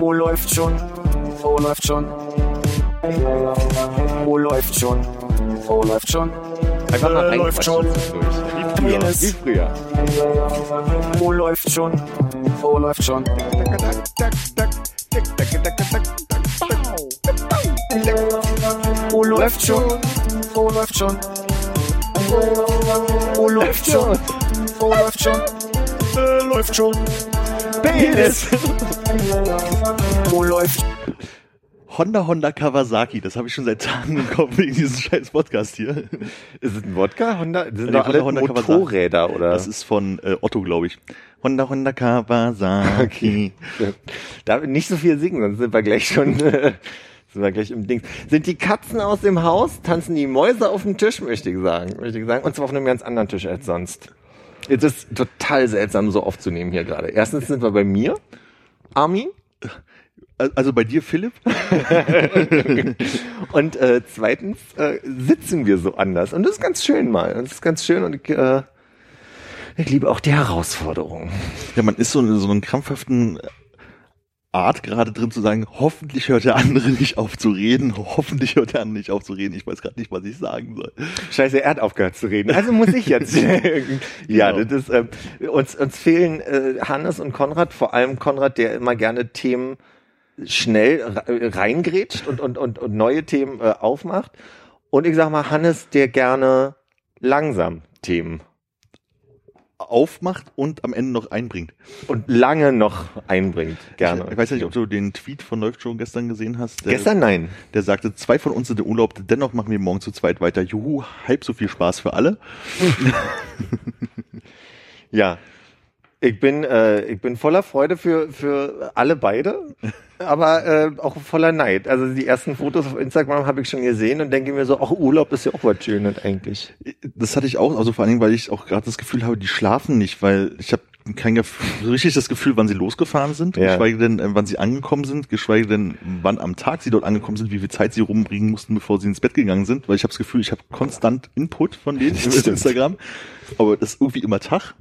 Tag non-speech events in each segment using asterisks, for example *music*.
Oh, läuft schon. Oh, läuft schon. Oh, läuft schon. Oh, läuft schon. Einfach mal Äh, läuft schon. Wie früher. Oh, läuft schon. Oh, läuft schon. Oh, läuft schon. Oh, läuft schon. Oh, läuft schon. Oh, läuft schon. Äh, läuft schon. Penis. Oh, läuft. Honda Honda Kawasaki, das habe ich schon seit Tagen im Kopf wegen diesem scheiß Podcast hier. Ist es ein Wodka? Honda? Das sind Nee, doch alle Honda, Honda, Kawasaki. Motorräder, oder? Das ist von äh, Otto, glaube ich. Honda Honda Kawasaki. Darf nicht so viel singen, sonst sind wir gleich schon, äh, *laughs* sind wir gleich im Ding. Sind die Katzen aus dem Haus? Tanzen die Mäuse auf dem Tisch, möchte ich sagen. Möchte ich sagen. Und zwar auf einem ganz anderen Tisch als sonst. Es ist total seltsam, so aufzunehmen hier gerade. Erstens sind wir bei mir, Armin. Also bei dir, Philipp? *laughs* Und äh, zweitens äh, sitzen wir so anders. Und das ist ganz schön mal. Das ist ganz schön und ich, äh, ich liebe auch die Herausforderung. Ja, man ist so in so einem krampfhaften Art gerade drin zu sagen, hoffentlich hört der andere nicht auf zu reden, hoffentlich hört der andere nicht auf zu reden. Ich weiß gerade nicht, was ich sagen soll. Scheiße, er hat aufgehört zu reden. Also muss ich jetzt. *laughs* *laughs* ja, Genau. das ist, ähm, uns, uns fehlen äh, Hannes und Konrad, vor allem Konrad, der immer gerne Themen schnell re- reingrätscht und, und, und, und neue Themen äh, aufmacht. Und ich sag mal, Hannes, der gerne langsam Themen Aufmacht und am Ende noch einbringt. und lange noch einbringt. Gerne. Ich, ich weiß nicht, ob du den Tweet von Läuft schon gestern gesehen hast. Der, Gestern nein. Der sagte, zwei von uns sind im Urlaub, dennoch machen wir morgen zu zweit weiter. Juhu, halb so viel Spaß für alle. *laughs* Ja. Ich bin, äh, ich bin voller Freude für, für alle beide, *laughs* aber äh, auch voller Neid. Also die ersten Fotos auf Instagram habe ich schon gesehen und denke mir so, ach, Urlaub ist ja auch was Schönes eigentlich. Das hatte ich auch, also vor allen Dingen, weil ich auch gerade das Gefühl habe, die schlafen nicht, weil ich habe kein Gefühl, so richtig das Gefühl, wann sie losgefahren sind, Ja. geschweige denn, äh, wann sie angekommen sind, geschweige denn, wann am Tag sie dort angekommen sind, wie viel Zeit sie rumbringen mussten, bevor sie ins Bett gegangen sind, weil ich habe das Gefühl, ich habe konstant Input von denen *laughs* Das auf. Instagram, aber das ist irgendwie immer Tag.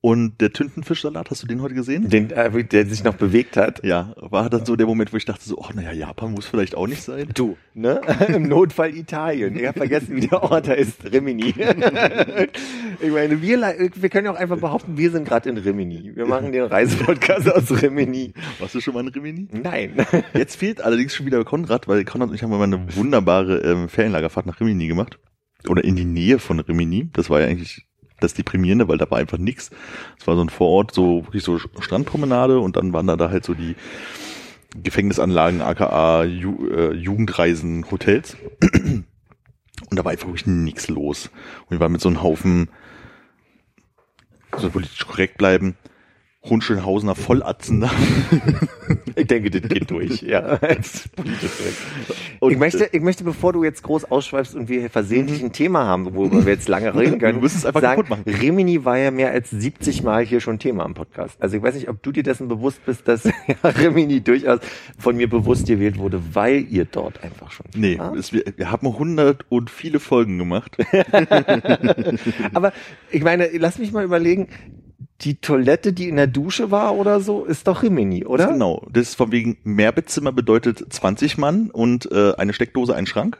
Und der Tintenfischsalat, hast du den heute gesehen? Den, äh, der sich noch bewegt hat. Ja, war dann so der Moment, wo ich dachte so, ach naja, Japan muss vielleicht auch nicht sein. Du, ne? *laughs* Im Notfall Italien. Ich habe vergessen, wie der Ort heißt. Rimini. *laughs* ich meine, wir, wir können ja auch einfach behaupten, wir sind gerade in Rimini. Wir machen den Reisepodcast aus Rimini. Warst du schon mal in Rimini? Nein. *laughs* Jetzt fehlt allerdings schon wieder Konrad, weil Konrad und ich haben mal eine wunderbare ähm, Ferienlagerfahrt nach Rimini gemacht. Oder in die Nähe von Rimini. Das war ja eigentlich das Deprimierende, weil da war einfach nix. Es war so ein Vorort, so wirklich so Strandpromenade und dann waren da, da halt so die Gefängnisanlagen, aka Ju äh, Jugendreisen, Hotels. Und da war einfach wirklich nichts los. Und wir waren mit so einem Haufen, so politisch korrekt bleiben, Hundschönhausener Vollatzen da. *laughs* Ich denke, das geht durch, ja. *laughs* Ich möchte, ich möchte, bevor du jetzt groß ausschweifst und wir hier versehentlich ein Thema haben, worüber wir jetzt lange reden *laughs* können, Du es einfach sagen, kaputt machen. Rimini war ja mehr als 70 Mal hier schon Thema im Podcast. Also ich weiß nicht, ob du dir dessen bewusst bist, dass ja, Rimini durchaus von mir bewusst gewählt wurde, weil ihr dort einfach schon Nee, es, wir, wir haben hundert und viele Folgen gemacht. Aber ich meine, lass mich mal überlegen, die Toilette, die in der Dusche war oder so, ist doch Rimini, oder? Genau. Das ist von wegen Mehrbettzimmer bedeutet 20 Mann und äh, eine Steckdose, ein Schrank.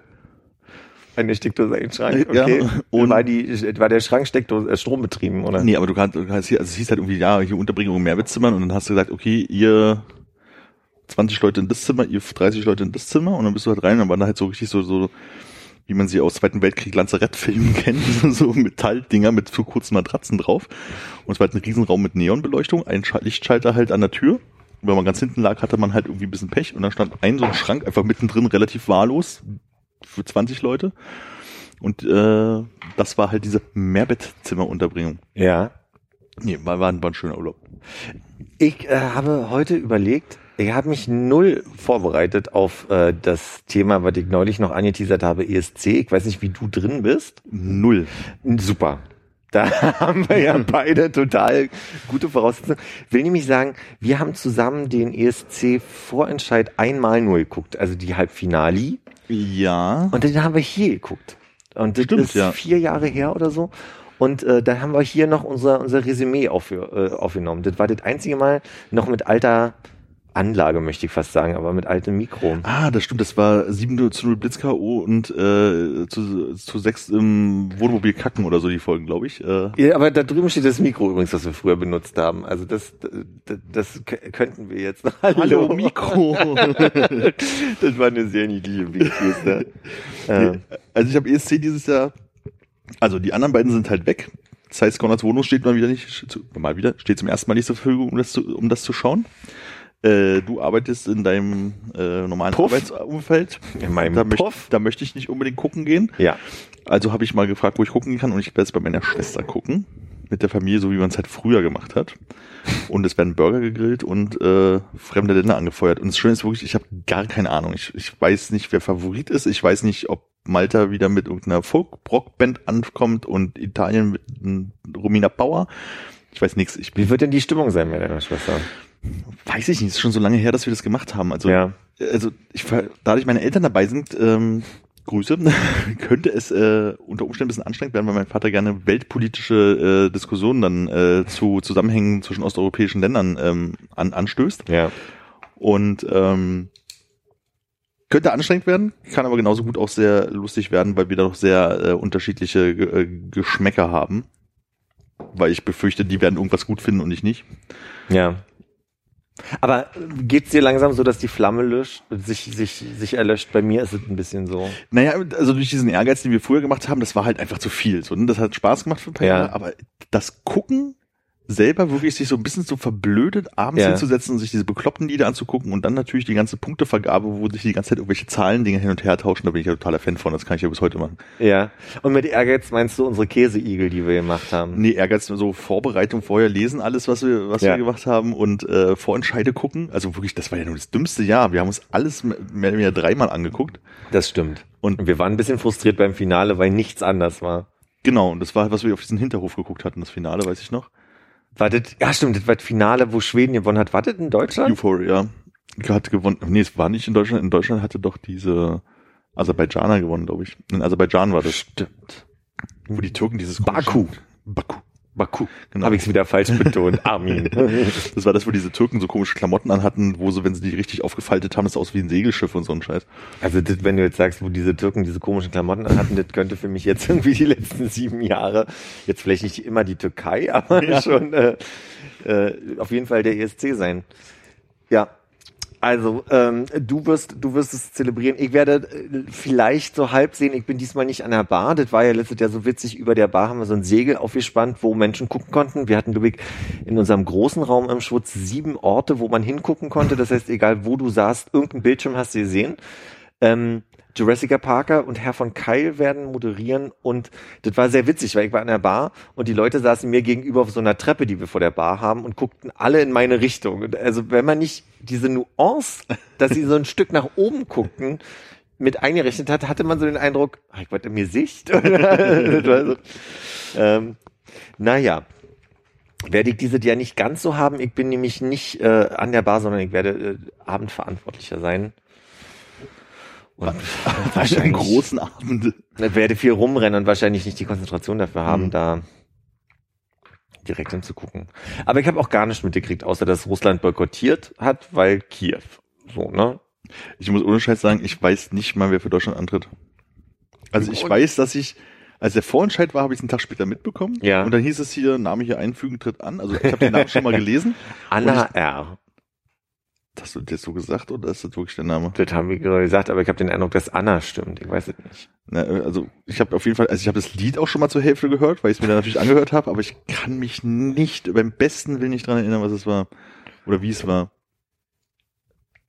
Eine Steckdose im Schrank, Ja, okay. und- war, die, war der Schrank Steckdose, äh, strombetrieben, oder? Nee, aber du kannst, du kannst hier, also es hieß halt irgendwie, ja, hier Unterbringung in Mehrbettzimmern und dann hast du gesagt, okay, ihr 20 Leute in das Zimmer, ihr 30 Leute in das Zimmer und dann bist du halt rein und dann waren da halt so richtig so, so, wie man sie aus Zweiten Weltkrieg Lanzarettfilmen *laughs* kennt, so Metalldinger mit so kurzen Matratzen drauf. Und es war halt ein Riesenraum mit Neonbeleuchtung, ein Scha- Lichtschalter halt an der Tür. Und wenn man ganz hinten lag, hatte man halt irgendwie ein bisschen Pech und dann stand ein so ein Schrank einfach mittendrin relativ wahllos für 20 Leute. Und äh, das war halt diese Mehrbettzimmerunterbringung. Ja. Nee, war, war, ein, war ein schöner Urlaub. Ich äh, habe heute überlegt, ich habe mich null vorbereitet auf äh, das Thema, was ich neulich noch angeteasert habe, ESC. Ich weiß nicht, wie du drin bist. Null. Super. Da *laughs* haben wir ja beide total gute Voraussetzungen. Will nämlich sagen, wir haben zusammen den ESC-Vorentscheid einmal nur geguckt, also die Halbfinali. Ja. Und den haben wir hier geguckt. Und das Stimmt, ist ja. vier Jahre her oder so. Und äh, dann haben wir hier noch unser, unser Resümee auf, äh, aufgenommen. Das war das einzige Mal noch mit alter Anlage, möchte ich fast sagen, aber mit altem Mikro. Ah, das stimmt, das war 7 zu 0 Blitz-K.O. und äh, zu, zu 6 im Wohnmobil kacken oder so die Folgen, glaube ich. Äh. Ja, aber da drüben steht das Mikro übrigens, das wir früher benutzt haben. Also das, das, das könnten wir jetzt noch. Hallo, Hallo Mikro. *laughs* das war eine sehr niedliche Wichtigste. ähm. Also ich habe ESC dieses Jahr, also die anderen beiden sind halt weg. Das heißt, Konrads Wohnung steht mal wieder nicht, mal wieder, steht zum ersten Mal nicht zur Verfügung, um das zu, um das zu schauen. Äh, du arbeitest in deinem äh, normalen Puff. Arbeitsumfeld. In meinem da, möcht, da möchte ich nicht unbedingt gucken gehen. Ja. Also habe ich mal gefragt, wo ich gucken kann und ich werde es bei meiner Schwester gucken. Mit der Familie, so wie man es halt früher gemacht hat. *laughs* Und es werden Burger gegrillt und äh, fremde Länder angefeuert. Und das Schöne ist wirklich, ich habe gar keine Ahnung. Ich, ich weiß nicht, wer Favorit ist. Ich weiß nicht, ob Malta wieder mit irgendeiner Folk-Rock-Band ankommt und Italien mit Romina Bauer. Ich weiß nichts. Ich Wie wird denn die Stimmung sein bei deiner Schwester? Weiß ich nicht, ist schon so lange her, dass wir das gemacht haben. Also, ja. also ich, dadurch meine Eltern dabei sind, ähm, Grüße, *laughs* könnte es äh, unter Umständen ein bisschen anstrengend werden, weil mein Vater gerne weltpolitische äh, Diskussionen dann äh, zu Zusammenhängen zwischen osteuropäischen Ländern ähm, an, anstößt. Ja. Und ähm, könnte anstrengend werden, kann aber genauso gut auch sehr lustig werden, weil wir da noch sehr äh, unterschiedliche äh, Geschmäcker haben. Weil ich befürchte, die werden irgendwas gut finden und ich nicht. Ja. Aber geht's dir langsam so, dass die Flamme löscht, sich, sich, sich erlöscht? Bei mir ist es ein bisschen so. Naja, also durch diesen Ehrgeiz, den wir früher gemacht haben, das war halt einfach zu viel. So, ne? Das hat Spaß gemacht für ein paar Ja. Jahre, aber das Gucken selber wirklich sich so ein bisschen so verblödet abends Ja. hinzusetzen und sich diese bekloppten Lieder anzugucken und dann natürlich die ganze Punktevergabe, wo sich die ganze Zeit irgendwelche Zahlen Dinge hin und her tauschen, da bin ich ja totaler Fan von, das kann ich ja bis heute machen. Ja. Und mit Ehrgeiz meinst du unsere Käseigel, die wir gemacht haben? Nee, Ehrgeiz, so Vorbereitung, vorher lesen alles, was wir, was Ja. wir gemacht haben und äh, Vorentscheide gucken. Also wirklich, das war ja nur das dümmste Jahr. Wir haben uns alles mehr oder weniger dreimal angeguckt. Das stimmt. Und Und wir waren ein bisschen frustriert beim Finale, weil nichts anders war. genau, und das war, was wir auf diesen Hinterhof geguckt hatten, das Finale, weiß ich noch. War das, ja stimmt, das war das Finale, wo Schweden gewonnen hat. War das in Deutschland? Euphoria hat gewonnen. Nee, es war nicht in Deutschland. In Deutschland hatte doch diese Aserbaidschaner gewonnen, glaube ich. In Aserbaidschan war das. Stimmt. Wo die Türken dieses Baku. Baku. Baku. Genau. Habe ich es wieder falsch betont. *laughs* Armin. Das war das, wo diese Türken so komische Klamotten anhatten, wo so, wenn sie die richtig aufgefaltet haben, das aus wie ein Segelschiff und so ein Scheiß. Also das, wenn du jetzt sagst, wo diese Türken diese komischen Klamotten anhatten, das könnte für mich jetzt *laughs* irgendwie die letzten sieben Jahre, jetzt vielleicht nicht immer die Türkei, aber Ja. schon äh, äh, auf jeden Fall der ESC sein. Ja. Also, ähm, du wirst, du wirst es zelebrieren. Ich werde äh, vielleicht so halb sehen. Ich bin diesmal nicht an der Bar. Das war ja letztes Jahr so witzig. Über der Bar haben wir so ein Segel aufgespannt, wo Menschen gucken konnten. Wir hatten, glaube ich, in unserem großen Raum im Schwutz sieben Orte, wo man hingucken konnte. Das heißt, egal wo du saßt, irgendein Bildschirm hast du gesehen. Ähm, Jurassic Parker und Herr von Keil werden moderieren und das war sehr witzig, weil ich war an der Bar und die Leute saßen mir gegenüber auf so einer Treppe, die wir vor der Bar haben und guckten alle in meine Richtung. Und also wenn man nicht diese Nuance, dass sie so ein Stück nach oben guckten, mit eingerechnet hat, hatte man so den Eindruck, ah, ich wollte mir Sicht. Ähm, naja. Werde ich dieses Jahr nicht ganz so haben. Ich bin nämlich nicht äh, an der Bar, sondern ich werde äh, Abendverantwortlicher sein. Und Wahrscheinlich. großen Abende. ich werde viel rumrennen und wahrscheinlich nicht die Konzentration dafür haben, Mhm. da direkt hinzugucken. Aber ich habe auch gar nichts mitgekriegt, außer dass Russland boykottiert hat, weil Kiew. So, ne? Ich muss ohne Scheiß sagen, ich weiß nicht mal, wer für Deutschland antritt. Also ich Und- weiß, dass ich, als der Vorentscheid war, habe ich es einen Tag später mitbekommen. Ja. Und dann hieß es hier, Name hier einfügen, tritt an. Also ich habe den Namen schon mal gelesen. *laughs* Anna Und R. Hast du das so gesagt oder ist das wirklich der Name? Das haben wir gerade gesagt, aber ich habe den Eindruck, dass Anna stimmt. Ich weiß es nicht. Na, also ich habe auf jeden Fall, also ich habe das Lied auch schon mal zur Hälfte gehört, weil ich es mir dann natürlich angehört habe, aber ich kann mich nicht, beim besten will nicht dran erinnern, was es war. Oder wie es war.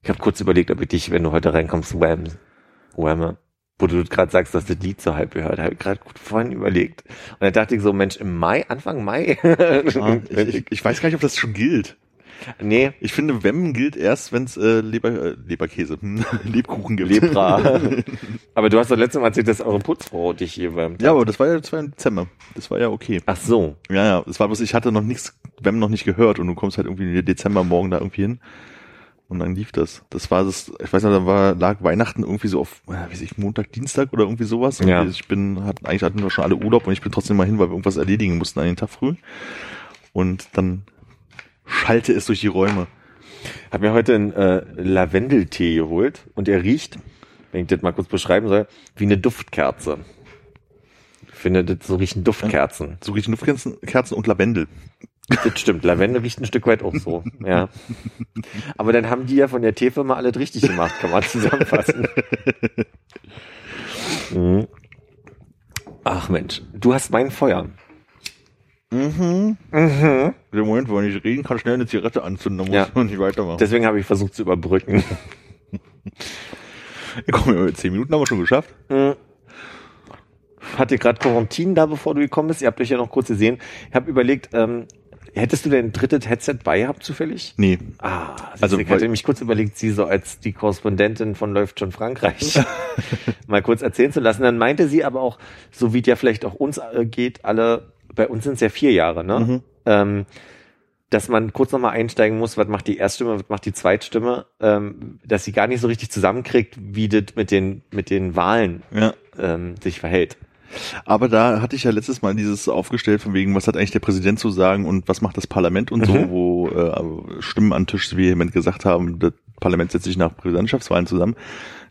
Ich habe kurz überlegt, ob ich dich, wenn du heute reinkommst, wham, whamme, wo du gerade sagst, dass das Lied so halb gehört, habe ich gerade vorhin überlegt. Und dann dachte ich so, Mensch, im Mai, Anfang Mai? Ah, *laughs* ich, ich, ich weiß gar nicht, ob das schon gilt. Nee, Ich finde, Wemmen gilt erst, wenn es äh, Leber, äh, Leberkäse, hm, *laughs* Lebkuchen gibt. Lepra. *laughs* aber du hast doch letztes Mal erzählt, dass eure Putzfrau dich hier wärmt. ja, aber das war ja, das war im Dezember. Das war ja okay. Ach so. Ja, ja, das war bloß, ich hatte noch nichts, Wem noch nicht gehört und du kommst halt irgendwie in den Dezembermorgen da irgendwie hin. Und dann lief das. Das war das, ich weiß nicht, da war, lag Weihnachten irgendwie so auf, äh, weiß ich, Montag, Dienstag oder irgendwie sowas. Und Ja. Ich bin, hat, eigentlich hatten wir schon alle Urlaub und ich bin trotzdem mal hin, weil wir irgendwas erledigen mussten an den Tag früh. Und dann schallte es durch die Räume. Hab mir heute einen äh, Lavendeltee geholt und er riecht, wenn ich das mal kurz beschreiben soll, wie eine Duftkerze. Ich finde, das so riechen Duftkerzen. So riechen Duftkerzen Kerzen und Lavendel. Das stimmt. Lavendel riecht ein Stück weit auch so. Ja. Aber dann haben die ja von der Teefirma alles richtig gemacht, kann man zusammenfassen. *laughs* Mhm. Ach Mensch, du hast mein Feuer. Mhm. Mhm. Der Moment, wo ich nicht reden kann, schnell eine Zigarette anzünden, dann muss Ja. man nicht weitermachen. Deswegen habe ich versucht zu überbrücken. Ja, *laughs* komm, wir zehn Minuten haben wir schon geschafft. Mhm. Hatte gerade Quarantin da, bevor du gekommen bist. Ihr habt euch ja noch kurz gesehen. Ich habe überlegt, ähm, hättest du denn ein drittes Headset bei gehabt zufällig? Nee. Ah, Also, ich hatte nämlich kurz überlegt, sie so als die Korrespondentin von Läuft schon Frankreich *laughs* mal kurz erzählen zu lassen. Dann meinte sie aber auch, so wie es ja vielleicht auch uns äh, geht, alle, bei uns sind es ja vier Jahre, ne? Mhm. Ähm, dass man kurz nochmal einsteigen muss, was macht die Erststimme, was macht die Zweitstimme, ähm, dass sie gar nicht so richtig zusammenkriegt, wie das mit den, mit den Wahlen Ja. ähm, sich verhält. Aber da hatte ich ja letztes Mal dieses aufgestellt, von wegen, was hat eigentlich der Präsident zu sagen und was macht das Parlament und so, Mhm. wo äh, Stimmen an Tisch vehement gesagt haben, das Parlament setzt sich nach Präsidentschaftswahlen zusammen.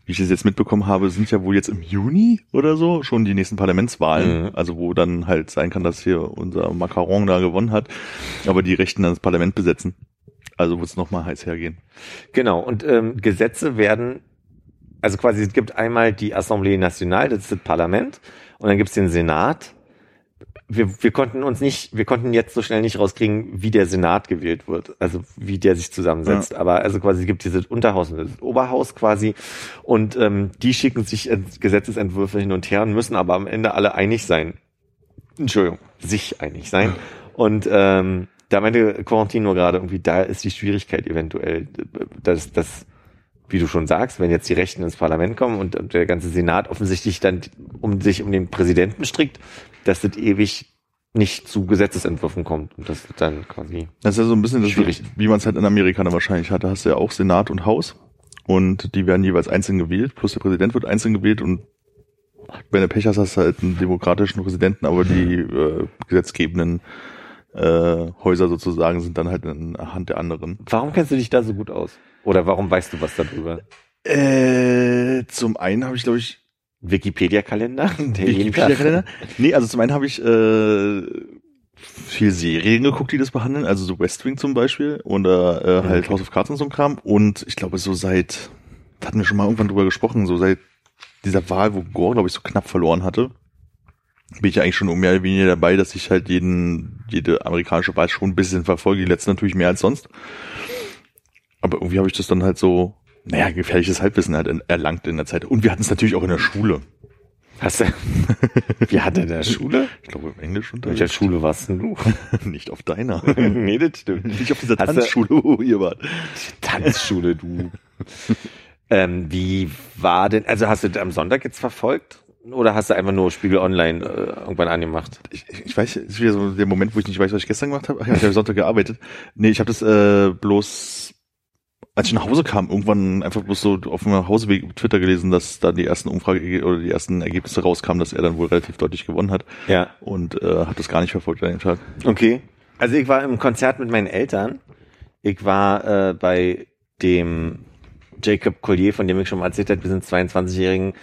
Wie ich das jetzt mitbekommen habe, sind ja wohl jetzt im Juni oder so schon die nächsten Parlamentswahlen. Mhm. Also wo dann halt sein kann, dass hier unser Macaron da gewonnen hat, aber die Rechten dann das Parlament besetzen. Also wird es nochmal heiß hergehen. Genau, und ähm, Gesetze werden, also quasi es gibt einmal die Assemblée Nationale, das ist das Parlament, und dann gibt's den Senat. Wir, wir konnten uns nicht, wir konnten jetzt so schnell nicht rauskriegen, wie der Senat gewählt wird, also wie der sich zusammensetzt. Aber also quasi es gibt dieses Unterhaus und das Oberhaus quasi und ähm, die schicken sich Ent- Gesetzesentwürfe hin und her und müssen aber am Ende alle einig sein. Entschuldigung, sich einig sein. Und ähm, da meinte Quarantin nur gerade irgendwie, da ist die Schwierigkeit eventuell, dass, dass, wie du schon sagst, wenn jetzt die Rechten ins Parlament kommen und der ganze Senat offensichtlich dann um sich um den Präsidenten strickt, dass das ewig nicht zu Gesetzesentwürfen kommt und das dann quasi Das ist ja so ein bisschen das, Schwierig. wie man es halt in Amerika dann wahrscheinlich hat. Da hast du ja auch Senat und Haus und die werden jeweils einzeln gewählt, plus der Präsident wird einzeln gewählt und wenn du Pech hast, hast du halt einen demokratischen Präsidenten, aber die äh, gesetzgebenden äh, Häuser sozusagen sind dann halt in der Hand der anderen. Warum kennst du dich da so gut aus? Oder warum weißt du was darüber? Äh, zum einen habe ich, glaube ich, Wikipedia-Kalender? *laughs* Wikipedia-Kalender. *laughs* Nee, also zum einen habe ich äh, viel Serien geguckt, die das behandeln, also so West Wing zum Beispiel oder äh, halt Okay. House of Cards und so ein Kram. Und ich glaube, so seit, da hatten wir schon mal irgendwann drüber gesprochen, so seit dieser Wahl, wo Gore, glaube ich, so knapp verloren hatte, bin ich eigentlich schon mehr oder weniger dabei, dass ich halt jeden, jede amerikanische Wahl schon ein bisschen verfolge, die letzte natürlich mehr als sonst. Aber irgendwie habe ich das dann halt so, naja, gefährliches Halbwissen halt erlangt in der Zeit. Und wir hatten es natürlich auch in der Schule. Hast du, *laughs* wie hat er in der Schule? Ich glaube, im Englisch In welcher Schule warst denn du? *laughs* Nicht auf deiner. *laughs* nee, das stimmt. Nicht auf dieser Hast Tanzschule, wo ihr wart. Tanzschule, du. ähm, wie war denn, also hast du das am Sonntag jetzt verfolgt? Oder hast du einfach nur Spiegel Online äh, irgendwann angemacht? Ich, ich weiß, es ist wieder so der Moment, wo ich nicht weiß, was ich gestern gemacht habe. Ach ja, ich habe Sonntag gearbeitet. Nee, ich habe das äh, bloß, als ich nach Hause kam, irgendwann einfach bloß so auf dem Hauseweg auf Twitter gelesen, dass da die ersten Umfrage oder die ersten Ergebnisse rauskamen, dass er dann wohl relativ deutlich gewonnen hat. Ja. Und äh, hat das gar nicht verfolgt an dem Tag. Okay. Also ich war im Konzert mit meinen Eltern. Ich war äh, bei dem Jacob Collier, von dem ich schon mal erzählt habe, wir sind 22-Jährigen.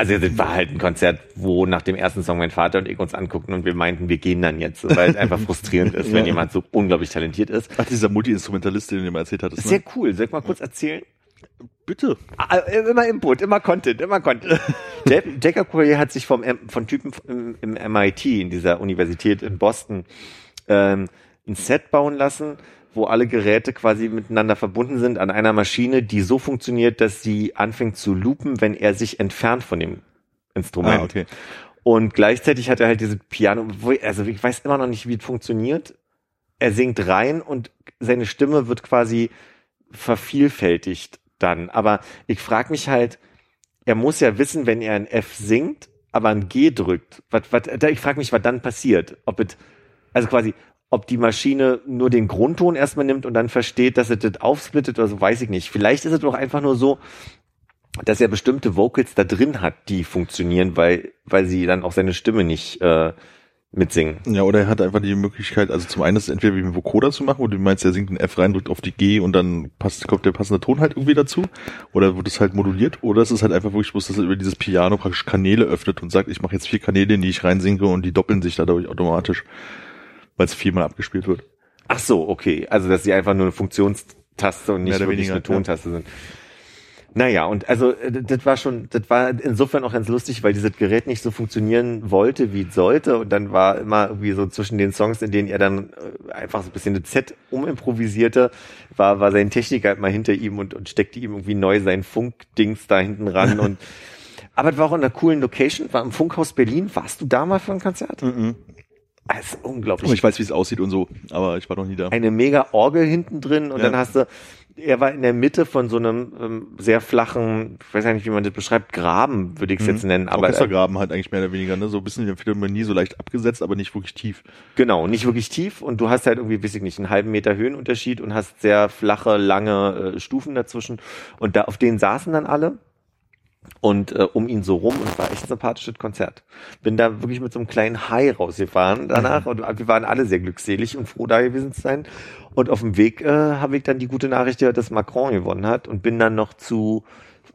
Also das war halt ein Konzert, wo nach dem ersten Song mein Vater und ich uns anguckten und wir meinten, wir gehen dann jetzt, weil es einfach *laughs* frustrierend ist, wenn Ja. jemand so unglaublich talentiert ist. Ach, dieser Multi-Instrumentalist, den du mir erzählt hattest. Sehr Ne? cool. Soll ich mal kurz erzählen? Bitte. Ah, Immer Input, immer Content, immer Content. Ja- Jacob Collier hat sich vom, M- von Typen im, im MIT, in dieser Universität in Boston, ähm, ein Set bauen lassen, wo alle Geräte quasi miteinander verbunden sind an einer Maschine, die so funktioniert, dass sie anfängt zu loopen, wenn er sich entfernt von dem Instrument. Ah, okay. Und gleichzeitig hat er halt diese Piano, wo, also ich weiß immer noch nicht, wie es funktioniert. Er singt rein und seine Stimme wird quasi vervielfältigt dann. Aber ich frage mich halt, er muss ja wissen, wenn er ein F singt, aber ein G drückt. Was, was, ich frage mich, was dann passiert. Ob es, also quasi, ob die Maschine nur den Grundton erstmal nimmt und dann versteht, dass es das aufsplittet oder so, weiß ich nicht. Vielleicht ist es doch einfach nur so, dass er bestimmte Vocals da drin hat, die funktionieren, weil, weil sie dann auch seine Stimme nicht äh, mitsingen. Ja, oder er hat einfach die Möglichkeit, also zum einen ist es entweder wie ein Vocoder zu machen, wo du meinst, er singt ein F rein, drückt auf die G und dann passt, kommt der passende Ton halt irgendwie dazu. Oder wird es halt moduliert. Oder es ist halt einfach wirklich bloß, dass er über dieses Piano praktisch Kanäle öffnet und sagt, ich mache jetzt vier Kanäle, in die ich reinsinke und die doppeln sich dadurch automatisch, weil es viermal abgespielt wird. Ach so, okay. Also, dass sie einfach nur eine Funktionstaste und nicht wirklich weniger, eine Tontaste sind. Naja, und also äh, das war schon, das war insofern auch ganz lustig, weil dieses Gerät nicht so funktionieren wollte, wie es sollte. Und dann war immer irgendwie so zwischen den Songs, in denen er dann äh, einfach so ein bisschen eine Z umimprovisierte, war, war sein Techniker halt mal hinter ihm und, und steckte ihm irgendwie neu sein Funkdings da hinten ran. *laughs* und aber es war auch in einer coolen Location, war im Funkhaus Berlin. Warst du da mal für ein Konzert? Mhm. Das ist unglaublich ich weiß, wie es aussieht und so, aber ich war noch nie da. eine mega Orgel hinten drin und Ja. dann hast du, er war in der Mitte von so einem ähm, sehr flachen, ich weiß ja nicht, wie man das beschreibt, Graben, würde ich es jetzt nennen, aber äh, Orchestergraben halt eigentlich mehr oder weniger, ne? So ein bisschen wie Philharmonie, so leicht abgesetzt, aber nicht wirklich tief. genau, nicht wirklich tief und du hast halt irgendwie, weiß ich nicht, einen halben Meter Höhenunterschied und hast sehr flache, lange äh, Stufen dazwischen und da auf denen saßen dann alle und äh, um ihn so rum und war echt ein sympathisches Konzert. Bin da wirklich mit so einem kleinen High rausgefahren danach und wir waren alle sehr glückselig und froh da gewesen zu sein. Und auf dem Weg äh, habe ich dann die gute Nachricht gehört, dass Macron gewonnen hat und bin dann noch zu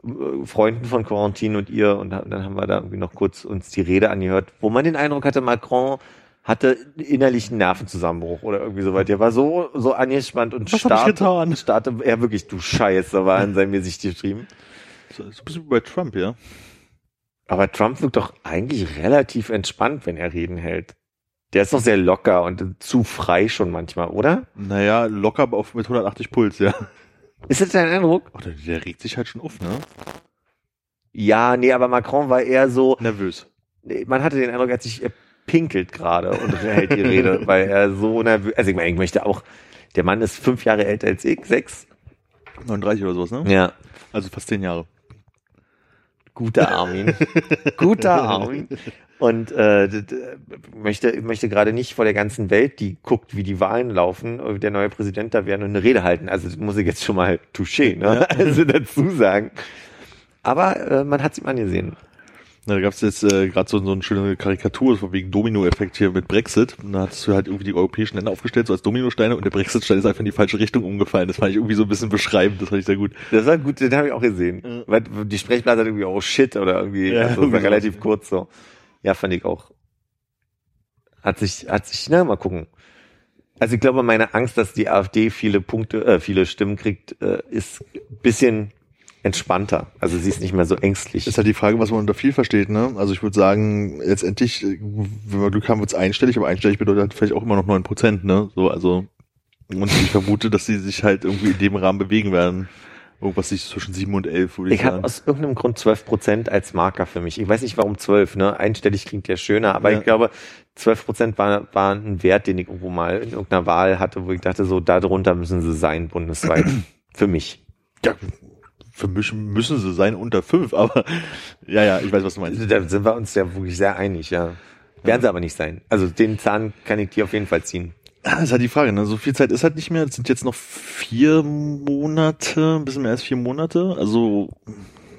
äh, Freunden von Quarantine und ihr und dann haben wir da irgendwie noch kurz uns die Rede angehört, wo man den Eindruck hatte, Macron hatte innerlichen Nervenzusammenbruch oder irgendwie so weit. Der war so, so angespannt und Was getan? Starte, er wirklich, du Scheiße, war in seinem Gesicht geschrieben. So, ein bisschen wie bei Trump, ja. Aber Trump wirkt doch eigentlich relativ entspannt, wenn er Reden hält. Der ist doch sehr locker und zu frei schon manchmal, oder? Naja, locker aber auf mit 180 Puls, ja. Ist das dein Eindruck? Oh, der, der regt sich halt schon auf, ne? Ja, nee, aber Macron war eher so, Nervös. nee, man hatte den Eindruck, er hat sich er pinkelt gerade und hält die Rede, *laughs* weil er so nervös, also ich meine, ich möchte auch, der Mann ist fünf Jahre älter als ich, sechs. 39 oder sowas, ne? Ja. Also fast 10 Jahre. Guter Armin. *laughs* Guter Armin. Und äh, möchte, möchte gerade nicht vor der ganzen Welt, die guckt, wie die Wahlen laufen, der neue Präsident da werden und eine Rede halten. Also das muss ich jetzt schon mal touché, ne? *laughs* Also dazu sagen. Aber äh, man hat es ihm angesehen. Na, da gab's jetzt äh, gerade so, so eine schöne Karikatur von wegen Domino-Effekt hier mit Brexit. Und da hattest du halt irgendwie die europäischen Länder aufgestellt, so als Dominosteine und der Brexit-Stein ist einfach in die falsche Richtung umgefallen. Das fand ich irgendwie so ein bisschen beschreibend, das fand ich sehr gut. Das war gut, den habe ich auch gesehen. Ja. Weil die Sprechblase hat irgendwie, oh shit, oder irgendwie, Ja, also irgendwie relativ kurz so. Ja, fand ich auch. Hat sich, hat sich, na, mal gucken. Also ich glaube, meine Angst, dass die AfD viele Punkte, äh, viele Stimmen kriegt, äh, ist ein bisschen entspannter. Also sie ist nicht mehr so ängstlich. Ist halt die Frage, was man unter viel versteht, ne? Also ich würde sagen, letztendlich, wenn wir Glück haben, wird's einstellig, aber einstellig bedeutet halt vielleicht auch immer noch neun Prozent, ne? So, also und ich vermute, dass sie sich halt irgendwie in dem Rahmen bewegen werden. Irgendwas sich zwischen sieben und elf, würde ich, Ich habe aus irgendeinem Grund 12 Prozent als Marker für mich. Ich weiß nicht, warum 12, ne? Einstellig klingt ja schöner, aber Ja. ich glaube, 12 Prozent war, war ein Wert, den ich irgendwo mal in irgendeiner Wahl hatte, wo ich dachte, so, darunter müssen sie sein, bundesweit. *clears throat* für mich. ja, für mich müssen sie sein unter fünf, aber *laughs* ja, ja, ich weiß, was du meinst. Da sind wir uns ja wirklich sehr einig, ja. Werden sie aber nicht sein. Also den Zahn kann ich dir auf jeden Fall ziehen. Das ist halt die Frage, ne? So viel Zeit ist halt nicht mehr. Es sind jetzt noch vier Monate, ein bisschen mehr als vier Monate. Also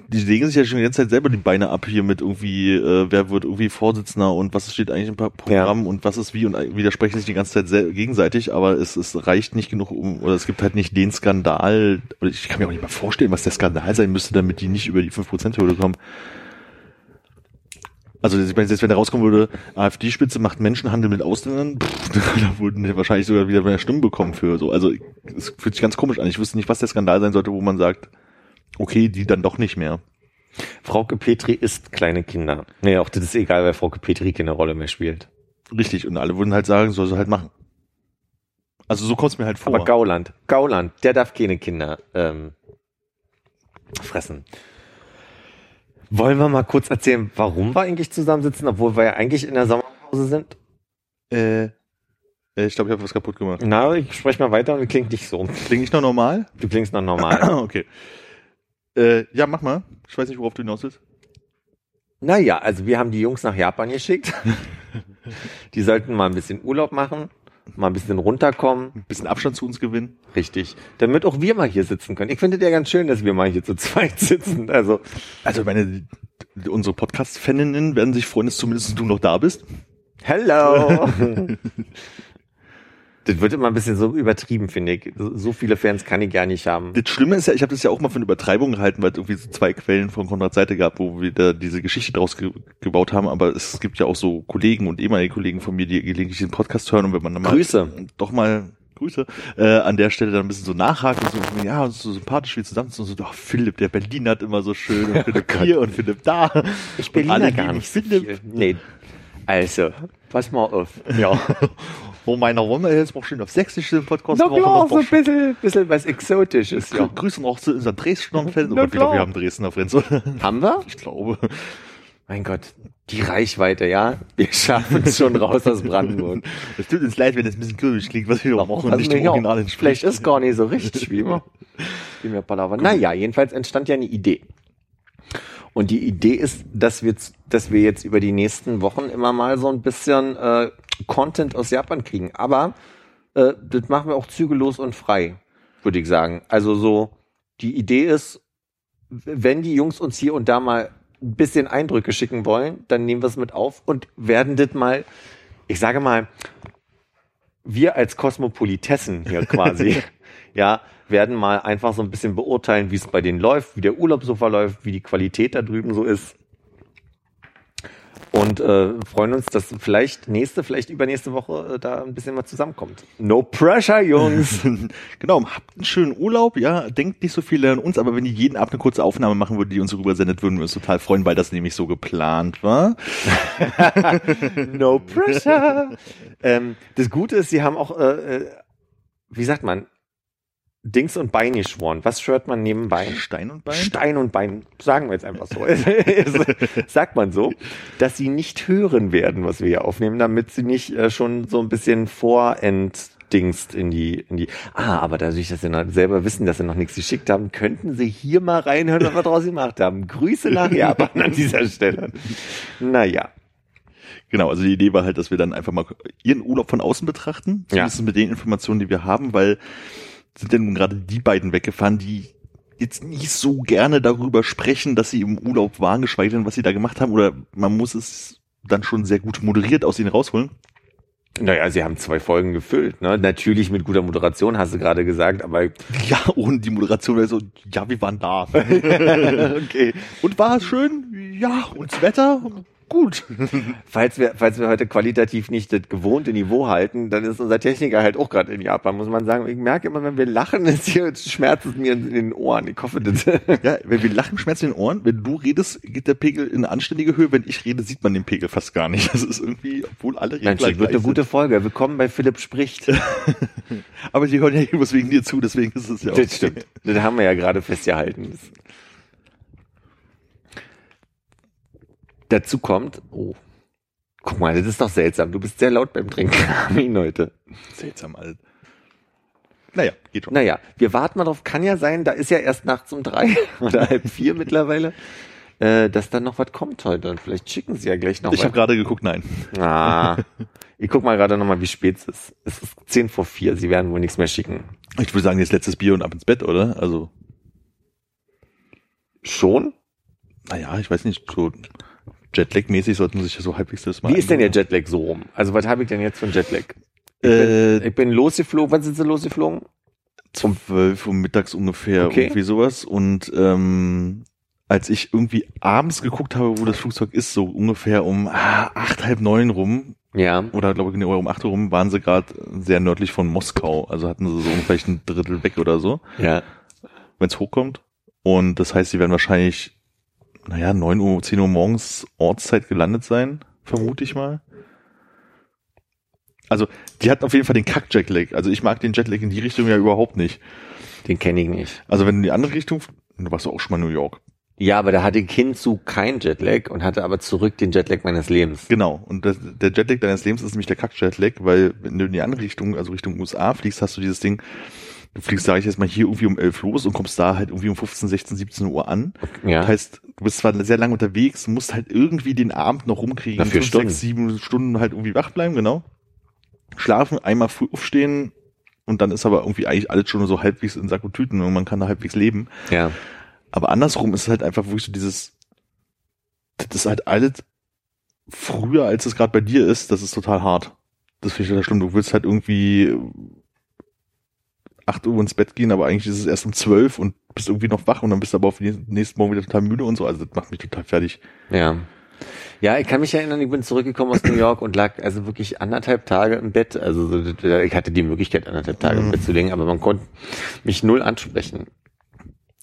die legen sich ja schon die ganze Zeit selber die Beine ab hier mit irgendwie, äh, wer wird irgendwie Vorsitzender und was steht eigentlich im Programm und was ist wie und widersprechen sich die ganze Zeit gegenseitig, aber es, es reicht nicht genug um, oder es gibt halt nicht den Skandal, oder ich kann mir auch nicht mal vorstellen, was der Skandal sein müsste, damit die nicht über die 5%-Hürde kommen. Also ich meine, selbst wenn da rauskommen würde, AfD-Spitze macht Menschenhandel mit Ausländern, pff, *laughs* da würden die wahrscheinlich sogar wieder mehr Stimmen bekommen für so. Also es fühlt sich ganz komisch an. Ich wüsste nicht, was der Skandal sein sollte, wo man sagt, okay, die dann doch nicht mehr. Frauke Petri isst kleine Kinder. Nee, auch das ist egal, weil Frauke Petri keine Rolle mehr spielt. Richtig. Und alle würden halt sagen, soll sie halt machen. Also so kommt es mir halt vor. Aber Gauland, Gauland, der darf keine Kinder ähm, fressen. Wollen wir mal kurz erzählen, warum wir eigentlich zusammensitzen, obwohl wir ja eigentlich in der Sommerpause sind? äh, äh, ich glaube, ich habe was kaputt gemacht. Na, ich spreche mal weiter und klingt nicht so. Klinge ich noch normal? Du klingst noch normal. *coughs* okay. Äh, ja, mach mal. Ich weiß nicht, worauf du hinaus willst. naja, also wir haben die Jungs nach Japan geschickt. *laughs* die sollten mal ein bisschen Urlaub machen. mal ein bisschen runterkommen. Ein bisschen Abstand zu uns gewinnen. Richtig. Damit auch wir mal hier sitzen können. Ich finde ja ganz schön, dass wir mal hier zu zweit sitzen. Also, Also meine, unsere Podcast-Faninnen werden sich freuen, dass zumindest du noch da bist. hello! *laughs* das wird immer ein bisschen so übertrieben, finde ich. So viele Fans kann ich gar nicht haben. Das Schlimme ist ja, ich habe das ja auch mal für eine Übertreibung gehalten, weil es irgendwie so zwei Quellen von Konrads Seite gab, wo wir da diese Geschichte draus ge gebaut haben. Aber es gibt ja auch so Kollegen und ehemalige Kollegen von mir, die gelegentlich den Podcast hören und wenn man dann mal Grüße. doch mal Grüße äh, an der Stelle dann ein bisschen so nachhakt und so, ja, so sympathisch wie zusammen und so, oh, Philipp, der Berliner hat immer so schön und *laughs* Philipp hier und Philipp da. Ich bin alle gar nicht Philipp. Nee. Also, pass mal auf. Ja. *laughs* Wo meiner Runde jetzt mal schön auf Sächsisch den Podcast Na machen, klar, noch so ein bisschen, bisschen was Exotisches, ja. Grüße noch zu unseren Dresdner Fans. Oh glaube, klar. wir haben Dresdner Fans? *laughs* Haben wir? Ich glaube. Mein Gott, die Reichweite, ja. Wir schaffen es schon raus aus Brandenburg. *laughs* Es tut uns leid, wenn es ein bisschen kürbisch klingt, was wir da machen und nicht dem auch. Original entspricht. Vielleicht ist gar nicht so richtig, wie wir, wie wir palavern. Naja, jedenfalls entstand ja eine Idee. Und die Idee ist, dass wir, dass wir jetzt über die nächsten Wochen immer mal so ein bisschen äh, Content aus Japan kriegen. Aber äh, das machen wir auch zügellos und frei, würde ich sagen. Also so, die Idee ist, wenn die Jungs uns hier und da mal ein bisschen Eindrücke schicken wollen, dann nehmen wir es mit auf und werden das mal, ich sage mal, wir als Kosmopolitessen hier quasi, *laughs* ja, werden mal einfach so ein bisschen beurteilen, wie es bei denen läuft, wie der Urlaub so verläuft, wie die Qualität da drüben so ist. Und äh, freuen uns, dass vielleicht nächste, vielleicht übernächste Woche äh, da ein bisschen mal zusammenkommt. No pressure, Jungs. *laughs* genau, habt einen schönen Urlaub, ja, denkt nicht so viel an uns, aber wenn die jeden Abend eine kurze Aufnahme machen würde, die uns rübersendet, würden wir uns total freuen, weil das nämlich so geplant war. *laughs* no pressure. ähm, das Gute ist, sie haben auch, äh, äh, wie sagt man, Dings und Bein geschworen. Was schwört man neben Bein? Stein und Bein? Stein und Bein, sagen wir jetzt einfach so. *laughs* Sagt man so, dass sie nicht hören werden, was wir hier aufnehmen, damit sie nicht äh, schon so ein bisschen vorentdingst in die, in die. Ah, aber dadurch, dass sie noch selber wissen, dass sie noch nichts geschickt haben, könnten sie hier mal reinhören, was wir draus gemacht haben. Grüße nach *laughs* Japan an dieser Stelle. Naja. Genau, also die Idee war halt, dass wir dann einfach mal ihren Urlaub von außen betrachten, Ja. zumindest mit den Informationen, die wir haben, weil sind denn nun gerade die beiden weggefahren, die jetzt nicht so gerne darüber sprechen, dass sie im Urlaub waren, geschweige denn, was sie da gemacht haben, oder man muss es dann schon sehr gut moderiert aus ihnen rausholen. Naja, sie haben zwei Folgen gefüllt, ne? Natürlich mit guter Moderation, hast du gerade gesagt, aber *laughs* Ja, und die Moderation wäre so, ja, wir waren da. *laughs* *laughs* okay. Und war es schön? Ja, und das Wetter? Gut. *laughs* Falls wir, falls wir heute qualitativ nicht das gewohnte Niveau halten, dann ist unser Techniker halt auch gerade in Japan, muss man sagen. Ich merke immer, wenn wir lachen, *laughs* ist hier, schmerzt es mir in den Ohren. Ich hoffe, das. *laughs* Ja, wenn wir lachen, schmerzt in den Ohren. Wenn du redest, geht der Pegel in eine anständige Höhe. Wenn ich rede, sieht man den Pegel fast gar nicht. Das ist irgendwie, obwohl alle Mensch, Regler das wird eine gleich gute Folge. Willkommen bei Philipp spricht. Aber die hören ja irgendwas wegen dir zu, deswegen ist es ja auch. Das stimmt. Das haben wir ja gerade festgehalten. Dazu kommt, oh, guck mal, das ist doch seltsam. Du bist sehr laut beim Trinken, *laughs* Armin, heute. Seltsam, alt. Naja, geht schon. Naja, wir warten mal drauf. Kann ja sein, da ist ja erst nachts um drei *laughs* oder halb vier mittlerweile, äh, dass dann noch was kommt heute. Und vielleicht schicken sie ja gleich noch ich habe gerade geguckt, nein. Ah, *laughs* ich guck mal gerade nochmal, wie spät es ist. Es ist zehn vor vier. Sie werden wohl nichts mehr schicken. Ich würde sagen, jetzt letztes Bier und ab ins Bett, oder? Also, Schon? naja, ich weiß nicht, so Jetlag-mäßig sollten sich ja so halbwegs das mal Wie ist denn der. Jetlag so rum? Also was habe ich denn jetzt für einen Jetlag? Ich, Äh, bin, ich bin losgeflogen. Wann sind Sie losgeflogen? zwölf Uhr mittags ungefähr, Okay. irgendwie sowas. Und ähm, als ich irgendwie abends geguckt habe, wo das Flugzeug ist, so ungefähr um ah, acht, halb neun rum, Ja. oder glaube ich, nee, um acht Uhr rum, waren sie gerade sehr nördlich von Moskau. Also hatten sie so ungefähr ein Drittel weg oder so, Ja. wenn es hochkommt. Und das heißt, sie werden wahrscheinlich, naja, neun Uhr, zehn Uhr morgens Ortszeit gelandet sein, vermute ich mal. Also, die hatten auf jeden Fall den Kack-Jetlag. Also ich mag den Jetlag in die Richtung ja überhaupt nicht. Den kenne ich nicht. Also wenn du in die andere Richtung, du warst ja auch schon mal in New York. Ja, aber da hatte ich hinzu kein Jetlag und hatte aber zurück den Jetlag meines Lebens. Genau. Und das, der Jetlag deines Lebens ist nämlich der Kack-Jetlag, weil wenn du in die andere Richtung, also Richtung USA fliegst, hast du dieses Ding, du fliegst, sage ich jetzt mal, hier irgendwie um 11 los und kommst da halt irgendwie um 15, 16, 17 Uhr an. Ja. Das heißt, du bist zwar sehr lange unterwegs, musst halt irgendwie den Abend noch rumkriegen, Na, vier fünf, Stunden. sechs, sieben Stunden halt irgendwie wach bleiben, genau. schlafen, einmal früh aufstehen und dann ist aber irgendwie eigentlich alles schon so halbwegs in Sack und Tüten und man kann da halbwegs leben. Ja. Aber andersrum ist es halt einfach wirklich so dieses, das ist halt alles früher, als es gerade bei dir ist, das ist total hart. Das finde ich total schlimm. Du willst halt irgendwie 8 Uhr ins Bett gehen, aber eigentlich ist es erst um 12 und bist irgendwie noch wach und dann bist du aber auf den nächsten Morgen wieder total müde und so. Also das macht mich total fertig. Ja. Ja, ich kann mich erinnern, ich bin zurückgekommen aus New York und lag also wirklich anderthalb Tage im Bett. Also so, ich hatte die Möglichkeit, anderthalb Tage im. Bett zu liegen, aber man konnte mich null ansprechen.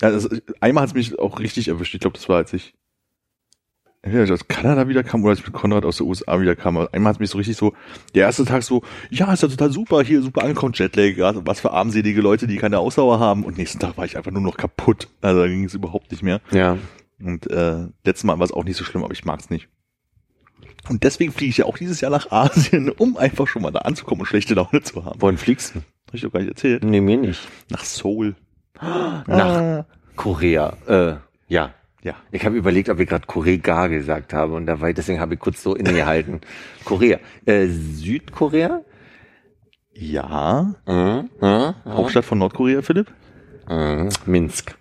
Ja, das, einmal hat es mich auch richtig erwischt. Ich glaube, das war, als ich entweder ich aus Kanada wieder kam oder als ich mit Konrad aus den USA wieder kam. Aber einmal hat es mich so richtig so, der erste Tag so, ja, ist ja total super, hier super angekommen, Jetlag, was für armselige Leute, die keine Ausdauer haben. Und nächsten Tag war ich einfach nur noch kaputt. Also da ging es überhaupt nicht mehr. Ja. Und äh, letztes Mal war es auch nicht so schlimm, aber ich mag's nicht. Und deswegen fliege ich ja auch dieses Jahr nach Asien, um einfach schon mal da anzukommen und schlechte Laune zu haben. Wohin fliegst du? Hab ich doch gar nicht erzählt. Nee, mir nicht. Nach Seoul. Nach Ah. Korea. Äh, ja. Ja. Ich habe überlegt, ob ich gerade Korea gesagt habe und da war ich, deswegen habe ich kurz so innegehalten. *laughs* Korea. Äh, Südkorea? Ja. Mhm. Mhm. Hauptstadt von Nordkorea, Philipp? Mhm. Minsk.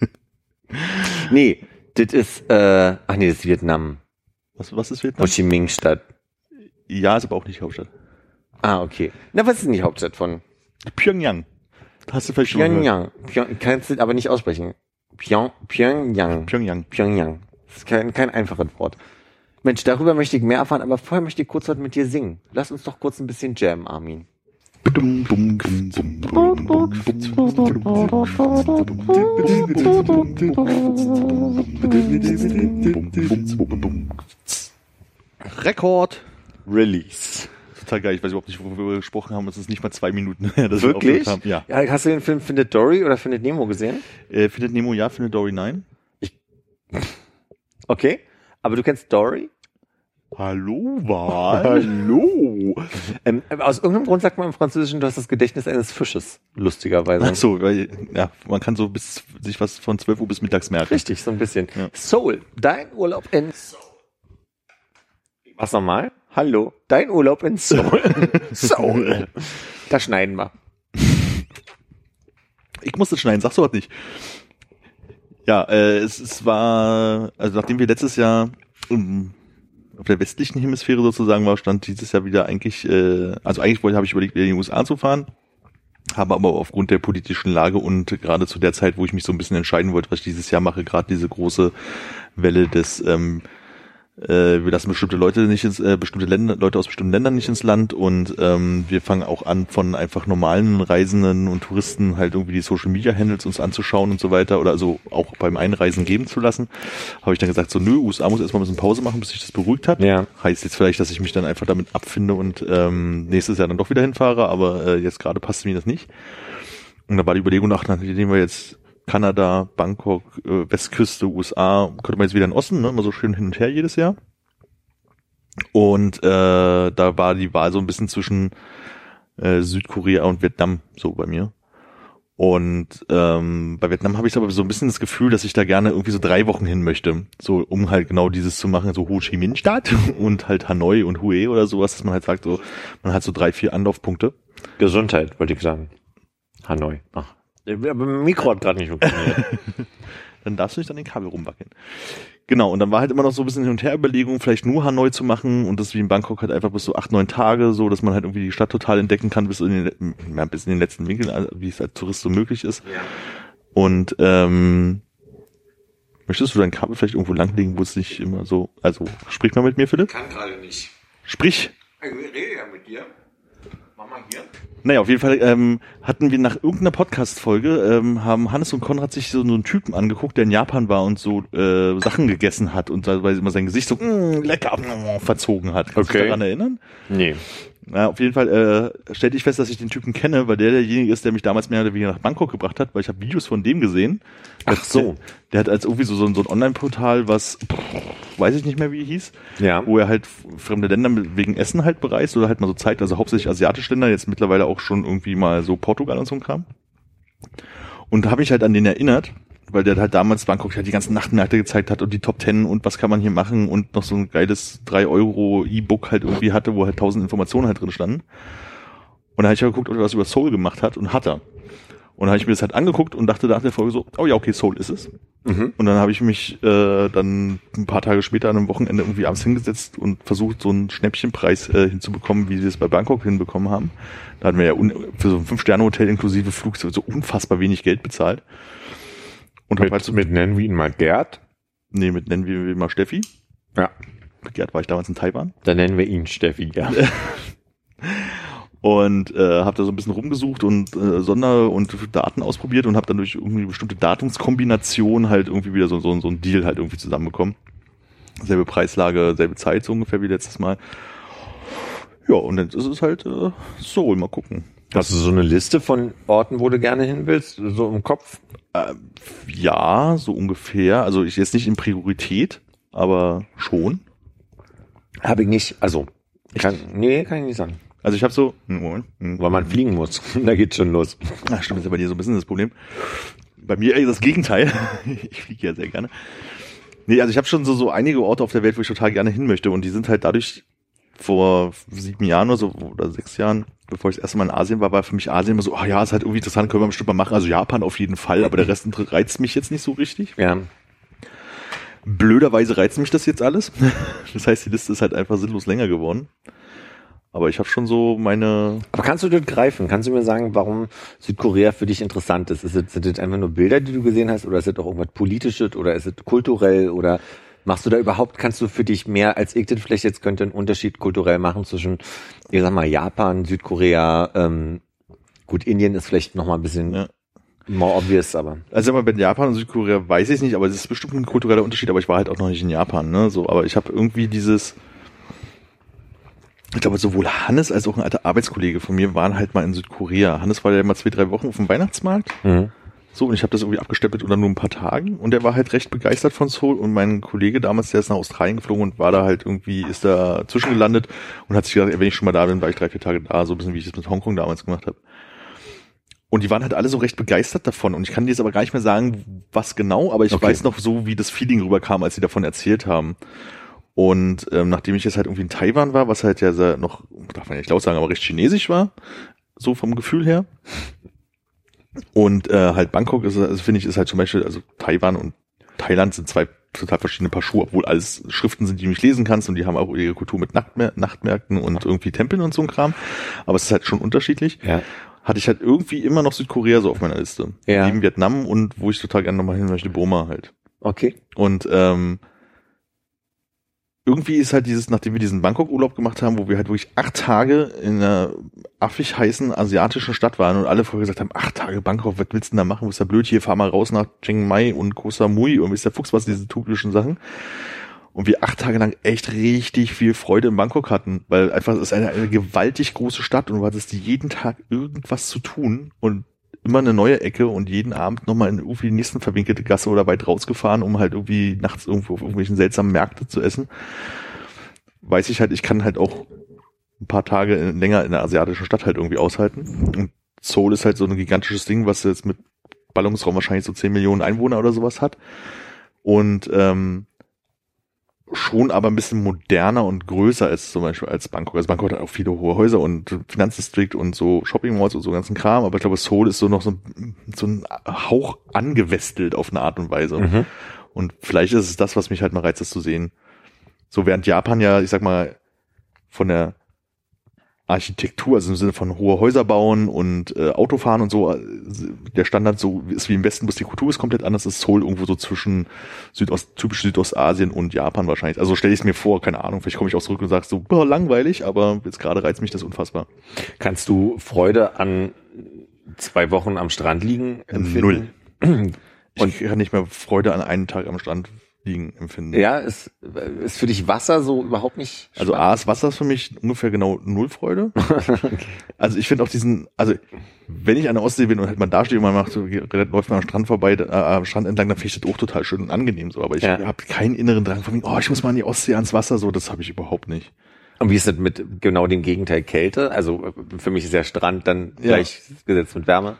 *laughs* nee, das ist, äh, ach nee, das ist Vietnam. Was, was ist Ho Vietnam? Chi Minh Stadt. Ja, ist aber auch nicht Hauptstadt. Ah, okay. Na, was ist denn die Hauptstadt von? Pyongyang. Hast du vielleicht schon? Pyongyang. Pyong, kannst du aber nicht aussprechen. Pyong, Pyongyang. Pyongyang. Pyongyang. Das ist kein, kein einfaches Wort. Mensch, darüber möchte ich mehr erfahren, aber vorher möchte ich kurz was mit dir singen. Lass uns doch kurz ein bisschen jammen, Armin. Rekord. Release. Total geil. Ich weiß überhaupt nicht, worüber wir gesprochen haben. Es ist nicht mal zwei Minuten her, dass Wirklich? wir haben. Ja. ja. Hast du den Film Findet Dory oder Findet Nemo gesehen? Äh, findet Nemo ja, findet Dory nein. Okay. Aber du kennst Dory? Hallo, *laughs* Wal. Hallo. Ähm, aus irgendeinem Grund sagt man im Französischen, du hast das Gedächtnis eines Fisches. Lustigerweise. Ach so, weil, ja, man kann so bis, sich was von 12 Uhr bis mittags merken. Richtig, so ein bisschen. Ja. Soul, dein Urlaub in Seoul. Was nochmal? Hallo, dein Urlaub in Seoul. *laughs* Seoul. Da schneiden wir. Ich muss das schneiden, sagst du was nicht. Ja, äh, es, es war, also nachdem wir letztes Jahr ähm, auf der westlichen Hemisphäre sozusagen war, stand dieses Jahr wieder eigentlich, äh, also eigentlich wollte, habe ich überlegt, wieder in die USA zu fahren, habe aber aufgrund der politischen Lage und gerade zu der Zeit, wo ich mich so ein bisschen entscheiden wollte, was ich dieses Jahr mache, gerade diese große Welle des ähm, äh, wir lassen bestimmte Leute nicht ins, äh, bestimmte Länder, Leute aus bestimmten Ländern nicht ins Land und ähm, wir fangen auch an, von einfach normalen Reisenden und Touristen halt irgendwie die Social Media Handles uns anzuschauen und so weiter oder also auch beim Einreisen geben zu lassen. Habe ich dann gesagt, so nö, USA muss erstmal ein bisschen Pause machen, bis sich das beruhigt hat. Ja. Heißt jetzt vielleicht, dass ich mich dann einfach damit abfinde und ähm, nächstes Jahr dann doch wieder hinfahre, aber äh, jetzt gerade passt mir das nicht. Und da war die Überlegung nach, nachdem wir jetzt Kanada, Bangkok, äh, Westküste, USA, könnte man jetzt wieder in Osten, ne, immer so schön hin und her jedes Jahr. Und äh, da war die Wahl so ein bisschen zwischen äh, Südkorea und Vietnam so bei mir. Und ähm, bei Vietnam habe ich aber so ein bisschen das Gefühl, dass ich da gerne irgendwie so drei Wochen hin möchte, so um halt genau dieses zu machen, so Ho Chi Minh Stadt *laughs* und halt Hanoi und Hue oder sowas, dass man halt sagt, so man hat so drei, vier Anlaufpunkte. Gesundheit, wollte ich sagen. Hanoi. Ach. Aber mein Mikro hat gerade nicht funktioniert. *laughs* dann darfst du nicht an den Kabel rumwackeln. Genau, und dann war halt immer noch so ein bisschen hin und her Überlegung, vielleicht nur Hanoi zu machen und das wie in Bangkok halt einfach bis so acht, neun Tage, so dass man halt irgendwie die Stadt total entdecken kann, bis in den, ja, bis in den letzten Winkeln, also wie es als Tourist so möglich ist. Ja. Und ähm, möchtest du dein Kabel vielleicht irgendwo langlegen, wo es nicht immer so, also sprich mal mit mir, Philipp. Kann gerade nicht. Sprich! Ich rede ja mit dir. Mach mal hier. Naja, auf jeden Fall ähm, hatten wir nach irgendeiner Podcast-Folge, ähm, haben Hannes und Konrad sich so, so einen Typen angeguckt, der in Japan war und so äh, Sachen gegessen hat und dabei immer sein Gesicht so mm, lecker mm, verzogen hat. Kannst du Okay. dich daran erinnern? Nee. Na, auf jeden Fall äh, stellte ich fest, dass ich den Typen kenne, weil der derjenige ist, der mich damals mehr oder weniger nach Bangkok gebracht hat, weil ich habe Videos von dem gesehen. Ach so. Der, der hat als irgendwie so, so, ein- so ein Online-Portal, was pff, weiß ich nicht mehr, wie hieß, Ja. wo er halt fremde Länder wegen Essen halt bereist oder halt mal so zeigt, also hauptsächlich asiatische Länder, jetzt mittlerweile auch schon irgendwie mal so Portugal und so ein Kram. Und da habe ich halt an den erinnert, weil der halt damals Bangkok ja die ganzen Nachtmärkte gezeigt hat und die Top Ten und was kann man hier machen und noch so ein geiles 3 Euro E-Book halt irgendwie hatte, wo halt tausend Informationen halt drin standen. Und da habe ich ja geguckt, ob er was über Soul gemacht hat und hat er. Und dann habe ich mir das halt angeguckt und dachte nach der Folge so, oh ja, okay, Soul ist es. Mhm. Und dann habe ich mich äh, dann ein paar Tage später an einem Wochenende irgendwie abends hingesetzt und versucht, so einen Schnäppchenpreis äh, hinzubekommen, wie sie es bei Bangkok hinbekommen haben. Da hatten wir ja für so ein Fünf-Sterne-Hotel inklusive Flug so unfassbar wenig Geld bezahlt. Und Mit, halt so, mit nennen wir ihn mal Gerd. nee, mit nennen wir ihn mal Steffi. Ja. Mit Gerd war ich damals in Taiwan. Dann nennen wir ihn Steffi, ja. *laughs* und äh, habe da so ein bisschen rumgesucht und äh, Sonder- und Daten ausprobiert und habe dann durch irgendwie bestimmte Datumskombination halt irgendwie wieder so, so, so ein Deal halt irgendwie zusammenbekommen. Selbe Preislage, selbe Zeit so ungefähr wie letztes Mal. Ja, und jetzt ist es halt äh, Soul, mal gucken. Hast du so eine Liste von Orten, wo du gerne hin willst, so im Kopf? Äh, ja, so ungefähr. Also ich jetzt nicht in Priorität, aber schon. Habe ich nicht. Also, kann, nee, kann ich nicht sagen. Also ich habe so. Weil man fliegen muss. *laughs* da geht's schon los. Ach, stimmt, ist ja bei dir so ein bisschen das Problem. Bei mir ey, das Gegenteil. *laughs* ich fliege ja sehr gerne. Nee, also ich habe schon so, so einige Orte auf der Welt, wo ich total gerne hin möchte. Und die sind halt dadurch vor sieben Jahren oder so, oder sechs Jahren, bevor ich das erste Mal in Asien war, war für mich Asien immer so, ah ja, ist halt irgendwie interessant, können wir bestimmt mal machen. Also Japan auf jeden Fall, aber der Rest reizt mich jetzt nicht so richtig. Ja. Blöderweise reizt mich das jetzt alles. *laughs* Das heißt, die Liste ist halt einfach sinnlos länger geworden. Aber ich habe schon so meine Aber kannst du das greifen? Kannst du mir sagen, warum Südkorea für dich interessant ist? Ist es, sind das einfach nur Bilder, die du gesehen hast, oder ist es auch irgendwas Politisches, oder ist es kulturell, oder machst du da überhaupt, kannst du für dich mehr, als ich das vielleicht jetzt könnte, einen Unterschied kulturell machen zwischen, ich sag mal, Japan, Südkorea, ähm, gut, Indien ist vielleicht noch mal ein bisschen Ja. more obvious, aber. Also aber bei Japan und Südkorea weiß ich es nicht, aber es ist bestimmt ein kultureller Unterschied, aber ich war halt auch noch nicht in Japan, ne? So, aber ich habe irgendwie dieses ich glaube, sowohl Hannes als auch ein alter Arbeitskollege von mir waren halt mal in Südkorea. Hannes war ja mal zwei, drei Wochen auf dem Weihnachtsmarkt. Mhm. So, und ich habe das irgendwie abgestempelt unter nur ein paar Tagen. Und der war halt recht begeistert von Seoul. Und mein Kollege damals, der ist nach Australien geflogen und war da halt irgendwie, ist da zwischengelandet und hat sich gesagt, wenn ich schon mal da bin, war ich drei, vier Tage da, so ein bisschen wie ich das mit Hongkong damals gemacht habe. Und die waren halt alle so recht begeistert davon. Und ich kann dir jetzt aber gar nicht mehr sagen, was genau, aber ich Okay. weiß noch so, wie das Feeling rüberkam, als sie davon erzählt haben. Und ähm, nachdem ich jetzt halt irgendwie in Taiwan war, was halt ja noch, darf man ja nicht laut sagen, aber recht chinesisch war, so vom Gefühl her. Und äh, halt Bangkok ist, also finde ich, ist halt zum Beispiel, also Taiwan und Thailand sind zwei total verschiedene Paar Schuhe, obwohl alles Schriften sind, die du nicht lesen kannst und die haben auch ihre Kultur mit Nachtmär Nachtmärkten und irgendwie Tempeln und so ein Kram. Aber es ist halt schon unterschiedlich. Ja. Hatte ich halt irgendwie immer noch Südkorea so auf meiner Liste. Ja. Neben Vietnam und wo ich total gerne nochmal hin möchte, Burma halt. Okay. Und ähm, irgendwie ist halt dieses, nachdem wir diesen Bangkok-Urlaub gemacht haben, wo wir halt wirklich acht Tage in einer affig heißen asiatischen Stadt waren und alle vorher gesagt haben, acht Tage Bangkok, was willst du denn da machen? Was ist da blöd? Hier fahr mal raus nach Chiang Mai und Koh Samui und ist der Fuchs, was diese typischen Sachen. Und wir acht Tage lang echt richtig viel Freude in Bangkok hatten, weil einfach es ist eine, eine gewaltig große Stadt und du hattest jeden Tag irgendwas zu tun und immer eine neue Ecke und jeden Abend nochmal in irgendwie die nächsten verwinkelte Gasse oder weit rausgefahren, um halt irgendwie nachts irgendwo auf irgendwelchen seltsamen Märkte zu essen. Weiß ich halt, ich kann halt auch ein paar Tage länger in der asiatischen Stadt halt irgendwie aushalten. Und Seoul ist halt so ein gigantisches Ding, was jetzt mit Ballungsraum wahrscheinlich so 10 Millionen Einwohner oder sowas hat. Und ähm, schon aber ein bisschen moderner und größer als zum Beispiel als Bangkok. Also Bangkok hat auch viele hohe Häuser und Finanzdistrikt und so Shopping Malls und so ganzen Kram, aber ich glaube Seoul ist so noch so, ein- so ein Hauch angewestelt auf eine Art und Weise. Mhm. Und vielleicht ist es das, was mich halt mal reizt, das zu sehen. So während Japan ja, ich sag mal, von der Architektur, also im Sinne von hohe Häuser bauen und äh, Autofahren und so, äh, der Standard so ist wie im Westen, bloß die Kultur ist komplett anders, ist Seoul irgendwo so zwischen Südost, typisch Südostasien und Japan wahrscheinlich. Also stelle ich es mir vor, keine Ahnung, vielleicht komme ich auch zurück und sage so, boah, langweilig, aber jetzt gerade reizt mich das unfassbar. Kannst du Freude an zwei Wochen am Strand liegen empfinden? *clears throat* Ich Und- kann nicht mehr Freude an einem Tag am Strand liegen empfinden. Ja, ist, ist für dich Wasser so überhaupt nicht? Also A ist Wasser ist für mich ungefähr genau null Freude. *laughs* Also ich finde auch diesen, also wenn ich an der Ostsee bin und halt mal da stehe und man macht so, läuft man am Strand vorbei, äh, am Strand entlang, dann finde ich das auch total schön und angenehm so. Aber ich Ja. habe keinen inneren Drang von mir, oh, ich muss mal an die Ostsee ans Wasser, so, das habe ich überhaupt nicht. Und wie ist das mit genau dem Gegenteil Kälte? Also äh, für mich ist der Strand dann Ja. gleichgesetzt mit Wärme.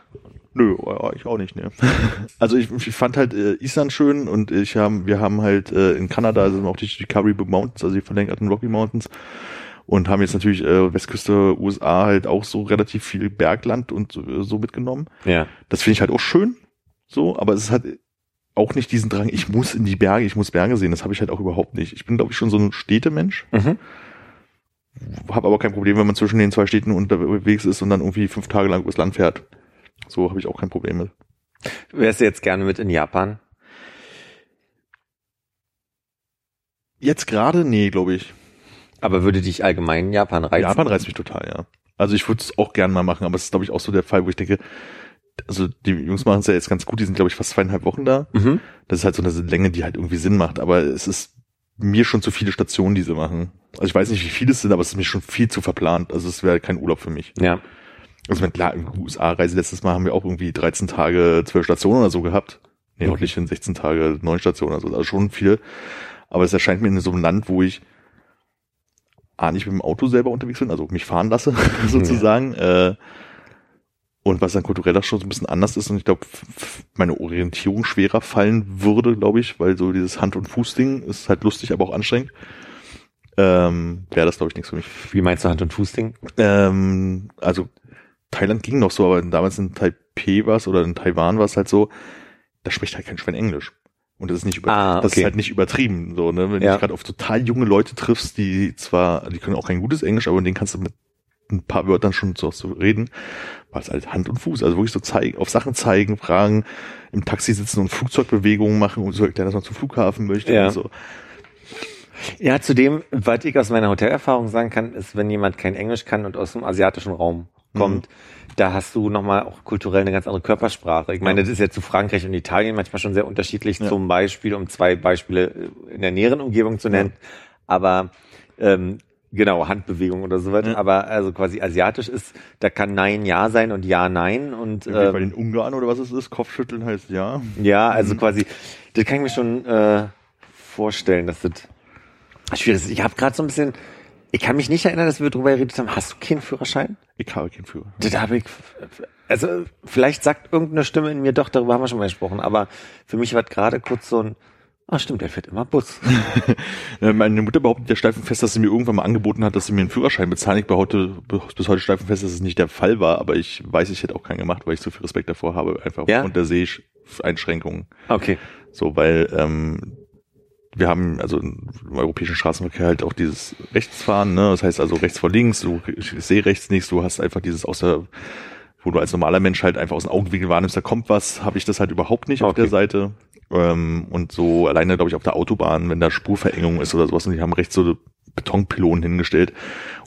Nö, ich auch nicht, ne. *laughs* Also ich, ich fand halt äh, Island schön und ich haben, wir haben halt äh, in Kanada sind wir auch die, die Caribou Mountains, also die verlängerten Rocky Mountains und haben jetzt natürlich äh, Westküste USA halt auch so relativ viel Bergland und so, so mitgenommen. Ja. Das finde ich halt auch schön, so, aber es ist halt auch nicht diesen Drang, ich muss in die Berge, ich muss Berge sehen, das habe ich halt auch überhaupt nicht. Ich bin, glaube ich, schon so ein Städtemensch, Mhm. habe aber kein Problem, wenn man zwischen den zwei Städten unterwegs ist und dann irgendwie fünf Tage lang übers Land fährt. So habe ich auch kein Problem mit. Wärst du jetzt gerne mit in Japan? Jetzt gerade? Nee, glaube ich. Aber würde dich allgemein Japan reizen? Japan reizt mich total, ja. Also ich würde es auch gern mal machen, aber es ist, glaube ich, auch so der Fall, wo ich denke, also die Jungs machen es ja jetzt ganz gut, die sind, glaube ich, fast zweieinhalb Wochen da. Mhm. Das ist halt so eine Länge, die halt irgendwie Sinn macht, aber es ist mir schon zu viele Stationen, die sie machen. Also ich weiß nicht, wie viele es sind, aber es ist mir schon viel zu verplant. Also es wäre kein Urlaub für mich. Ja. Also mit klar, USA-Reise letztes Mal haben wir auch irgendwie 13 Tage, 12 Stationen oder so gehabt. Nee, Okay. auch nicht in 16 Tage, 9 Stationen oder so. Also schon viel. Aber es erscheint mir in so einem Land, wo ich A, nicht mit dem Auto selber unterwegs bin, also mich fahren lasse, *laughs* sozusagen. Äh, und was dann kulturell auch schon so ein bisschen anders ist und ich glaube, meine Orientierung schwerer fallen würde, glaube ich, weil so dieses Hand- und Fußding ist halt lustig, aber auch anstrengend. Ähm, Wäre das, glaube ich, nichts für mich. Wie meinst du Hand- und Fußding? Ähm, also Thailand ging noch so, aber damals in Taipei war es oder in Taiwan war es halt so, da spricht halt kein Schwein Englisch. Und das ist nicht über, Ah, das okay. ist halt nicht übertrieben, so, ne? Wenn Ja. du gerade auf total junge Leute triffst, die zwar, die können auch kein gutes Englisch, aber denen kannst du mit ein paar Wörtern schon so, so reden, war es halt Hand und Fuß, also wirklich so zeigen, auf Sachen zeigen, fragen, im Taxi sitzen und Flugzeugbewegungen machen und so erklären, dass man zum Flughafen möchte Ja. und so. Ja, zudem, was ich aus meiner Hotelerfahrung sagen kann, ist, wenn jemand kein Englisch kann und aus dem asiatischen Raum kommt, da hast du nochmal auch kulturell eine ganz andere Körpersprache. Ich meine, Ja. das ist ja zu Frankreich und Italien manchmal schon sehr unterschiedlich, Ja. zum Beispiel, um zwei Beispiele in der näheren Umgebung zu nennen. Aber ähm, genau, Handbewegung oder sowas. Ja. Aber also quasi asiatisch ist, da kann Nein Ja sein und Ja Nein. Und Irgendwie bei ähm, den Ungarn oder was es ist, Kopfschütteln heißt ja. ja, also quasi, das kann ich mir schon äh, vorstellen, dass das schwierig ist. Ich habe gerade so ein bisschen, ich kann mich nicht erinnern, dass wir darüber geredet haben, hast du keinen Führerschein? Ich habe keinen Führer. Das habe ich, also vielleicht sagt irgendeine Stimme in mir doch, darüber haben wir schon mal gesprochen, aber für mich war gerade kurz so ein, ah stimmt, der fährt immer Bus. *laughs* Meine Mutter behauptet ja steifenfest, dass sie mir irgendwann mal angeboten hat, dass sie mir einen Führerschein bezahlen. Ich behaupte bis heute steifenfest, dass es nicht der Fall war, aber ich weiß, ich hätte auch keinen gemacht, weil ich so viel Respekt davor habe, einfach Ja? aufgrund der Seheinschränkungen. Okay. So, weil ähm, wir haben also im europäischen Straßenverkehr halt auch dieses Rechtsfahren, ne? Das heißt also rechts vor links, du ich sehe rechts nichts, du hast einfach dieses außer wo du als normaler Mensch halt einfach aus dem Augenwinkel wahrnimmst, da kommt was, habe ich das halt überhaupt nicht auf Okay. der Seite. Ähm, und so alleine, glaube ich, auf der Autobahn, wenn da Spurverengung ist oder sowas und die haben rechts so Betonpylonen hingestellt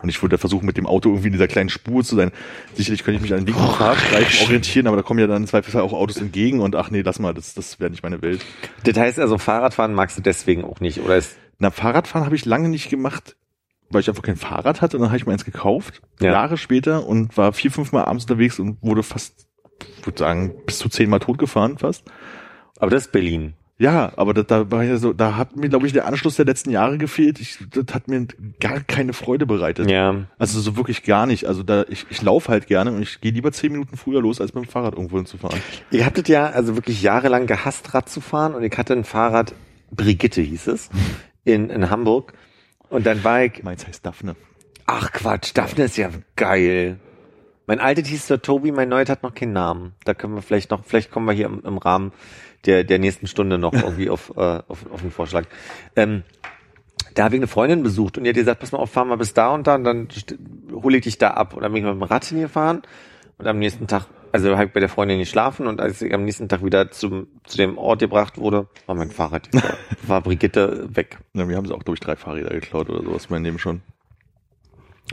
und ich würde versuchen, mit dem Auto irgendwie in dieser kleinen Spur zu sein. Sicherlich könnte ich mich an den linken Fahrstreifen orientieren, aber da kommen ja dann im Zweifelsfall auch Autos entgegen und ach nee, lass mal, das, das wäre nicht meine Welt. Das heißt also, Fahrradfahren magst du deswegen auch nicht, oder ist, Na, Fahrradfahren habe ich lange nicht gemacht, weil ich einfach kein Fahrrad hatte. Und dann habe ich mir eins gekauft, Ja. Jahre später und war vier, fünf Mal abends unterwegs und wurde fast, ich würde sagen, bis zu zehnmal tot gefahren fast. aber das ist Berlin. Ja, aber da, da war ja so, da hat mir, glaube ich, der Anschluss der letzten Jahre gefehlt. Ich, das hat mir gar keine Freude bereitet. Ja. Also so wirklich gar nicht. Also da, ich, ich laufe halt gerne und ich gehe lieber zehn Minuten früher los, als mit dem Fahrrad irgendwo hinzufahren. Ihr hattet ja also wirklich jahrelang gehasst, Rad zu fahren und ich hatte ein Fahrrad, Brigitte hieß es, in, in Hamburg. Und dann war ich, Meins heißt Daphne. ach Quatsch, Daphne ist ja geil. Mein altes hieß der Tobi, mein neues hat noch keinen Namen. Da können wir vielleicht noch, vielleicht kommen wir hier im, im Rahmen der, der nächsten Stunde noch irgendwie auf, äh, auf, auf einen Vorschlag. Ähm, da habe ich eine Freundin besucht und die hat gesagt, pass mal auf, fahr mal bis da und da und dann hole ich dich da ab. Und dann bin ich mit dem Rad hingefahren und am nächsten Tag, also habe ich bei der Freundin geschlafen und als ich am nächsten Tag wieder zum, zu dem Ort gebracht wurde, war mein Fahrrad, war, *laughs* war Brigitte weg. Ja, wir haben sie auch, ich, drei Fahrräder geklaut oder sowas, mein Leben schon.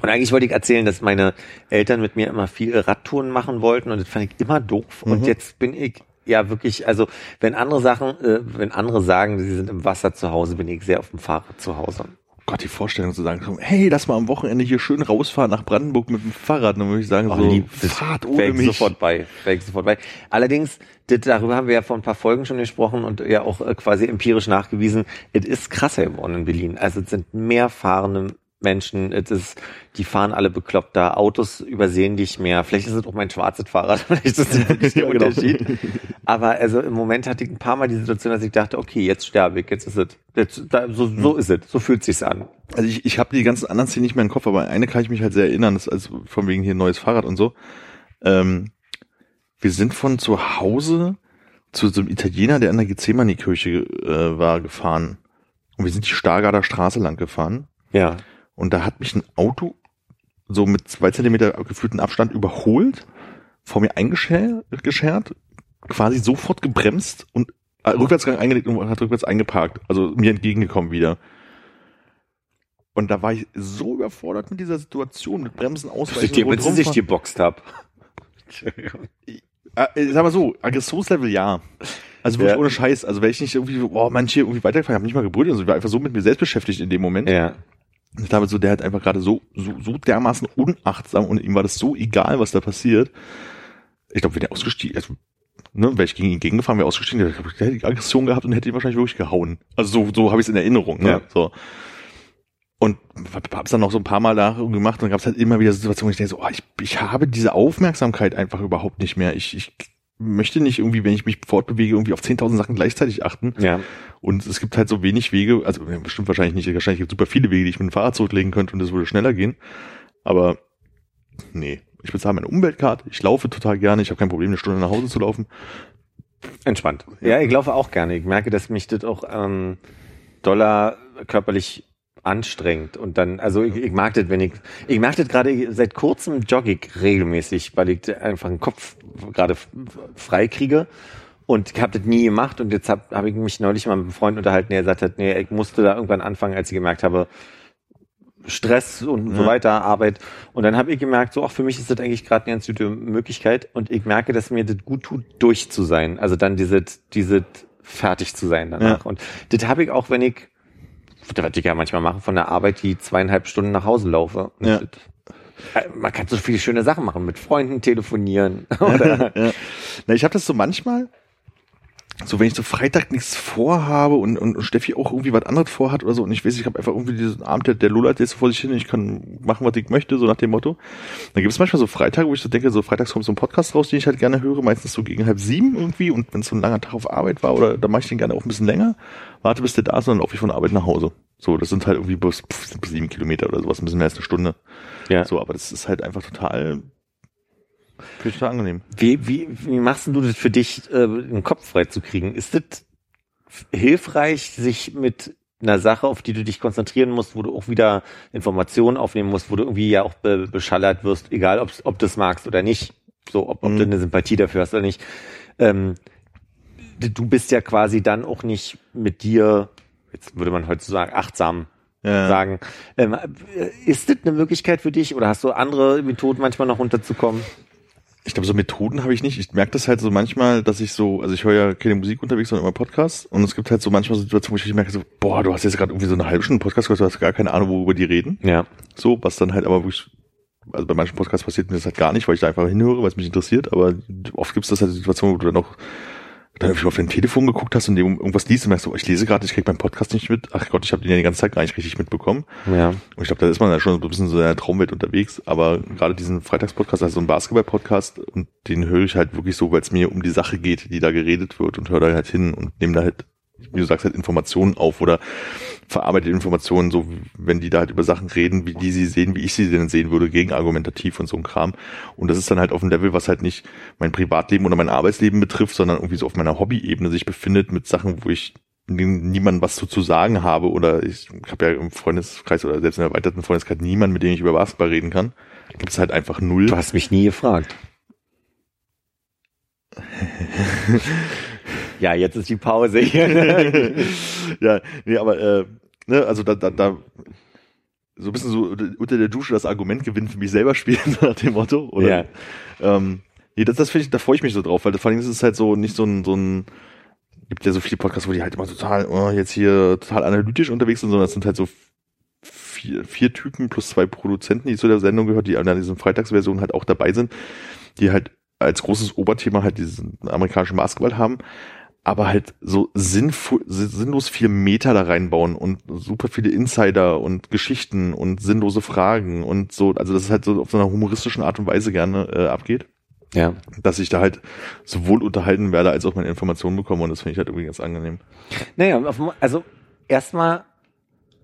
Und eigentlich wollte ich erzählen, dass meine Eltern mit mir immer viel Radtouren machen wollten und das fand ich immer doof. Und Mhm. jetzt bin ich ja wirklich, also wenn andere Sachen, äh, wenn andere sagen, sie sind im Wasser zu Hause, bin ich sehr auf dem Fahrrad zu Hause. Gott, die Vorstellung zu sagen, hey, lass mal am Wochenende hier schön rausfahren nach Brandenburg mit dem Fahrrad. Dann würde ich sagen, so, lieb, fahrt ohne ich mich. sofort bei. Ich sofort bei. Allerdings, das, darüber haben wir ja vor ein paar Folgen schon gesprochen und ja auch äh, quasi empirisch nachgewiesen, es ist krasser geworden in Berlin. Also es sind mehr Fahrende Menschen, es ist, die fahren alle bekloppt da, Autos übersehen dich mehr. Vielleicht ist es auch mein schwarzes Fahrrad, *laughs* vielleicht ist das *laughs* wirklich der genau. Unterschied. Aber also im Moment hatte ich ein paar Mal die Situation, dass ich dachte, okay, jetzt sterbe ich, jetzt ist es, jetzt, da, so, so ist es, so fühlt sich's an. Also ich, ich habe die ganzen anderen Szenen nicht mehr im Kopf, aber eine kann ich mich halt sehr erinnern, das ist also von wegen hier neues Fahrrad und so. Ähm, wir sind von zu Hause zu so einem Italiener, der an der Gethsemane-Kirche äh, war, gefahren. Und wir sind die Stargarder Straße lang gefahren. Ja. Und da hat mich ein Auto so mit zwei Zentimeter gefühlten Abstand überholt, vor mir eingeschert, geschert, quasi sofort gebremst und äh, Rückwärtsgang eingelegt und hat rückwärts eingeparkt. Also mir entgegengekommen wieder. Und da war ich so überfordert mit dieser Situation, mit Bremsen Dass ich ausweichen. dir mit rundherum sich geboxt hab. *laughs* Äh, sag mal so, Aggressionslevel ja. Also wirklich Ja. ohne Scheiß. Also wenn ich nicht irgendwie, oh, manche irgendwie weitergefahren, habe nicht mal gebrüllt, also ich war einfach so mit mir selbst beschäftigt in dem Moment. Ja. Ich glaube so, der hat einfach gerade so, so, so dermaßen unachtsam und ihm war das so egal, was da passiert. Ich glaube, wenn er ausgestiegen, also, ne, wäre ich gegen ihn gegengefahren, wäre ausgestiegen, der, der hätte die Aggression gehabt und hätte ihn wahrscheinlich wirklich gehauen. Also so, so habe ich es in Erinnerung. Ne? Ja. So. Und hab's dann noch so ein paar Mal da gemacht und dann gab's halt immer wieder Situationen, wo ich denke so, oh, ich, ich habe diese Aufmerksamkeit einfach überhaupt nicht mehr. Ich, ich möchte nicht irgendwie, wenn ich mich fortbewege, irgendwie auf 10.000 Sachen gleichzeitig achten. Ja. Und es gibt halt so wenig Wege, also bestimmt wahrscheinlich nicht, wahrscheinlich gibt es super viele Wege, die ich mit dem Fahrrad zurücklegen könnte und das würde schneller gehen. Aber nee, ich bezahle meine Umweltkarte, ich laufe total gerne, ich habe kein Problem, eine Stunde nach Hause zu laufen. Entspannt. Ja, ich laufe auch gerne. Ich merke, dass mich das auch ähm, doller körperlich anstrengt und dann, also ich, ich mag das, wenn ich, ich merke das gerade seit kurzem jogge ich regelmäßig, weil ich einfach den Kopf gerade frei kriege und ich habe das nie gemacht und jetzt habe hab ich mich neulich mal mit einem Freund unterhalten, der gesagt hat, nee, ich musste da irgendwann anfangen, als ich gemerkt habe, Stress und so Ja. weiter, Arbeit. Und dann habe ich gemerkt, so auch für mich ist das eigentlich gerade eine ganz gute Möglichkeit und ich merke, dass mir das gut tut, durch zu sein. Also dann diese, diese fertig zu sein danach. Ja. Und das habe ich auch, wenn ich, was ich ja manchmal mache, von der Arbeit die zweieinhalb Stunden nach Hause laufe. Ja. äh, Man kann so viele schöne Sachen machen, mit Freunden telefonieren. *laughs* Oder, ja. Na, ich habe das so manchmal, so wenn ich so Freitag nichts vorhabe und, und, und Steffi auch irgendwie was anderes vorhat oder so und ich weiß, ich habe einfach irgendwie diesen Abend, der, der lullert jetzt vor sich hin, ich kann machen, was ich möchte, so nach dem Motto. Dann gibt es manchmal so Freitage, wo ich so denke, so freitags kommt so ein Podcast raus, den ich halt gerne höre, meistens so gegen halb sieben irgendwie und wenn es so ein langer Tag auf Arbeit war oder dann mache ich den gerne auch ein bisschen länger, warte bis der da ist und dann laufe ich von Arbeit nach Hause. So, das sind halt irgendwie bis, pff, bis sieben Kilometer oder sowas, ein bisschen mehr als eine Stunde. ja. So, aber das ist halt einfach total, finde ich total angenehm. Wie, wie, wie machst du das für dich, äh, den Kopf frei zu kriegen? Ist das hilfreich, sich mit einer Sache, auf die du dich konzentrieren musst, wo du auch wieder Informationen aufnehmen musst, wo du irgendwie ja auch be beschallert wirst, egal ob du es magst oder nicht, so ob, ob Mhm. du eine Sympathie dafür hast oder nicht. Ähm, du bist ja quasi dann auch nicht mit dir, jetzt würde man heute sagen, achtsam Ja. sagen. Ähm, äh, ist das eine Möglichkeit für dich oder hast du andere Methoden manchmal noch runterzukommen? Ich glaube, so Methoden habe ich nicht. Ich merke das halt so manchmal, dass ich so, also ich höre ja keine Musik unterwegs, sondern immer Podcasts. Und es gibt halt so manchmal so Situationen, wo ich merke so, boah, du hast jetzt gerade irgendwie so eine halbe Stunde Podcast gehört, du hast gar keine Ahnung, worüber die reden. Ja. So, was dann halt aber wirklich, also bei manchen Podcasts passiert mir das halt gar nicht, weil ich da einfach hinhöre, weil es mich interessiert. Aber oft gibt es das halt Situationen, wo du dann auch dann irgendwie auf dein Telefon geguckt hast und irgendwas liest und merkst so, oh, ich lese gerade, ich krieg meinen Podcast nicht mit. Ach Gott, ich habe den ja die ganze Zeit gar nicht richtig mitbekommen. Ja. Und ich glaube, da ist man ja schon so ein bisschen so in der Traumwelt unterwegs. Aber gerade diesen Freitagspodcast, also so ein Basketball-Podcast, und den höre ich halt wirklich so, weil es mir um die Sache geht, die da geredet wird und höre da halt hin und nehme da halt, wie du sagst, halt Informationen auf oder verarbeite Informationen, so wenn die da halt über Sachen reden, wie die sie sehen, wie ich sie denn sehen würde, gegenargumentativ und so ein Kram. Und das ist dann halt auf einem Level, was halt nicht mein Privatleben oder mein Arbeitsleben betrifft, sondern irgendwie so auf meiner Hobby-Ebene sich befindet mit Sachen, wo ich niemandem was zu, zu sagen habe oder ich habe ja im Freundeskreis oder selbst in der erweiterten Freundeskreis niemanden, mit dem ich über Basketball reden kann. Gibt es halt einfach null. Du hast mich nie gefragt. *laughs* ja, jetzt ist die Pause hier. *laughs* ja, nee, aber äh, ne, also da, da, da so ein bisschen so unter der Dusche das Argument gewinnen für mich selber spielen, *laughs* nach dem Motto. Oder, Ja. ähm, nee, das, das finde ich, da freue ich mich so drauf, weil vor allem ist es halt so nicht so ein, so ein, gibt ja so viele Podcasts, wo die halt immer total, oh, jetzt hier total analytisch unterwegs sind, sondern es sind halt so vier, vier Typen plus zwei Produzenten, die zu der Sendung gehört, die an dieser Freitagsversion halt auch dabei sind, die halt als großes Oberthema halt diesen amerikanischen Basketball haben. Aber halt so sinnvoll, sinnlos viel Meter da reinbauen und super viele Insider und Geschichten und sinnlose Fragen und so, also das ist halt so auf so einer humoristischen Art und Weise gerne äh, abgeht. Ja. Dass ich da halt sowohl unterhalten werde, als auch meine Informationen bekomme und das finde ich halt irgendwie ganz angenehm. Naja, also erstmal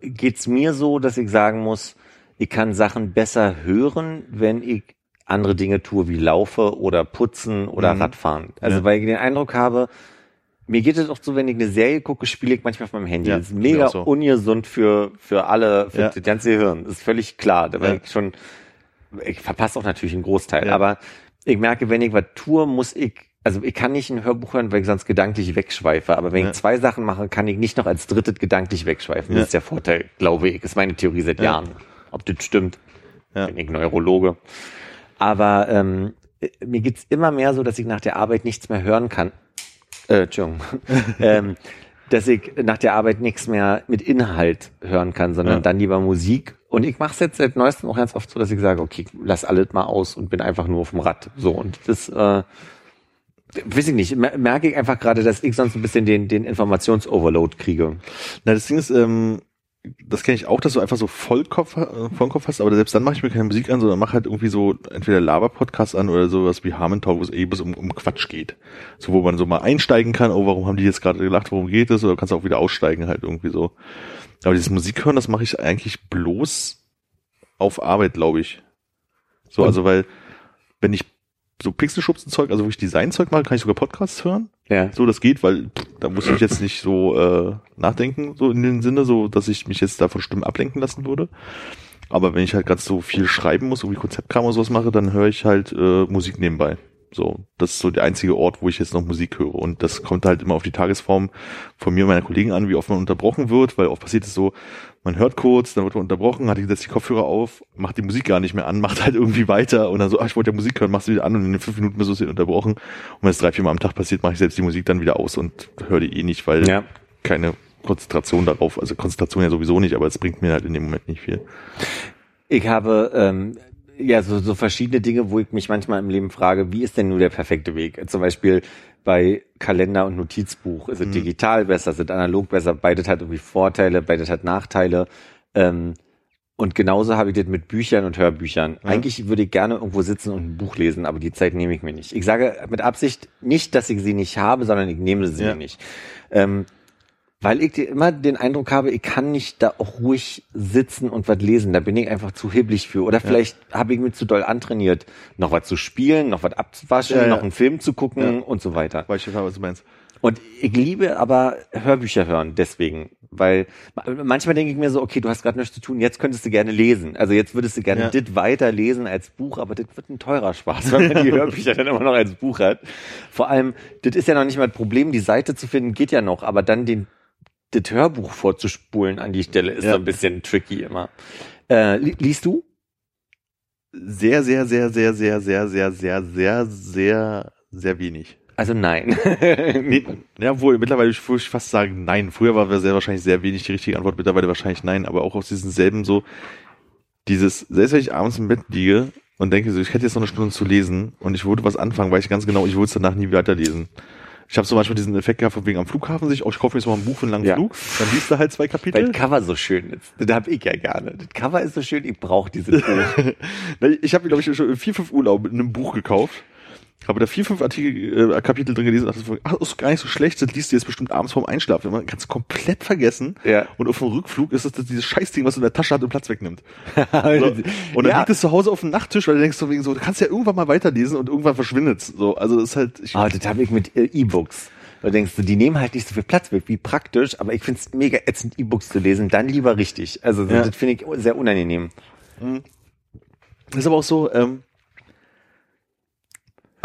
geht's mir so, dass ich sagen muss, ich kann Sachen besser hören, wenn ich andere Dinge tue, wie laufe oder putzen oder Mhm. Radfahren. Also Ja. weil ich den Eindruck habe, mir geht es auch so, wenn ich eine Serie gucke, spiele ich manchmal auf meinem Handy. Ja, das ist mega so. ungesund für, für alle, für Ja. das ganze Gehirn. Das ist völlig klar. Da war Ja. ich schon, ich verpasse auch natürlich einen Großteil. Ja. Aber ich merke, wenn ich was tue, muss ich, also ich kann nicht ein Hörbuch hören, weil ich sonst gedanklich wegschweife. Aber wenn ich zwei Sachen mache, kann ich nicht noch als drittes gedanklich wegschweifen. Das ist der Vorteil, glaube ich. Das ist meine Theorie seit Ja. Jahren. Ob das stimmt, Ja. bin ich Neurologe. Aber ähm, mir geht's immer mehr so, dass ich nach der Arbeit nichts mehr hören kann. Äh, Entschuldigung. *laughs* ähm, dass ich nach der Arbeit nichts mehr mit Inhalt hören kann, sondern Ja. dann lieber Musik. Und ich mache es jetzt seit neuestem auch ganz oft so, dass ich sage, okay, lass alles mal aus und bin einfach nur auf dem Rad. So und das äh, weiß ich nicht, mer- merke ich einfach gerade, dass ich sonst ein bisschen den, den Informationsoverload kriege. Na, das Ding ist, ähm, das kenne ich auch, dass du einfach so Vollkopf, äh, Vollkopf hast, aber selbst dann mache ich mir keine Musik an, sondern mache halt irgendwie so entweder Laber-Podcast an oder sowas wie Harmon Talk, wo es eh bis um, um Quatsch geht. So, wo man so mal einsteigen kann, oh, warum haben die jetzt gerade gelacht, worum geht es, oder kannst du auch wieder aussteigen halt irgendwie so. Aber dieses Musik hören, das mache ich eigentlich bloß auf Arbeit, glaube ich. So, also weil, wenn ich so Pixelschubsen-Zeug, also wo ich Design-Zeug mache, kann ich sogar Podcasts hören. Ja. So, das geht, weil pff, da muss ich jetzt nicht so äh, nachdenken, so in dem Sinne, so dass ich mich jetzt da von Stimmen ablenken lassen würde. Aber wenn ich halt gerade so viel schreiben muss, irgendwie Konzeptkram oder sowas mache, dann höre ich halt äh, Musik nebenbei. So, das ist so der einzige Ort, wo ich jetzt noch Musik höre. Und das kommt halt immer auf die Tagesform von mir und meiner Kollegen an, wie oft man unterbrochen wird, weil oft passiert es so, man hört kurz, dann wird man unterbrochen, hat setzt die Kopfhörer auf, macht die Musik gar nicht mehr an, *laughs* macht halt irgendwie weiter und dann so, ach, ich wollte ja Musik hören, machst du wieder an und in den fünf Minuten bist du wieder unterbrochen. Und wenn es drei, vier Mal am Tag passiert, mache ich selbst die Musik dann wieder aus und höre die eh nicht, weil Ja. keine Konzentration darauf, also Konzentration ja sowieso nicht, aber es bringt mir halt in dem Moment nicht viel. Ich habe ähm, ja so, so verschiedene Dinge, wo ich mich manchmal im Leben frage, wie ist denn nur der perfekte Weg? Zum Beispiel bei Kalender und Notizbuch. Ist es Mhm. digital besser, es analog besser? Beides hat irgendwie Vorteile, beides hat Nachteile. Ähm, und genauso habe ich das mit Büchern und Hörbüchern. Ja. Eigentlich würde ich gerne irgendwo sitzen und ein Buch lesen, aber die Zeit nehme ich mir nicht. Ich sage mit Absicht nicht, dass ich sie nicht habe, sondern ich nehme sie Ja. mir nicht. Ähm, weil ich immer den Eindruck habe, ich kann nicht da auch ruhig sitzen und was lesen. Da bin ich einfach zu hibbelig für. Oder vielleicht habe ich mir zu doll antrainiert, noch was zu spielen, noch was abzuwaschen, Ja, ja. noch einen Film zu gucken Ja. und so weiter. Weil ich total, was du meinst. Und ich liebe aber Hörbücher hören deswegen, weil ma- manchmal denke ich mir so, okay, du hast gerade nichts zu tun, jetzt könntest du gerne lesen. Also jetzt würdest du gerne Ja. dit weiter lesen als Buch, aber das wird ein teurer Spaß, *laughs* wenn man die Hörbücher dann immer noch als Buch hat. Vor allem, das ist ja noch nicht mal ein Problem, die Seite zu finden geht ja noch, aber dann den das Hörbuch vorzuspulen an die Stelle ist Ja. so ein bisschen tricky immer. Äh, li liest du? Sehr, sehr, sehr, sehr, sehr, sehr, sehr, sehr, sehr, sehr, sehr wenig. Also nein. *laughs* Nee, ja, wohl, mittlerweile würde ich fast sagen, nein. Früher war sehr wahrscheinlich sehr wenig die richtige Antwort, mittlerweile wahrscheinlich nein, aber auch aus diesen selben so, dieses, selbst wenn ich abends im Bett liege und denke so, ich hätte jetzt noch eine Stunde zu lesen und ich würde was anfangen, weiß ich ganz genau, ich würde es danach nie weiterlesen. Ich habe zum Beispiel diesen Effekt gehabt, von wegen am Flughafen sich, oh, ich kaufe mir jetzt mal ein Buch für einen langen Ja. Flug, dann liest du halt zwei Weil Kapitel. das Cover so schön ist. Das hab ich ja gerne. Das Cover ist so schön, ich brauche dieses *laughs* Buch. Ich habe, glaube ich, schon vier, fünf Urlaub mit einem Buch gekauft. Habe da vier, fünf Artikel, äh, Kapitel drin gelesen und dachte, so, ach, ist gar nicht so schlecht, das liest du jetzt bestimmt abends vorm Einschlafen. Man kann es komplett vergessen. Ja. Und auf dem Rückflug ist es das dieses Scheißding, was du in der Tasche hat und Platz wegnimmt. *laughs* So. Und dann ja. liegt es zu Hause auf dem Nachttisch, weil du denkst so wegen so, du kannst ja irgendwann mal weiterlesen und irgendwann verschwindet So, also das ist halt, ich, Ah, das habe ich mit äh, E-Books. Da denkst du, die nehmen halt nicht so viel Platz weg, wie praktisch, aber ich find's mega ätzend, E-Books zu lesen, dann lieber richtig. Also Ja. das finde ich sehr unangenehm. Das ist aber auch so, ähm,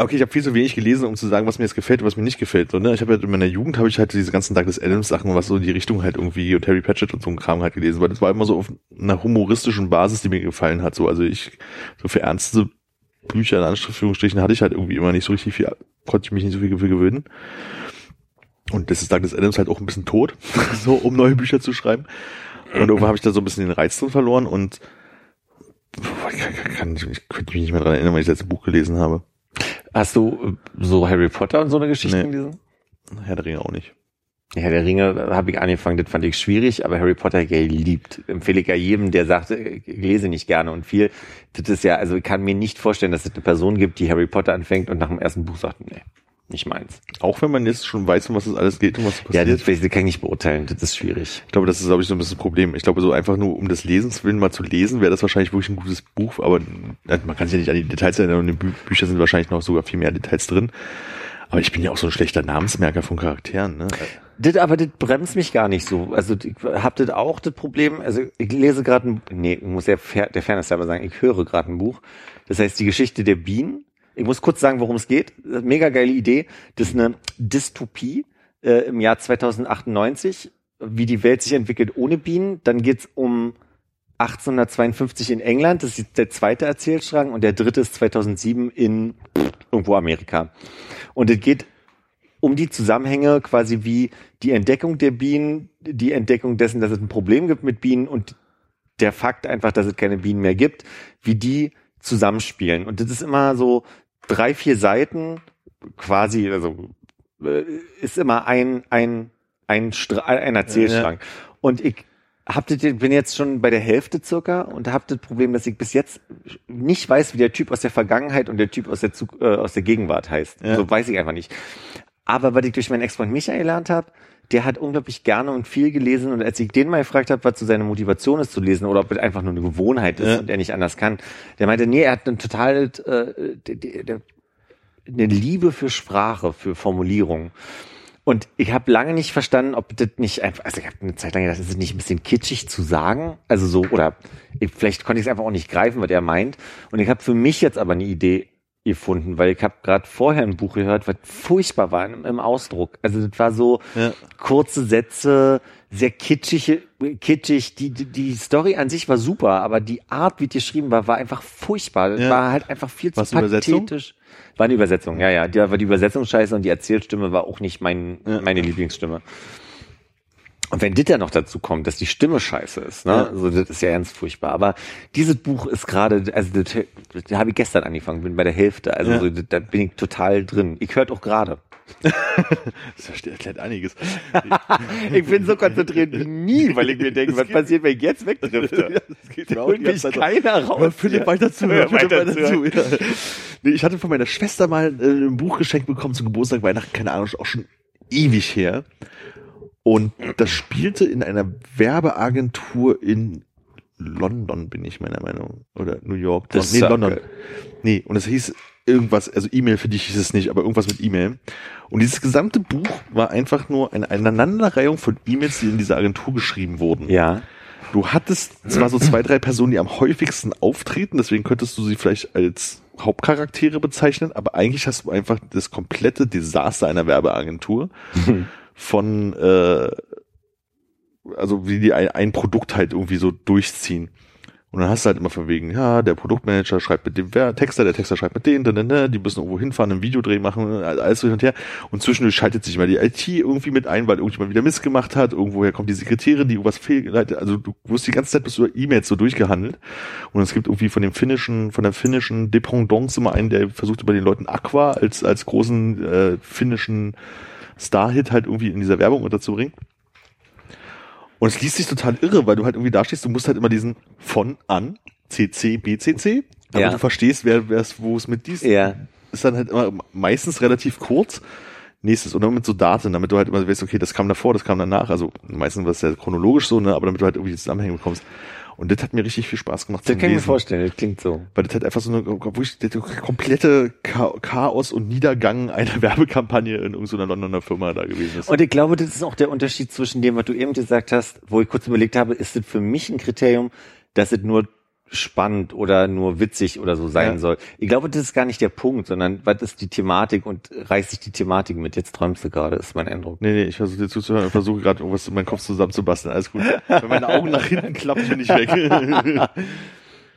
okay, ich habe viel zu wenig gelesen, um zu sagen, was mir jetzt gefällt und was mir nicht gefällt. So, ne? Ich habe halt in meiner Jugend habe ich halt diese ganzen Douglas Adams Sachen, was so in die Richtung halt irgendwie und Harry Patchett und so ein Kram halt gelesen, weil das war immer so auf einer humoristischen Basis, die mir gefallen hat. So, also ich so für ernste Bücher in Anführungsstrichen hatte ich halt irgendwie immer nicht so richtig viel, konnte ich mich nicht so viel gewöhnen. Und das ist Douglas Adams halt auch ein bisschen tot, *laughs* so um neue Bücher zu schreiben. Und irgendwann habe ich da so ein bisschen den Reiz drin verloren und ich, kann, kann, ich könnte mich nicht mehr dran erinnern, weil ich das letzte Buch gelesen habe. Hast du äh, so Harry Potter und so eine Geschichte Nee. gelesen? Herr der Ringe auch nicht. Ja, der Ringe habe ich angefangen, das fand ich schwierig, aber Harry Potter geliebt. Empfehle ich ja jedem, der sagt, ich lese nicht gerne und viel. Das ist ja, also ich kann mir nicht vorstellen, dass es eine Person gibt, die Harry Potter anfängt und nach dem ersten Buch sagt, nee, nicht meins. Auch wenn man jetzt schon weiß, um was es alles geht und was Ja, passiert. das, das kann ich nicht beurteilen, das ist schwierig. ich glaube, das ist, glaube ich, so ein bisschen das Problem. Ich glaube, so einfach nur um des Lesens willen mal zu lesen, wäre das wahrscheinlich wirklich ein gutes Buch, aber man kann sich ja nicht an die Details erinnern und in den Bü Büchern sind wahrscheinlich noch sogar viel mehr Details drin. Aber ich bin ja auch so ein schlechter Namensmerker von Charakteren, ne? Das, aber das bremst mich gar nicht so. Also ich hab das auch das Problem, also ich lese gerade ein, nee, ich muss Fair- der Fairness halber sagen, ich höre gerade ein Buch. Das heißt, die Geschichte der Bienen. Ich muss kurz sagen, worum es geht. Mega geile Idee. Das ist eine Dystopie äh, im Jahr 2098, wie die Welt sich entwickelt ohne Bienen. Dann geht's um 1852 in England, das ist der zweite Erzählstrang und der dritte ist 2007 in irgendwo Amerika. Und es geht um die Zusammenhänge quasi wie die Entdeckung der Bienen, die Entdeckung dessen, dass es ein Problem gibt mit Bienen und der Fakt einfach, dass es keine Bienen mehr gibt, wie die zusammenspielen. Und das ist immer so drei, vier Seiten quasi, also äh, ist immer ein, ein, ein, Stra ein Erzählstrang. Und ich hab das, bin jetzt schon bei der Hälfte circa und habe das Problem, dass ich bis jetzt nicht weiß, wie der Typ aus der Vergangenheit und der Typ aus der, Zug, äh, aus der Gegenwart heißt. Ja. So weiß ich einfach nicht. Aber was ich durch meinen Ex-Freund Michael gelernt habe, der hat unglaublich gerne und viel gelesen. Und als ich den mal gefragt habe, was so seine Motivation ist zu lesen oder ob es einfach nur eine Gewohnheit ist Ja. und er nicht anders kann, der meinte, nee, er hat eine total äh, eine Liebe für Sprache, für Formulierung. Und ich habe lange nicht verstanden, ob das nicht einfach, also ich habe eine Zeit lang gedacht, ist es nicht ein bisschen kitschig zu sagen? Also so, oder ich, vielleicht konnte ich es einfach auch nicht greifen, was er meint. Und ich habe für mich jetzt aber eine Idee gefunden, weil ich habe gerade vorher ein Buch gehört, was furchtbar war im, im Ausdruck. Also das war so Ja. kurze Sätze, sehr kitschig, kitschig. Die, die, die Story an sich war super, aber die Art, wie die geschrieben war, war einfach furchtbar. Das Ja. war halt einfach viel zu War's Übersetzung? pathetisch. War eine Übersetzung, ja, ja. Die war die Übersetzung scheiße und die Erzählstimme war auch nicht mein, Ja. meine Lieblingsstimme. Und wenn das ja noch dazu kommt, dass die Stimme scheiße ist, ne? Ja. Also das ist ja ganz furchtbar. Aber dieses Buch ist gerade, also das, das habe ich gestern angefangen, bin bei der Hälfte. Also Ja. so, da bin ich total drin. Ich hört auch gerade. *laughs* Das erklärt einiges. *laughs* Ich bin so konzentriert wie nie, weil ich mir *laughs* denke, was passiert, wenn ich jetzt wegdrifte? das geht Da holt mich keiner raus. Hör Philipp weiter zu, hör weiter weiter zu. Ja. Nee, ich hatte von meiner Schwester mal äh, ein Buch geschenkt bekommen zum Geburtstag, Weihnachten, keine Ahnung, ist auch schon ewig her. Und das spielte in einer Werbeagentur in London, bin ich meiner Meinung. Oder New York. Das nee, London. geil. Nee, und es hieß irgendwas, also E-Mail für dich hieß es nicht, aber irgendwas mit E-Mail. Und dieses gesamte Buch war einfach nur eine Aneinanderreihung von E-Mails, die in dieser Agentur geschrieben wurden. Ja. Du hattest zwar so zwei, drei Personen, die am häufigsten auftreten, deswegen könntest du sie vielleicht als Hauptcharaktere bezeichnen, aber eigentlich hast du einfach das komplette Desaster einer Werbeagentur *laughs* von, äh, also wie die ein, ein Produkt halt irgendwie so durchziehen. Und dann hast du halt immer von wegen, ja, der Produktmanager schreibt mit dem Texter, der Texter schreibt mit denen, dann, dann, die müssen irgendwo hinfahren, ein Videodreh machen, alles hin und her. Und zwischendurch schaltet sich mal die IT irgendwie mit ein, weil irgendjemand wieder Mist gemacht hat. Irgendwoher kommt die Sekretärin, die irgendwas fehlgeleitet. Also du wirst die ganze Zeit bis über E-Mails so durchgehandelt. Und es gibt irgendwie von dem finnischen, von der finnischen Dependance immer einen, der versucht über den Leuten Aqua als, als großen äh, finnischen Star-Hit halt irgendwie in dieser Werbung unterzubringen. Und es liest sich total irre, weil du halt irgendwie da stehst, du musst halt immer diesen von an CC BCC, damit Ja. du verstehst, wer wer es wo es mit dies Ja. ist dann halt immer meistens relativ kurz. Nächstes und dann mit so Daten, damit du halt immer weißt, okay, das kam davor, das kam danach. Also meistens war es ja chronologisch so, ne, aber damit du halt irgendwie die Zusammenhänge bekommst. Und das hat mir richtig viel Spaß gemacht. Das kann ich mir vorstellen, das klingt so. Weil das halt einfach so eine wirklich der komplette Cha- Chaos und Niedergang einer *laughs* Werbekampagne in irgendeiner Londoner Firma da gewesen ist. Und ich glaube, das ist auch der Unterschied zwischen dem, was du eben gesagt hast, wo ich kurz überlegt habe, ist das für mich ein Kriterium, dass es nur spannend oder nur witzig oder so sein Ja. soll. Ich glaube, das ist gar nicht der Punkt, sondern was ist die Thematik und reißt sich die Thematik mit. Jetzt träumst du gerade, ist mein Eindruck. Nee, nee, ich versuche dir zuzuhören und versuche gerade irgendwas in meinen Kopf zusammenzubasteln. Alles gut. Wenn meine Augen nach hinten klappen, bin ich weg. *laughs*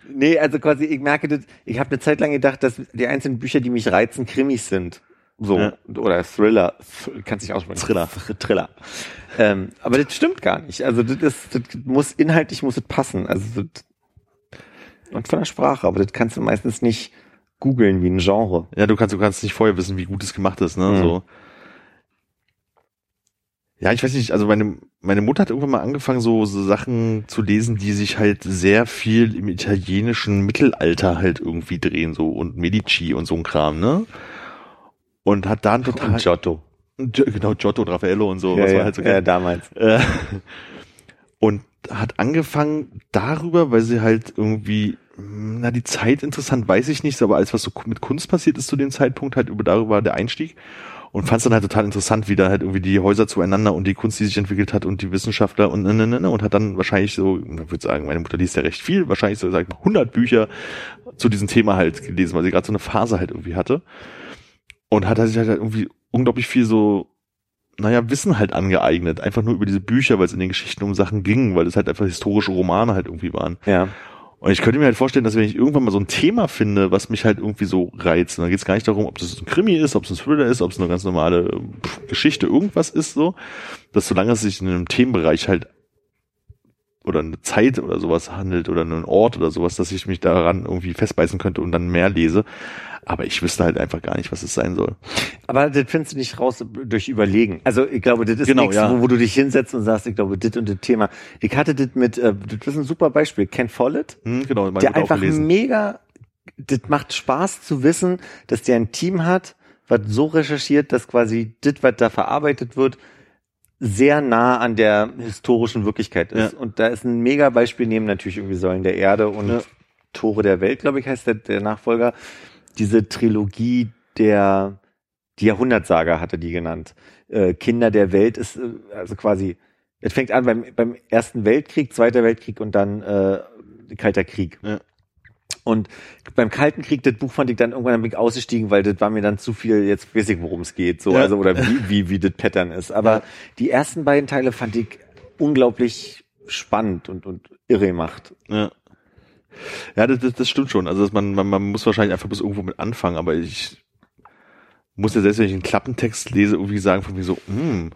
Nee, also quasi, ich merke das, ich habe eine Zeit lang gedacht, dass die einzelnen Bücher, die mich reizen, Krimis sind. So. Ja. Oder Thriller. Th- Kannst nicht aussprechen. Thriller. Th- Thriller. Ähm, aber das stimmt gar nicht. Also das, ist, das muss inhaltlich muss es passen. Also das, und von der Sprache, aber das kannst du meistens nicht googeln wie ein Genre. Ja, du kannst, du kannst nicht vorher wissen, wie gut es gemacht ist, ne? Mhm. So. Ja, ich weiß nicht, also meine, meine Mutter hat irgendwann mal angefangen, so, so Sachen zu lesen, die sich halt sehr viel im italienischen Mittelalter halt irgendwie drehen, so und Medici und so ein Kram, ne? Und hat dann total. Und Giotto. Genau, Giotto und Raffaello und so, ja, was ja, war halt so ja, geil. damals. Äh, *laughs* und hat angefangen darüber, weil sie halt irgendwie, na, die Zeit interessant, weiß ich nicht, aber alles, was so mit Kunst passiert ist zu dem Zeitpunkt, halt über darüber der Einstieg. Und fand es dann halt total interessant, wie da halt irgendwie die Häuser zueinander und die Kunst, die sich entwickelt hat und die Wissenschaftler und ne, ne, ne, ne, und hat dann wahrscheinlich so, ich würde sagen, meine Mutter liest ja recht viel, wahrscheinlich so, sag ich mal, 100 Bücher zu diesem Thema halt gelesen, weil sie gerade so eine Phase halt irgendwie hatte. Und hat sich halt irgendwie unglaublich viel so naja, Wissen halt angeeignet. Einfach nur über diese Bücher, weil es in den Geschichten um Sachen ging, weil es halt einfach historische Romane halt irgendwie waren. Ja. Und ich könnte mir halt vorstellen, dass wenn ich irgendwann mal so ein Thema finde, was mich halt irgendwie so reizt, dann geht es gar nicht darum, ob das ein Krimi ist, ob es ein Thriller ist, ob es eine ganz normale Geschichte, irgendwas ist so, dass solange es sich in einem Themenbereich halt oder eine Zeit oder sowas handelt oder einen Ort oder sowas, dass ich mich daran irgendwie festbeißen könnte und dann mehr lese. Aber ich wüsste halt einfach gar nicht, was es sein soll. Aber das findest du nicht raus durch Überlegen. Also ich glaube, das ist Genau, nichts, ja. wo, wo du dich hinsetzt und sagst, ich glaube, das und das Thema. Ich hatte das mit, äh, das ist ein super Beispiel, Ken Follett, Hm, genau, der einfach mega, das macht Spaß zu wissen, dass der ein Team hat, was so recherchiert, dass quasi das, was da verarbeitet wird, sehr nah an der historischen Wirklichkeit ist. Ja. Und da ist ein mega Beispiel neben natürlich irgendwie Säulen der Erde und Ja. Tore der Welt, glaube ich, heißt der, der Nachfolger. Diese Trilogie der, die Jahrhundertsaga hatte die genannt. Äh, Kinder der Welt ist äh, also quasi, es fängt an beim, beim Ersten Weltkrieg, Zweiter Weltkrieg und dann äh, Kalter Krieg. Ja. Und beim Kalten Krieg, das Buch fand ich dann irgendwann bin ich ausgestiegen, weil das war mir dann zu viel, jetzt weiß ich, worum es geht, so, Ja. also, oder wie, wie, wie das Pattern ist. Aber Ja. die ersten beiden Teile fand ich unglaublich spannend und, und irre gemacht. Ja. Ja, das, das, das stimmt schon. Also dass man, man, man muss wahrscheinlich einfach bis irgendwo mit anfangen, aber ich muss ja selbst, wenn ich einen Klappentext lese, irgendwie sagen von mir so, hm,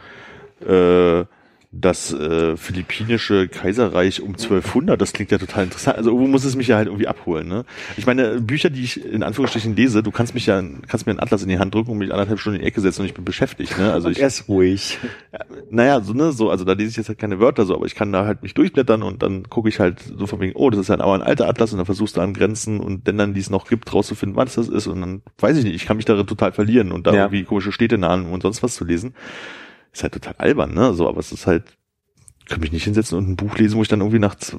äh, das äh, philippinische Kaiserreich um 1200, das klingt ja total interessant. Also irgendwo muss es mich ja halt irgendwie abholen. Ne? Ich meine, Bücher, die ich in Anführungsstrichen lese, du kannst mich ja, kannst mir einen Atlas in die Hand drücken und mich anderthalb Stunden in die Ecke setzen und ich bin beschäftigt. Ne? Also ich, er ist ruhig. naja, so, ne, so, also da lese ich jetzt halt keine Wörter so, aber ich kann da halt mich durchblättern und dann gucke ich halt so von wegen, oh, das ist halt aber ein alter Atlas und dann versuchst du an Grenzen und Ländern, die es noch gibt, rauszufinden, was das ist und dann weiß ich nicht, ich kann mich darin total verlieren und da Ja. irgendwie komische Städtenamen und sonst was zu lesen. Ist halt total albern, ne, so, aber es ist halt, ich kann mich nicht hinsetzen und ein Buch lesen, wo ich dann irgendwie nachts,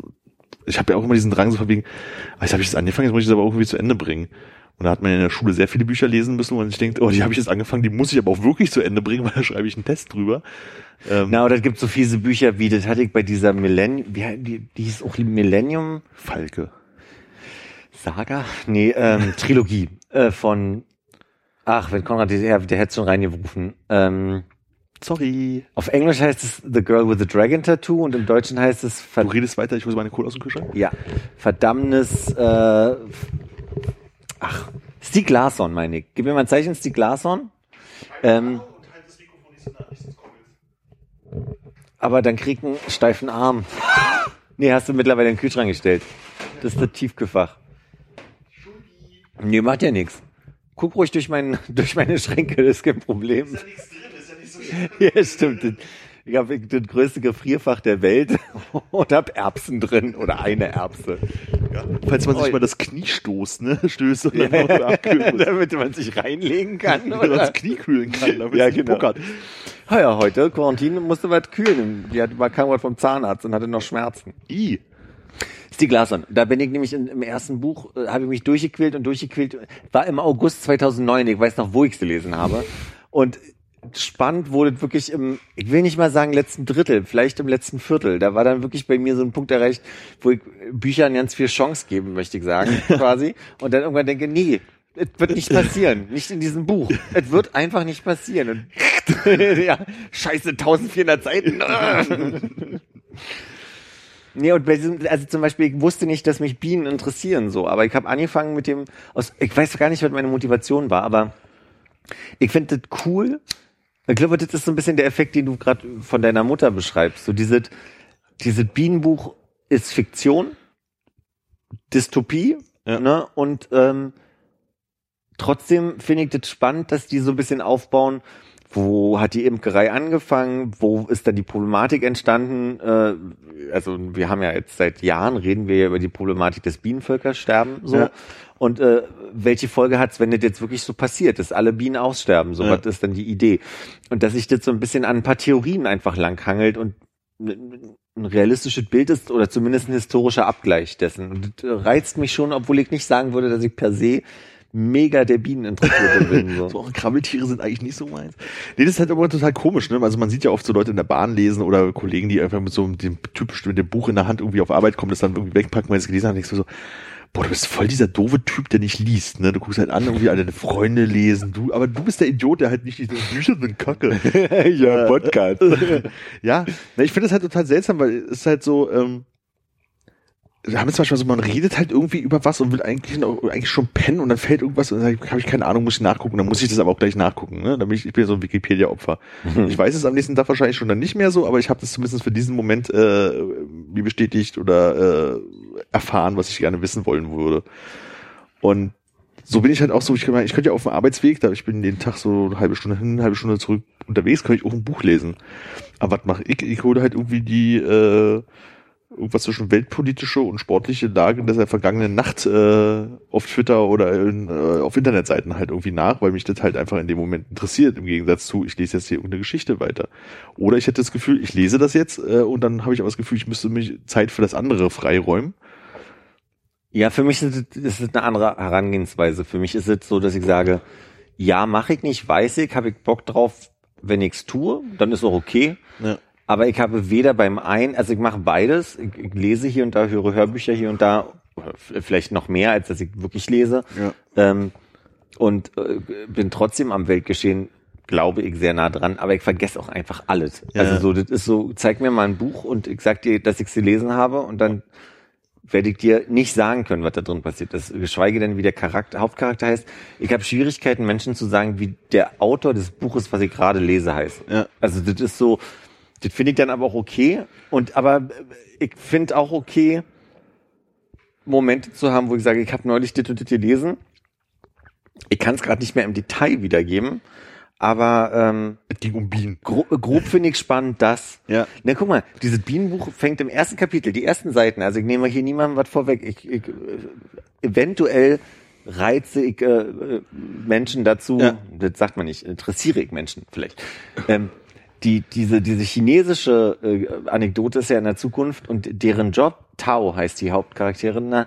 ich habe ja auch immer diesen Drang so von wegen, ah, jetzt habe ich das angefangen, jetzt muss ich das aber auch irgendwie zu Ende bringen. Und da hat man in der Schule sehr viele Bücher lesen müssen, wo man sich denkt, oh, die habe ich jetzt angefangen, die muss ich aber auch wirklich zu Ende bringen, *laughs* weil da schreibe ich einen Test drüber. Ähm, Na, oder es gibt so fiese Bücher wie, das hatte ich bei dieser Millennium, wie, die, die hieß auch Millennium Falke. Saga? Nee, ähm, Trilogie äh, von, ach, wenn Konrad, der, der hätte schon reingerufen. Ähm, Sorry. auf Englisch heißt es The Girl with the Dragon Tattoo und im Deutschen heißt es Du Ver redest weiter, ich muss meine Kohle aus dem Kühlschrank. ja, Verdammnis, äh, ach, Stieg Larsson meine ich. Gib mir mal ein Zeichen, Stieg Larsson. Ähm, aber dann krieg einen steifen Arm. Nee, hast du mittlerweile in den Kühlschrank gestellt. Das ist das Tiefkühlfach. Nee, macht ja nichts. Guck ruhig durch, mein, *laughs* durch meine Schränke, das ist kein Problem. *laughs* Ja, stimmt. Ich habe das größte Gefrierfach der Welt *laughs* und hab Erbsen drin oder eine Erbse. Ja. Falls man sich Oi. mal das Knie stoßt, ne, stößt und dann noch abkühlen muss. *laughs* damit man sich reinlegen kann. Oder Oder? das Knie kühlen kann, damit Ja, es genau. puckert. Ah ja, heute Quarantin musste was kühlen. Die hat, war kam was vom Zahnarzt und hatte noch Schmerzen. I. Stieg Larsson. Da bin ich nämlich in, im ersten Buch, äh, habe ich mich durchgequält und durchgequält. War im August 2009. Ich weiß noch, wo ich es gelesen habe. Und spannend wurde wirklich im, ich will nicht mal sagen letzten Drittel, vielleicht im letzten Viertel. Da war dann wirklich bei mir so ein Punkt erreicht, wo ich Büchern ganz viel Chance geben, möchte ich sagen, *laughs* quasi. Und dann irgendwann denke, nee, es wird nicht passieren. Nicht in diesem Buch. Es wird einfach nicht passieren. Und *laughs* ja, scheiße, 1400 Seiten. *laughs* Nee, und bei diesem, also zum Beispiel, ich wusste nicht, dass mich Bienen interessieren so, aber ich habe angefangen mit dem, aus, ich weiß gar nicht, was meine Motivation war, aber ich finde das cool. Ich glaube, das ist so ein bisschen der Effekt, den du gerade von deiner Mutter beschreibst. So dieses, dieses Bienenbuch ist Fiktion, Dystopie, Ja. ne? Und ähm, trotzdem finde ich das spannend, dass die so ein bisschen aufbauen, wo hat die Imkerei angefangen, wo ist dann die Problematik entstanden? Äh, also wir haben ja jetzt seit Jahren reden wir ja über die Problematik des Bienenvölkersterben so. Ja. Und äh, welche Folge hat's, wenn das jetzt wirklich so passiert, dass alle Bienen aussterben? So Ja. was ist dann die Idee. Und dass sich das so ein bisschen an ein paar Theorien einfach langhangelt und ein realistisches Bild ist oder zumindest ein historischer Abgleich dessen. Und das äh, reizt mich schon, obwohl ich nicht sagen würde, dass ich per se mega der Bieneninteressierte bin. *laughs* So. So auch Krabbeltiere sind eigentlich nicht so meins. Nee, das ist halt immer total komisch, ne? Also man sieht ja oft so Leute in der Bahn lesen oder Kollegen, die einfach mit so dem typischen mit dem Buch in der Hand irgendwie auf Arbeit kommen, das dann irgendwie wegpacken, weil sie es gelesen haben, denkst du so, boah, du bist voll dieser doofe Typ, der nicht liest, ne? Du guckst halt an, irgendwie alle deine Freunde lesen, du, aber du bist der Idiot, der halt nicht liest. Bücher sind Kacke. *laughs* ja, Podcast. *laughs* ja, na, ich finde das halt total seltsam, weil es ist halt so, ähm, wir haben jetzt zum Beispiel so, man redet halt irgendwie über was und will eigentlich, noch, eigentlich schon pennen und dann fällt irgendwas und dann habe ich keine Ahnung, muss ich nachgucken, dann muss ich das aber auch gleich nachgucken. Ne? Dann bin ich, ich bin ja so ein Wikipedia-Opfer. Ich weiß es am nächsten Tag wahrscheinlich schon dann nicht mehr so, aber ich habe das zumindest für diesen Moment äh, wie bestätigt oder äh, erfahren, was ich gerne wissen wollen würde. Und so bin ich halt auch so, ich, kann- ich könnte ja auf dem Arbeitsweg, da ich bin den Tag so eine halbe Stunde hin, eine halbe Stunde zurück unterwegs, könnte ich auch ein Buch lesen. Aber was mache ich? Ich hole halt irgendwie die äh, irgendwas zwischen weltpolitische und sportliche Lage der vergangenen Nacht äh, auf Twitter oder in, äh, auf Internetseiten halt irgendwie nach, weil mich das halt einfach in dem Moment interessiert, im Gegensatz zu, ich lese jetzt hier irgendeine Geschichte weiter. Oder ich hätte das Gefühl, ich lese das jetzt äh, und dann habe ich aber das Gefühl, ich müsste mich Zeit für das andere freiräumen. Ja, für mich ist es, ist es eine andere Herangehensweise. Für mich ist es so, dass ich sage, ja, mache ich nicht, weiß ich, habe ich Bock drauf, wenn ich's tue, dann ist auch okay. Ja. Aber ich habe weder beim einen, also ich mache beides. Ich, lese hier und da, höre Hörbücher hier und da, vielleicht noch mehr, als dass ich wirklich lese. Ja. Ähm, und äh, bin trotzdem am Weltgeschehen, glaube ich, sehr nah dran, aber ich vergesse auch einfach alles. Ja. Also so, das ist so, zeig mir mal ein Buch und ich sag dir, dass ich sie gelesen habe und dann werde ich dir nicht sagen können, was da drin passiert ist. Geschweige denn, wie der Charakter, Hauptcharakter heißt. Ich habe Schwierigkeiten, Menschen zu sagen, wie der Autor des Buches, was ich gerade lese, heißt. Ja. Also das ist so, das finde ich dann aber auch okay. Und aber ich finde auch okay, Momente zu haben, wo ich sage, ich habe neulich das und das gelesen. Ich kann es gerade nicht mehr im Detail wiedergeben, aber ähm, Es ging um Bienen. grob, grob finde ich spannend, dass Ja. na guck mal, dieses Bienenbuch fängt im ersten Kapitel, die ersten Seiten, also ich nehme hier niemandem was vorweg, ich, ich äh, eventuell reize ich äh, äh, Menschen dazu, Ja. das sagt man nicht, interessiere ich Menschen vielleicht. *laughs* Ähm, die, diese, diese chinesische äh, Anekdote ist ja in der Zukunft und deren Job, Tao heißt die Hauptcharakterin, na,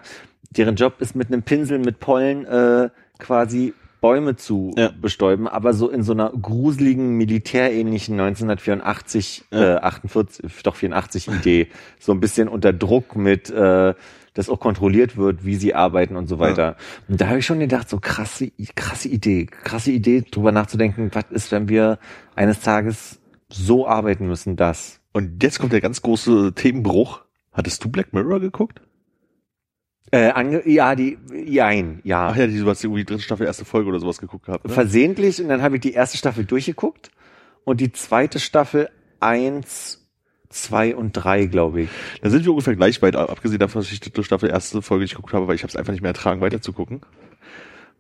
deren Job ist mit einem Pinsel mit Pollen äh, quasi Bäume zu Ja. bestäuben, aber so in so einer gruseligen, militärähnlichen 1984, äh, 48, doch 84 Idee. So ein bisschen unter Druck mit, äh, dass auch kontrolliert wird, wie sie arbeiten und so weiter. Und da habe ich schon gedacht, so krasse, krasse Idee, krasse Idee, drüber nachzudenken, was ist, wenn wir eines Tages so arbeiten müssen, dass. Und jetzt kommt der ganz große Themenbruch. Hattest du Black Mirror geguckt? Äh, ange ja, die, jein, ja. Ach ja, die, du hast irgendwie dritte Staffel, erste Folge oder sowas geguckt gehabt. Ne? versehentlich und dann habe ich die erste Staffel durchgeguckt und die zweite Staffel eins, zwei und drei, glaube ich. Da sind wir ungefähr gleich weit, abgesehen davon, dass ich die dritte Staffel, erste Folge nicht geguckt habe, weil ich habe es einfach nicht mehr ertragen, weiter zu gucken.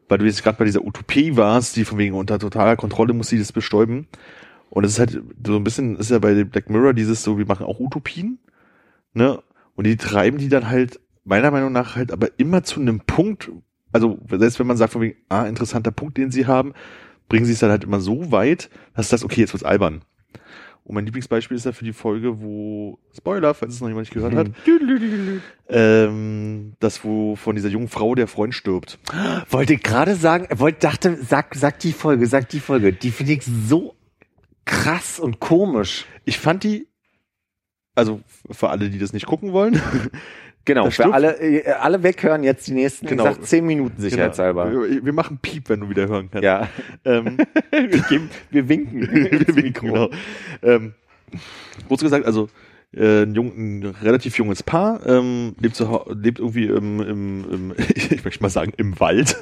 Weil du jetzt gerade bei dieser Utopie warst, die von wegen unter totaler Kontrolle muss sie das bestäuben. Und es ist halt so ein bisschen, ist ja bei Black Mirror dieses so, wir machen auch Utopien, ne? Und die treiben die dann halt, meiner Meinung nach halt, aber immer zu einem Punkt, also selbst wenn man sagt von wegen, ah, interessanter Punkt, den sie haben, bringen sie es dann halt immer so weit, dass das, okay, jetzt wird's albern. Und mein Lieblingsbeispiel ist ja für die Folge, wo, Spoiler, falls es noch jemand nicht gehört hat, *laughs* ähm, das, wo von dieser jungen Frau der Freund stirbt. Wollte gerade sagen, wollte, dachte, sag, sag die Folge, sag die Folge. Die finde ich so krass und komisch. Ich fand die, also für alle, die das nicht gucken wollen, *laughs* Genau, Das für stimmt. alle, äh, alle weghören jetzt die nächsten, Genau. ich sag zehn Minuten sicherheitshalber. wir, wir machen Piep, wenn du wieder hören kannst. Ja, Ähm, *laughs* wir, geben, wir winken. *laughs* wir winken, genau. Ähm, kurz gesagt, also äh, ein, jung, ein relativ junges Paar ähm, lebt, zu, lebt irgendwie im, im, im *laughs* ich möchte mal sagen, im Wald.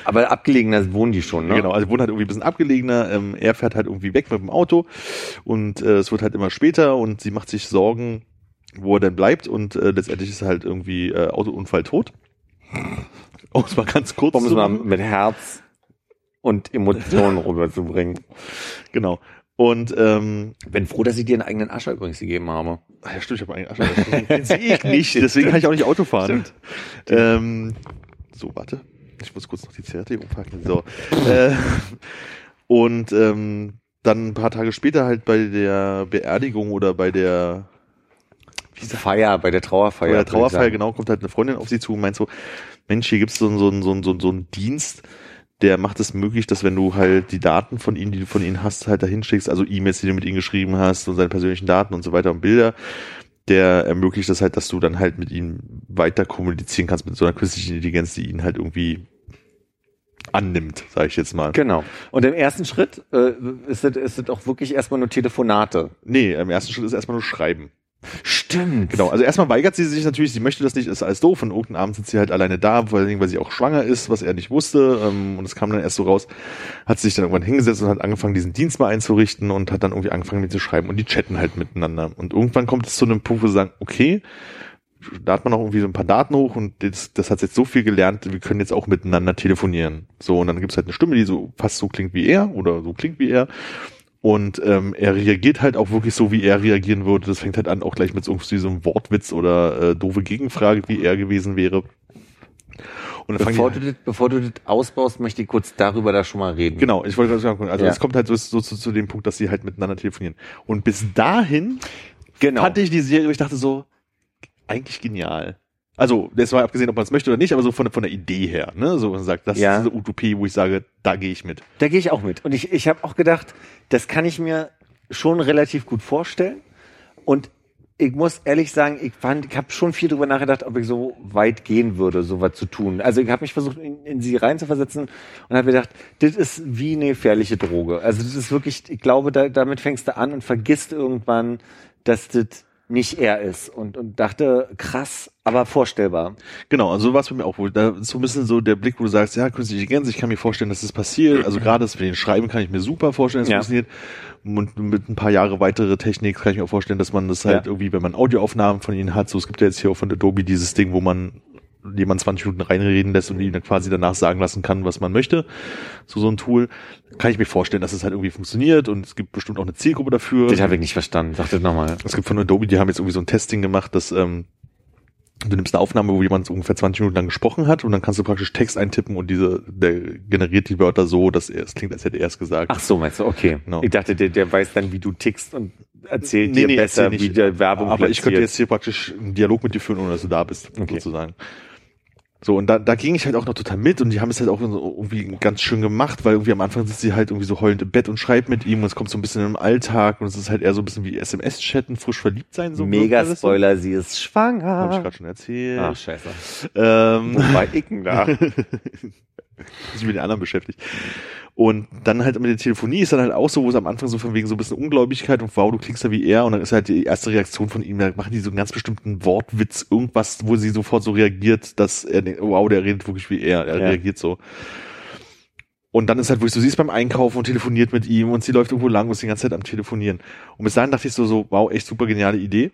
*laughs* Aber abgelegener wohnen die schon, ne? Genau, also wohnt halt irgendwie ein bisschen abgelegener. Ähm, er fährt halt irgendwie weg mit dem Auto und äh, es wird halt immer später und sie macht sich Sorgen, wo er denn bleibt und äh, letztendlich ist er halt irgendwie äh, Autounfall tot. *laughs* Um es mal ganz kurz Um es mal mit Herz und Emotionen rüberzubringen. Genau. Und ähm, Bin froh, dass ich dir einen eigenen Ascher übrigens gegeben habe. Ja, stimmt, ich habe eigentlich Asche. Den sehe *laughs* ich nicht, deswegen kann ich auch nicht Auto fahren. Ähm, so, warte. Ich muss kurz noch die Zerte umpacken. So. *laughs* äh, und ähm, dann ein paar Tage später halt bei der Beerdigung oder bei der, Diese Feier, bei der Trauerfeier. bei der Trauerfeier, genau, kommt halt eine Freundin auf sie zu und meint so, Mensch, hier gibt's so, einen- so, einen- so, einen- so, einen- so einen Dienst, der macht es möglich, dass wenn du halt die Daten von ihnen, die du von ihnen hast, halt dahin schickst, also E-Mails, die du mit ihnen geschrieben hast und seine persönlichen Daten und so weiter und Bilder, der ermöglicht das halt, dass du dann halt mit ihnen weiter kommunizieren kannst mit so einer künstlichen Intelligenz, die ihn halt irgendwie annimmt, sage ich jetzt mal. Genau. Und im ersten Schritt äh, ist es ist es auch wirklich erstmal nur Telefonate. Nee, im ersten Schritt ist erstmal nur Schreiben. Stimmt. Genau, also erstmal weigert sie sich natürlich, sie möchte das nicht, ist alles doof und irgendeinen Abend sitzt sie halt alleine da, vor allen Dingen, weil sie auch schwanger ist, was er nicht wusste ähm, und es kam dann erst so raus, hat sich dann irgendwann hingesetzt und hat angefangen, diesen Dienst mal einzurichten und hat dann irgendwie angefangen mit zu schreiben und die chatten halt miteinander und irgendwann kommt es zu einem Punkt, wo sie sagen, okay, da hat man auch irgendwie so ein paar Daten hoch und das, das hat jetzt so viel gelernt, wir können jetzt auch miteinander telefonieren. So, und dann gibt's halt eine Stimme, die so fast so klingt wie er oder so klingt wie er. Und ähm, er reagiert halt auch wirklich so, wie er reagieren würde. Das fängt halt an, auch gleich mit so, so einem Wortwitz oder äh, doofe Gegenfrage, wie er gewesen wäre. Und dann Bevor du, das, bevor du das ausbaust, möchte ich kurz darüber da schon mal reden. Genau, ich wollte gerade sagen, also Ja. es kommt halt so, so zu, zu dem Punkt, dass sie halt miteinander telefonieren. Und bis dahin genau. fand ich die Serie, ich dachte so, eigentlich genial. Also, das war abgesehen, ob man es möchte oder nicht, aber so von, von der Idee her, ne? So, man sagt, das Ja. ist diese Utopie, wo ich sage, da gehe ich mit. Da gehe ich auch mit. Und ich, ich habe auch gedacht, das kann ich mir schon relativ gut vorstellen. Und ich muss ehrlich sagen, ich, fand- ich habe schon viel drüber nachgedacht, ob ich so weit gehen würde, so was zu tun. Also ich habe mich versucht, in, in sie reinzuversetzen und habe gedacht, das ist wie eine gefährliche Droge. Also das ist wirklich, ich glaube, da, damit fängst du an und vergisst irgendwann, dass das nicht er ist. Und, und dachte, krass, aber vorstellbar. Genau, also so war es bei mir auch wohl. Da ist so ein bisschen so der Blick, wo du sagst, ja, künstliche Intelligenz, ich kann mir vorstellen, dass das passiert. Also gerade das mit den Schreiben kann ich mir super vorstellen, dass es Ja. funktioniert. Und mit ein paar Jahre weitere Technik kann ich mir auch vorstellen, dass man das halt Ja. irgendwie, wenn man Audioaufnahmen von ihnen hat, so es gibt ja jetzt hier auch von Adobe dieses Ding, wo man jemand 20 Minuten reinreden lässt und ihn dann quasi danach sagen lassen kann, was man möchte. So so ein Tool. Kann ich mir vorstellen, dass es halt irgendwie funktioniert und es gibt bestimmt auch eine Zielgruppe dafür. Das habe ich nicht verstanden. Sag das nochmal. Es gibt von Adobe, die haben jetzt irgendwie so ein Testing gemacht, dass ähm, du nimmst eine Aufnahme, wo jemand so ungefähr 20 Minuten lang gesprochen hat und dann kannst du praktisch Text eintippen und diese, der generiert die Wörter so, dass er, es klingt, als hätte er es gesagt. Ach so, meinst du, okay. Genau. Ich dachte, der, der weiß dann, wie du tickst und erzählt Nee, dir nee, besser, erzähl wie der Werbung Aber ich könnte platziert. jetzt hier praktisch einen Dialog mit dir führen, ohne dass du da bist, Okay. sozusagen. So, und da, da ging ich halt auch noch total mit und die haben es halt auch irgendwie ganz schön gemacht, weil irgendwie am Anfang sitzt sie halt irgendwie so heulend im Bett und schreibt mit ihm und es kommt so ein bisschen im Alltag und es ist halt eher so ein bisschen wie SMS-Chatten, frisch verliebt sein, so. Mega das so. Spoiler, sie ist Hab ich schwanger. gerade schon erzählt. Ach, scheiße. Ähm, Bei Icken da. *laughs* sich mit den anderen beschäftigt. Und dann halt mit der Telefonie ist dann halt auch so, wo es am Anfang so von wegen so ein bisschen Ungläubigkeit und wow, du klingst ja wie er und dann ist halt die erste Reaktion von ihm, da machen die so einen ganz bestimmten Wortwitz, irgendwas, wo sie sofort so reagiert, dass er denkt, wow, der redet wirklich wie er, er Ja. reagiert so. Und dann ist halt, wo ich so, sie ist beim Einkaufen und telefoniert mit ihm und sie läuft irgendwo lang und ist die ganze Zeit am Telefonieren. Und bis dahin dachte ich so, so, wow, echt super geniale Idee.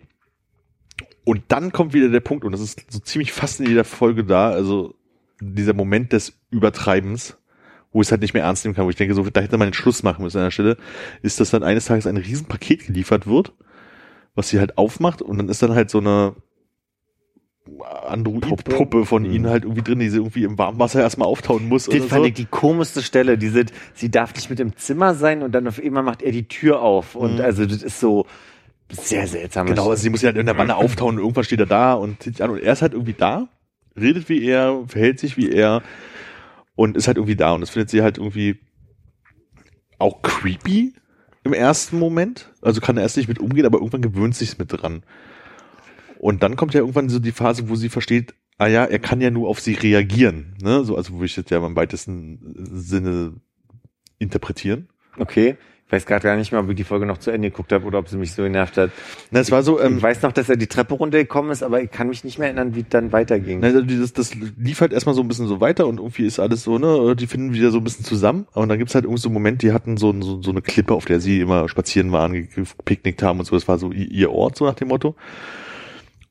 Und dann kommt wieder der Punkt, und das ist so ziemlich fast in jeder Folge da, also dieser Moment des Übertreibens, wo ich es halt nicht mehr ernst nehmen kann, wo ich denke, so, da hätte man einen Schluss machen müssen an der Stelle, ist, dass dann eines Tages ein Riesenpaket geliefert wird, was sie halt aufmacht und dann ist dann halt so eine Android-Puppe Puppe. von Mhm. ihnen halt irgendwie drin, die sie irgendwie im warmen Wasser erstmal auftauen muss. Das fand so. ich die komischste Stelle. Diese, sie darf nicht mit im Zimmer sein und dann auf einmal macht er die Tür auf. Und Mhm. also das ist so sehr seltsam. Genau, also sie muss ja halt in der Wanne auftauen und irgendwann steht er da und zieht sich an und er ist halt irgendwie da, redet wie er, verhält sich wie er und ist halt irgendwie da und das findet sie halt irgendwie auch creepy im ersten Moment. Also kann er erst nicht mit umgehen, aber irgendwann gewöhnt sich's mit dran. Und dann kommt ja irgendwann so die Phase, wo sie versteht, ah ja, er kann ja nur auf sie reagieren, ne? So, also wo ich das ja im weitesten Sinne interpretieren. Okay. Ich weiß gerade gar nicht mehr, ob ich die Folge noch zu Ende geguckt habe oder ob sie mich so genervt hat. Na, es war so, ähm, ich weiß noch, dass er die Treppe runtergekommen ist, aber ich kann mich nicht mehr erinnern, wie es dann weiterging. Ne, also dieses, das lief halt erstmal so ein bisschen so weiter und irgendwie ist alles so, ne, die finden wieder so ein bisschen zusammen. Und dann gibt's halt irgendwie so einen Moment, die hatten so, so, so eine Klippe, auf der sie immer spazieren waren, ge- gepicknickt haben und so. Das war so ihr Ort, so nach dem Motto.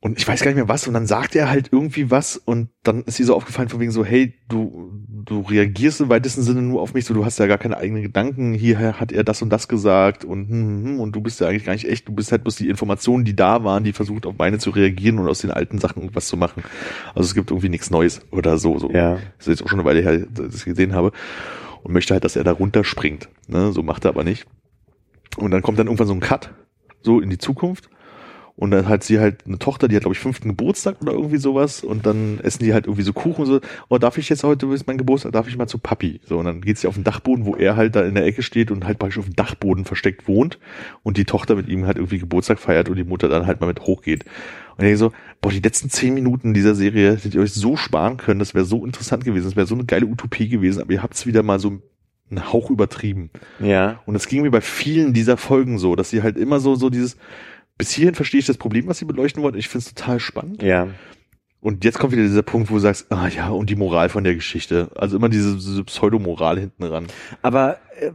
Und ich weiß gar nicht mehr was und dann sagt er halt irgendwie was und dann ist sie so aufgefallen von wegen so, hey, du, du reagierst im weitesten Sinne nur auf mich, so du hast ja gar keine eigenen Gedanken, hier hat er das und das gesagt und, hm, hm, hm, und du bist ja eigentlich gar nicht echt, du bist halt bloß die Informationen, die da waren, die versucht auf meine zu reagieren und aus den alten Sachen irgendwas zu machen. Also es gibt irgendwie nichts Neues oder so, so. Ja. Das ist jetzt auch schon eine Weile her, dass ich gesehen habe und möchte halt, dass er da runterspringt, ne, so macht er aber nicht. Und dann kommt dann irgendwann so ein Cut, so in die Zukunft und dann hat sie halt eine Tochter, die hat, glaube ich, fünften Geburtstag oder irgendwie sowas. Und dann essen die halt irgendwie so Kuchen und so. Oh, darf ich jetzt heute, ist mein Geburtstag, darf ich mal zu Papi? So, und dann geht sie auf den Dachboden, wo er halt da in der Ecke steht und halt praktisch auf dem Dachboden versteckt wohnt. Und die Tochter mit ihm halt irgendwie Geburtstag feiert und die Mutter dann halt mal mit hochgeht. Und ich denke so, boah, die letzten zehn Minuten dieser Serie hättet ihr euch so sparen können. Das wäre so interessant gewesen. Das wäre so eine geile Utopie gewesen. Aber ihr habt es wieder mal so einen Hauch übertrieben. Ja. Und es ging mir bei vielen dieser Folgen so, dass sie halt immer so, so dieses, bis hierhin verstehe ich das Problem, was sie beleuchten wollen. Ich finde es total spannend. Ja. Und jetzt kommt wieder dieser Punkt, wo du sagst, ah ja, und die Moral von der Geschichte. Also immer diese, diese Pseudomoral hinten ran. Aber äh,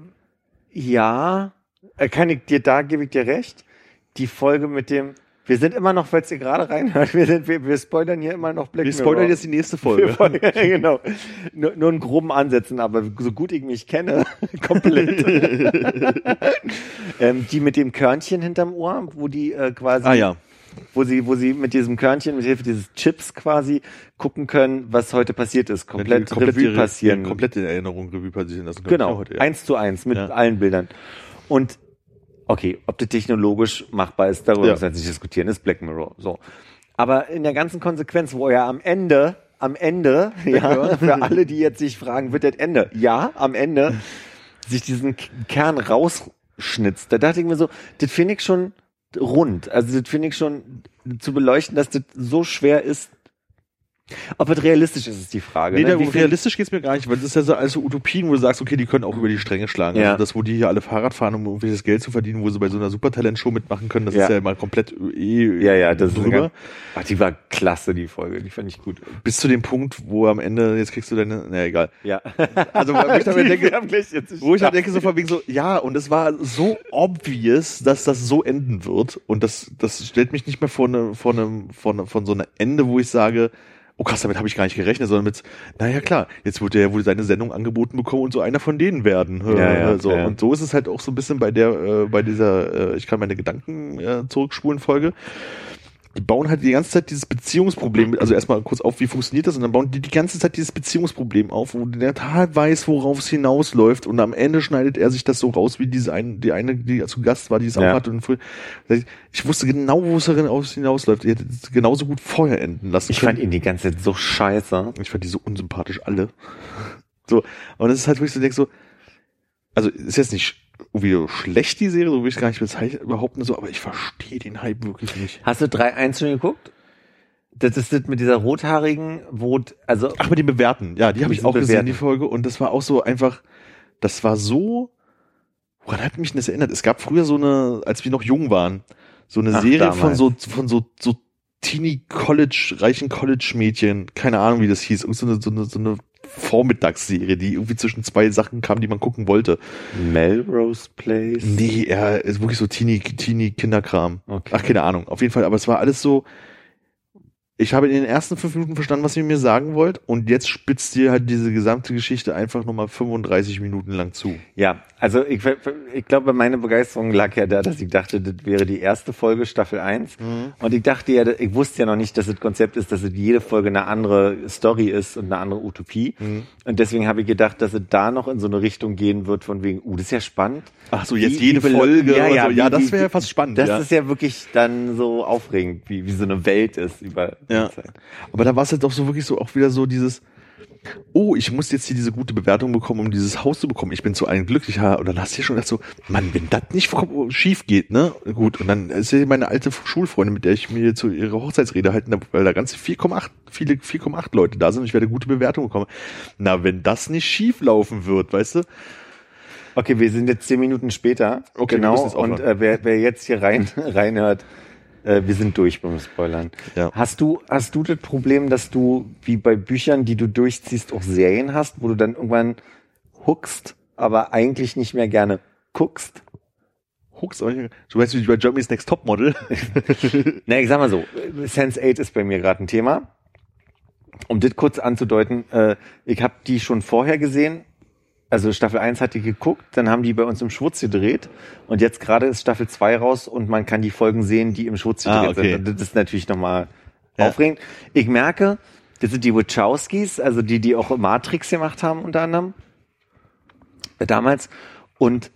ja, äh, kann ich dir, da gebe ich dir recht. Die Folge mit dem, wir sind immer noch, falls ihr gerade reinhört, wir sind, wir, wir spoilern hier immer noch Black Wir spoilern Mirror. jetzt die nächste Folge. *laughs* genau. Nur, nur in groben Ansätzen, aber so gut ich mich kenne, *laughs* komplett. *laughs* ähm, die mit dem Körnchen hinterm Ohr, wo die äh, quasi, ah ja. wo sie, wo sie mit diesem Körnchen, mit Hilfe dieses Chips quasi gucken können, was heute passiert ist, komplett, komplett Revue passieren. Komplett in Erinnerung Revue passieren lassen können. Genau, Ja, heute, ja. eins zu eins mit Ja. allen Bildern. Und okay, ob das technologisch machbar ist, darüber Ja. müssen wir jetzt nicht diskutieren, ist Black Mirror. So. Aber in der ganzen Konsequenz, wo er am Ende, am Ende, ja, für alle, die jetzt sich fragen, wird das Ende? Ja, am Ende sich diesen Kern rausschnitzt. Da dachte ich mir so, das finde ich schon rund. Also das finde ich schon zu beleuchten, dass das so schwer ist. Ob es realistisch ist, ist die Frage. Nee, ne? da, realistisch geht's mir gar nicht, weil das ist ja so also Utopien, wo du sagst, okay, die können auch über die Stränge schlagen. Ja. Also das, wo die hier alle Fahrrad fahren, um irgendwelches Geld zu verdienen, wo sie bei so einer Supertalent-Show mitmachen können, das Ja. ist ja mal komplett eh Ja, ja, das ist drüber. eine, Ach, die war klasse, die Folge. Die fand ich gut. Bis zu dem Punkt, wo am Ende, jetzt kriegst du deine, na egal. Ja. *laughs* Also, wo ich damit *laughs* denke, wo ich halt denke, so von wegen so, ja, und es war so obvious, dass das so enden wird. Und das, das stellt mich nicht mehr vor eine, vor einem, vor eine, von so einem Ende, wo ich sage, oh krass, damit habe ich gar nicht gerechnet, sondern mit, naja klar, jetzt wird er wohl seine Sendung angeboten bekommen und so einer von denen werden. Ja, ja, so. ja. Und so ist es halt auch so ein bisschen bei der, äh, bei dieser, äh, ich kann meine Gedanken äh, zurückspulen Folge. Die bauen halt die ganze Zeit dieses Beziehungsproblem, also erstmal kurz auf, wie funktioniert das, und dann bauen die die ganze Zeit dieses Beziehungsproblem auf, wo der total weiß, worauf es hinausläuft, und am Ende schneidet er sich das so raus, wie diese eine, die eine, die zu Gast war, die es Ja. auch hatte. Und früher, ich wusste genau, wo es hinausläuft. Ihr hättet es genauso gut vorher enden lassen Ich können. fand ihn die ganze Zeit so scheiße. Ich fand die so unsympathisch alle. So, und es ist halt wirklich so, denk so, also ist jetzt nicht irgendwie schlecht die Serie, so will ich es gar nicht bezeichnen, überhaupt nicht so, aber ich verstehe den Hype wirklich nicht. Hast du drei einzeln geguckt? Das ist das mit dieser rothaarigen, wo, also, Ach, mit den Bewerten, ja, die habe ich auch gesehen, Bewerten. die Folge, und das war auch so einfach, das war so, woran hat mich das erinnert? Es gab früher so eine, als wir noch jung waren, so eine Ach, Serie von damals. so, von so, so Teenie College, reichen College-Mädchen, keine Ahnung, wie das hieß, so eine, so eine, so eine Vormittagsserie, die irgendwie zwischen zwei Sachen kam, die man gucken wollte. Melrose Place. Nee, er ist wirklich so Teenie, Teenie Kinderkram. Okay. Ach, keine Ahnung. Auf jeden Fall, aber es war alles so. Ich habe in den ersten fünf Minuten verstanden, was ihr mir sagen wollt, und jetzt spitzt ihr halt diese gesamte Geschichte einfach nochmal 35 Minuten lang zu. Ja, also ich, ich glaube, meine Begeisterung lag ja da, dass ich dachte, das wäre die erste Folge Staffel 1. Und ich dachte ja, ich wusste ja noch nicht, dass das Konzept ist, dass es jede Folge eine andere Story ist und eine andere Utopie. Und deswegen habe ich gedacht, dass es da noch in so eine Richtung gehen wird, von wegen, uh, das ist ja spannend. Ach so, jetzt Wie- jede wie Folge. Ja, ja, so. wie- ja das wie- wäre ja fast spannend. Das ja. ist ja wirklich dann so aufregend, wie, wie so eine Welt ist über Ja. die Zeit. Aber da war es halt doch so wirklich so auch wieder so dieses, oh, ich muss jetzt hier diese gute Bewertung bekommen, um dieses Haus zu bekommen. Ich bin so ein glücklicher. Und dann hast du ja schon gedacht so, Mann, wenn das nicht schief geht, ne? Gut. Und dann ist ja meine alte Schulfreundin, mit der ich mir zu ihrer Hochzeitsrede halten, weil da ganze 4,8, viele 4,8 Leute da sind und ich werde gute Bewertung bekommen. Na, wenn das nicht schief laufen wird, weißt du? Okay, wir sind jetzt zehn Minuten später. Okay, genau. und äh, wer, wer jetzt hier rein *laughs* reinhört, äh, wir sind durch beim Spoilern. Ja. Hast du hast du das Problem, dass du wie bei Büchern, die du durchziehst, auch Serien hast, wo du dann irgendwann hookst, aber eigentlich nicht mehr gerne guckst? nicht, du weißt wie bei Germany's Next Topmodel. *laughs* Na, ich sag mal so, Sense8 ist bei mir gerade ein Thema. Um das kurz anzudeuten, äh, ich habe die schon vorher gesehen. Also Staffel 1 hat die geguckt, dann haben die bei uns im Schwutz gedreht und jetzt gerade ist Staffel 2 raus und man kann die Folgen sehen, die im Schwutz Ah, gedreht okay. sind. Und das ist natürlich nochmal Ja. aufregend. Ich merke, das sind die Wachowskis, also die, die auch Matrix gemacht haben unter anderem äh, damals. Und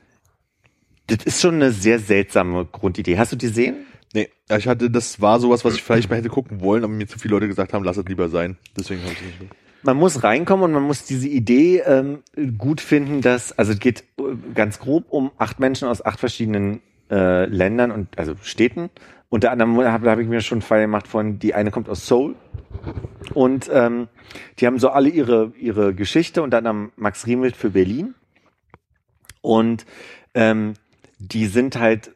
das ist schon eine sehr seltsame Grundidee. Hast du die gesehen? nee, ich hatte, das war sowas, was ich vielleicht mal hätte gucken wollen, aber mir zu viele Leute gesagt haben, lass es lieber sein. Deswegen habe ich es nicht geguckt. Man muss reinkommen und man muss diese Idee ähm, gut finden, dass, also es geht äh, ganz grob um acht Menschen aus acht verschiedenen äh, Ländern und also Städten. Unter anderem habe hab ich mir schon einen Fall gemacht von, die eine kommt aus Seoul und ähm, die haben so alle ihre, ihre Geschichte, unter anderem Max Riemelt für Berlin. Und ähm, die sind halt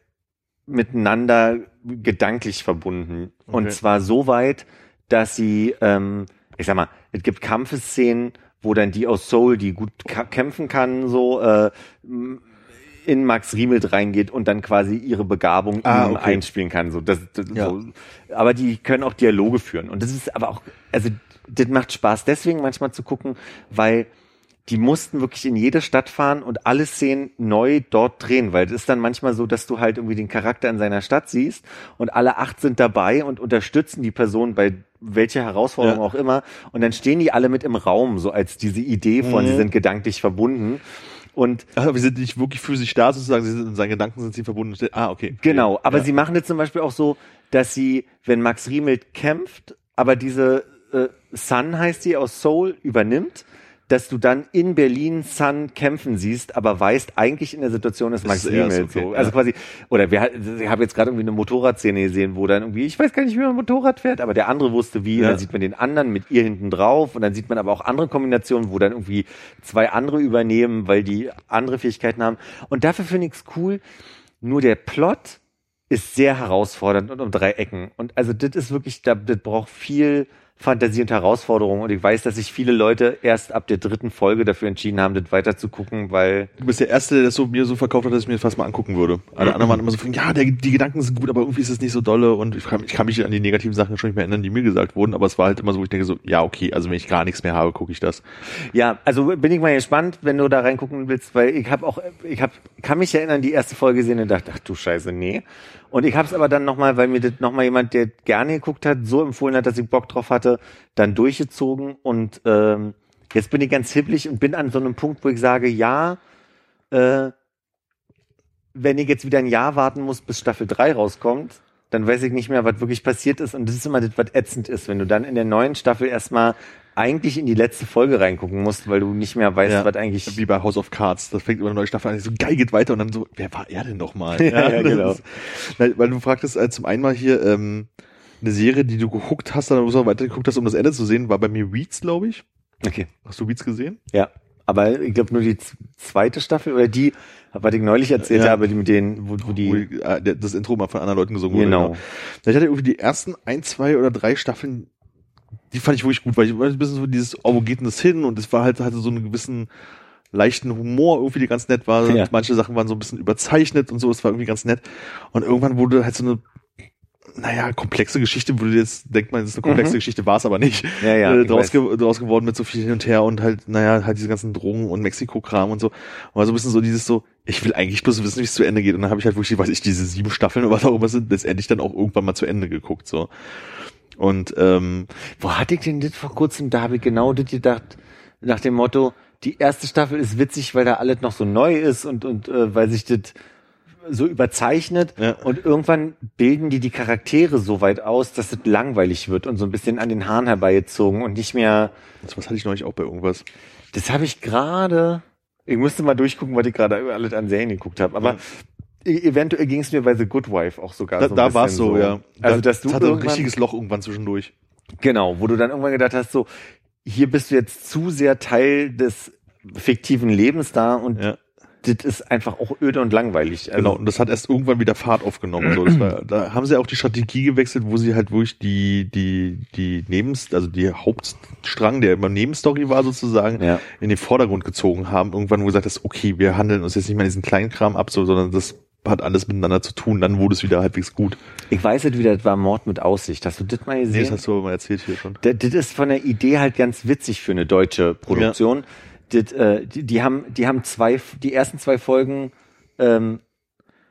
miteinander gedanklich verbunden. Und Okay. zwar so weit, dass sie, ähm, ich sag mal, es gibt Kampfeszenen, wo dann die aus Seoul, die gut kämpfen kann, so äh, in Max Riemelt reingeht und dann quasi ihre Begabung Ah, okay. einspielen kann. So, das, das, Ja. so. Aber die können auch Dialoge führen. Und das ist aber auch, also das macht Spaß deswegen manchmal zu gucken, weil die mussten wirklich in jede Stadt fahren und alle Szenen neu dort drehen, weil es ist dann manchmal so, dass du halt irgendwie den Charakter in seiner Stadt siehst und alle acht sind dabei und unterstützen die Person bei welcher Herausforderung Ja. auch immer und dann stehen die alle mit im Raum, so als diese Idee von, Mhm. sie sind gedanklich verbunden und Ach, aber wir sind nicht wirklich physisch da, sozusagen, sie sind in seinen Gedanken sind sie verbunden. Ah, okay. Genau, aber ja. sie machen jetzt zum Beispiel auch so, dass sie, wenn Max Riemelt kämpft, aber diese äh, Sun heißt die aus Seoul übernimmt, dass du dann in Berlin Sun kämpfen siehst, aber weißt, eigentlich in der Situation ist Max okay, so. Also quasi, oder wir, ich habe jetzt gerade irgendwie eine Motorradszene gesehen, wo dann irgendwie, ich weiß gar nicht, wie man Motorrad fährt, aber der andere wusste wie, und Ja. dann sieht man den anderen mit ihr hinten drauf und dann sieht man aber auch andere Kombinationen, wo dann irgendwie zwei andere übernehmen, weil die andere Fähigkeiten haben. Und dafür finde ich es cool, nur der Plot ist sehr herausfordernd und um drei Ecken. Und also das ist wirklich, da- das braucht viel Fantasie und Herausforderung. Und ich weiß, dass sich viele Leute erst ab der dritten Folge dafür entschieden haben, das weiter zu gucken, weil Du bist der Erste, der das so, mir so verkauft hat, dass ich mir das fast mal angucken würde. Alle anderen waren immer so, von, ja, der, die Gedanken sind gut, aber irgendwie ist es nicht so dolle und ich kann, ich kann mich an die negativen Sachen schon nicht mehr erinnern, die mir gesagt wurden, aber es war halt immer so, wo ich denke so, ja, okay, also wenn ich gar nichts mehr habe, gucke ich das. Ja, also bin ich mal gespannt, wenn du da reingucken willst, weil ich habe auch, ich hab, kann mich erinnern, die erste Folge sehen und dachte, ach du Scheiße, nee. Und ich habe es aber dann nochmal, weil mir das nochmal jemand, der gerne geguckt hat, so empfohlen hat, dass ich Bock drauf hatte, dann durchgezogen. Und ähm, jetzt bin ich ganz hibblig und bin an so einem Punkt, wo ich sage, ja, äh, wenn ich jetzt wieder ein Jahr warten muss, bis Staffel 3 rauskommt, dann weiß ich nicht mehr, was wirklich passiert ist. Und das ist immer das, was ätzend ist, wenn du dann in der neuen Staffel erstmal eigentlich in die letzte Folge reingucken musst, weil du nicht mehr weißt, Ja. was eigentlich. Wie bei House of Cards, das fängt immer eine neue Staffel an, so geil geht weiter und dann so, wer war er denn nochmal? *laughs* Ja, ja, genau. ist- weil, du fragtest äh, zum einen mal hier, ähm, eine Serie, die du geguckt hast, dann so weiter geguckt hast, um das Ende zu sehen, war bei mir Weeds, glaube ich. Okay. Hast du Weeds gesehen? Ja. Aber ich glaube nur die zweite Staffel oder die, was ich neulich erzählt Ja. habe, die mit denen, wo, wo Wo die. äh, das Intro mal von anderen Leuten gesungen wurde. Genau. Ich hatte irgendwie die ersten ein, zwei oder drei Staffeln, die fand ich wirklich gut, weil ich weil ein bisschen so dieses, oh, wo geht denn das hin? Und es war halt, hatte so einen gewissen leichten Humor irgendwie, die ganz nett war. Ja. Manche Sachen waren so ein bisschen überzeichnet und so, das war irgendwie ganz nett. Und irgendwann wurde halt so eine, naja, komplexe Geschichte, wo du jetzt denkt man, das ist eine komplexe Mhm. Geschichte, war es aber nicht. Ja, ja, äh, draus, ge draus geworden mit so viel hin und her und halt, naja, halt diese ganzen Drogen und Mexiko-Kram und so. Aber so ein bisschen so dieses so, ich will eigentlich bloß wissen, wie es zu Ende geht. Und dann habe ich halt wirklich, weiß ich, diese sieben Staffeln oder was auch immer sind, letztendlich dann auch irgendwann mal zu Ende geguckt, so. Und, ähm, Wo hatte ich denn das vor kurzem? Da habe ich genau das gedacht, nach dem Motto, die erste Staffel ist witzig, weil da alles noch so neu ist und, und äh, weil sich das so überzeichnet Ja. und irgendwann bilden die die Charaktere so weit aus, dass es langweilig wird und so ein bisschen an den Haaren herbeigezogen und nicht mehr, das was hatte ich neulich auch bei irgendwas. das habe ich gerade, ich musste mal durchgucken, was ich gerade alles an Serien geguckt habe, aber e- eventuell ging es mir bei The Good Wife auch sogar Da, so ein da war es so, ja. Also, da, dass du das hatte ein richtiges Loch irgendwann zwischendurch. Genau, wo du dann irgendwann gedacht hast, so, hier bist du jetzt zu sehr Teil des fiktiven Lebens da und Ja. Das ist einfach auch öde und langweilig. Also, Genau, und das hat erst irgendwann wieder Fahrt aufgenommen. So, war, *clears throat* da haben sie auch die Strategie gewechselt, wo sie halt wirklich die, die, die Nebens, also die Hauptstrang, der immer Nebenstory war sozusagen, Ja. in den Vordergrund gezogen haben. Irgendwann, wo gesagt hast, okay, wir handeln uns jetzt nicht mehr diesen kleinen Kram ab, so, sondern das hat alles miteinander zu tun, dann wurde es wieder halbwegs gut. Ich weiß nicht, wie das war Mord mit Aussicht. Hast du das mal gesehen? Nee, das hast du aber mal erzählt hier schon. Das, das ist von der Idee halt ganz witzig für eine deutsche Produktion. Das, äh, die, die haben, die haben zwei, die ersten zwei Folgen ähm,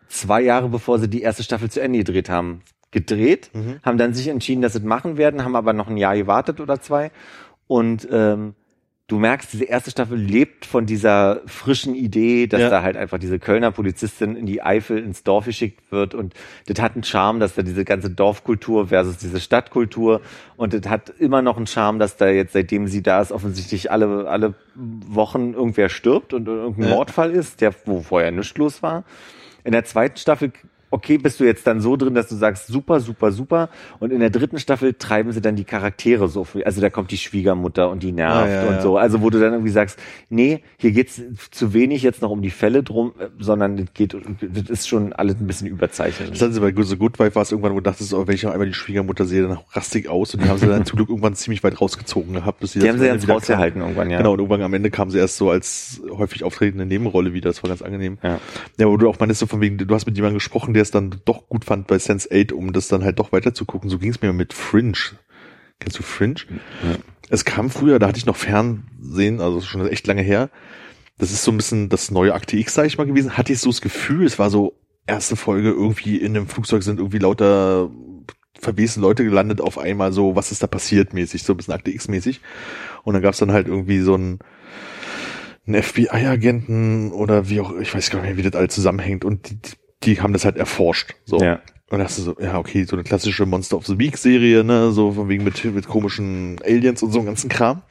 zwei Jahre bevor sie die erste Staffel zu Ende gedreht haben, gedreht, haben dann sich entschieden, dass sie das machen werden, haben aber noch ein Jahr gewartet oder zwei. Und ähm, du merkst, diese erste Staffel lebt von dieser frischen Idee, dass Ja. da halt einfach diese Kölner Polizistin in die Eifel ins Dorf geschickt wird und das hat einen Charme, dass da diese ganze Dorfkultur versus diese Stadtkultur und das hat immer noch einen Charme, dass da jetzt, seitdem sie da ist, offensichtlich alle, alle Wochen irgendwer stirbt und irgendein Ja. Mordfall ist, der, wo vorher nichts los war. In der zweiten Staffel okay, bist du jetzt dann so drin, dass du sagst, super, super, super. Und in der dritten Staffel treiben sie dann die Charaktere so. viel. Also da kommt die Schwiegermutter und die nervt Ah, ja, und ja. so. Also wo du dann irgendwie sagst, nee, hier geht's zu wenig jetzt noch um die Fälle drum, äh, sondern das geht, das ist schon alles ein bisschen überzeichnet. Das hatten sie bei Good, so Good Wife war es irgendwann, wo du dachtest, oh, wenn ich noch einmal die Schwiegermutter sehe, dann rastig aus. Und die haben sie dann zum Glück irgendwann ziemlich weit rausgezogen gehabt. Bis Die das haben sie jetzt rausgehalten irgendwann, ja. Genau, und irgendwann am Ende kam sie erst so als häufig auftretende Nebenrolle wieder. Das war ganz angenehm. Ja. Ja, wo du auch meinst, so von wegen, du hast mit jemandem gesprochen, der es dann doch gut fand bei Sense8, um das dann halt doch weiter zu gucken. So ging es mir mit Fringe. Kennst du Fringe? Es kam früher, da hatte ich noch Fernsehen, also schon echt lange her. Das ist so ein bisschen das neue Akte X, sag ich mal, gewesen. Hatte ich so das Gefühl, es war so erste Folge irgendwie in einem Flugzeug sind irgendwie lauter verwesene Leute gelandet auf einmal so, was ist da passiert mäßig, so ein bisschen Akte X mäßig. Und dann gab's dann halt irgendwie so ein einen FBI-Agenten oder wie auch, ich weiß gar nicht mehr, wie das alles zusammenhängt und die, die haben das halt erforscht. So. Ja. Und da hast du so, ja, okay, so eine klassische Monster of the Week-Serie, ne, so von wegen mit, mit komischen Aliens und so einem ganzen Kram.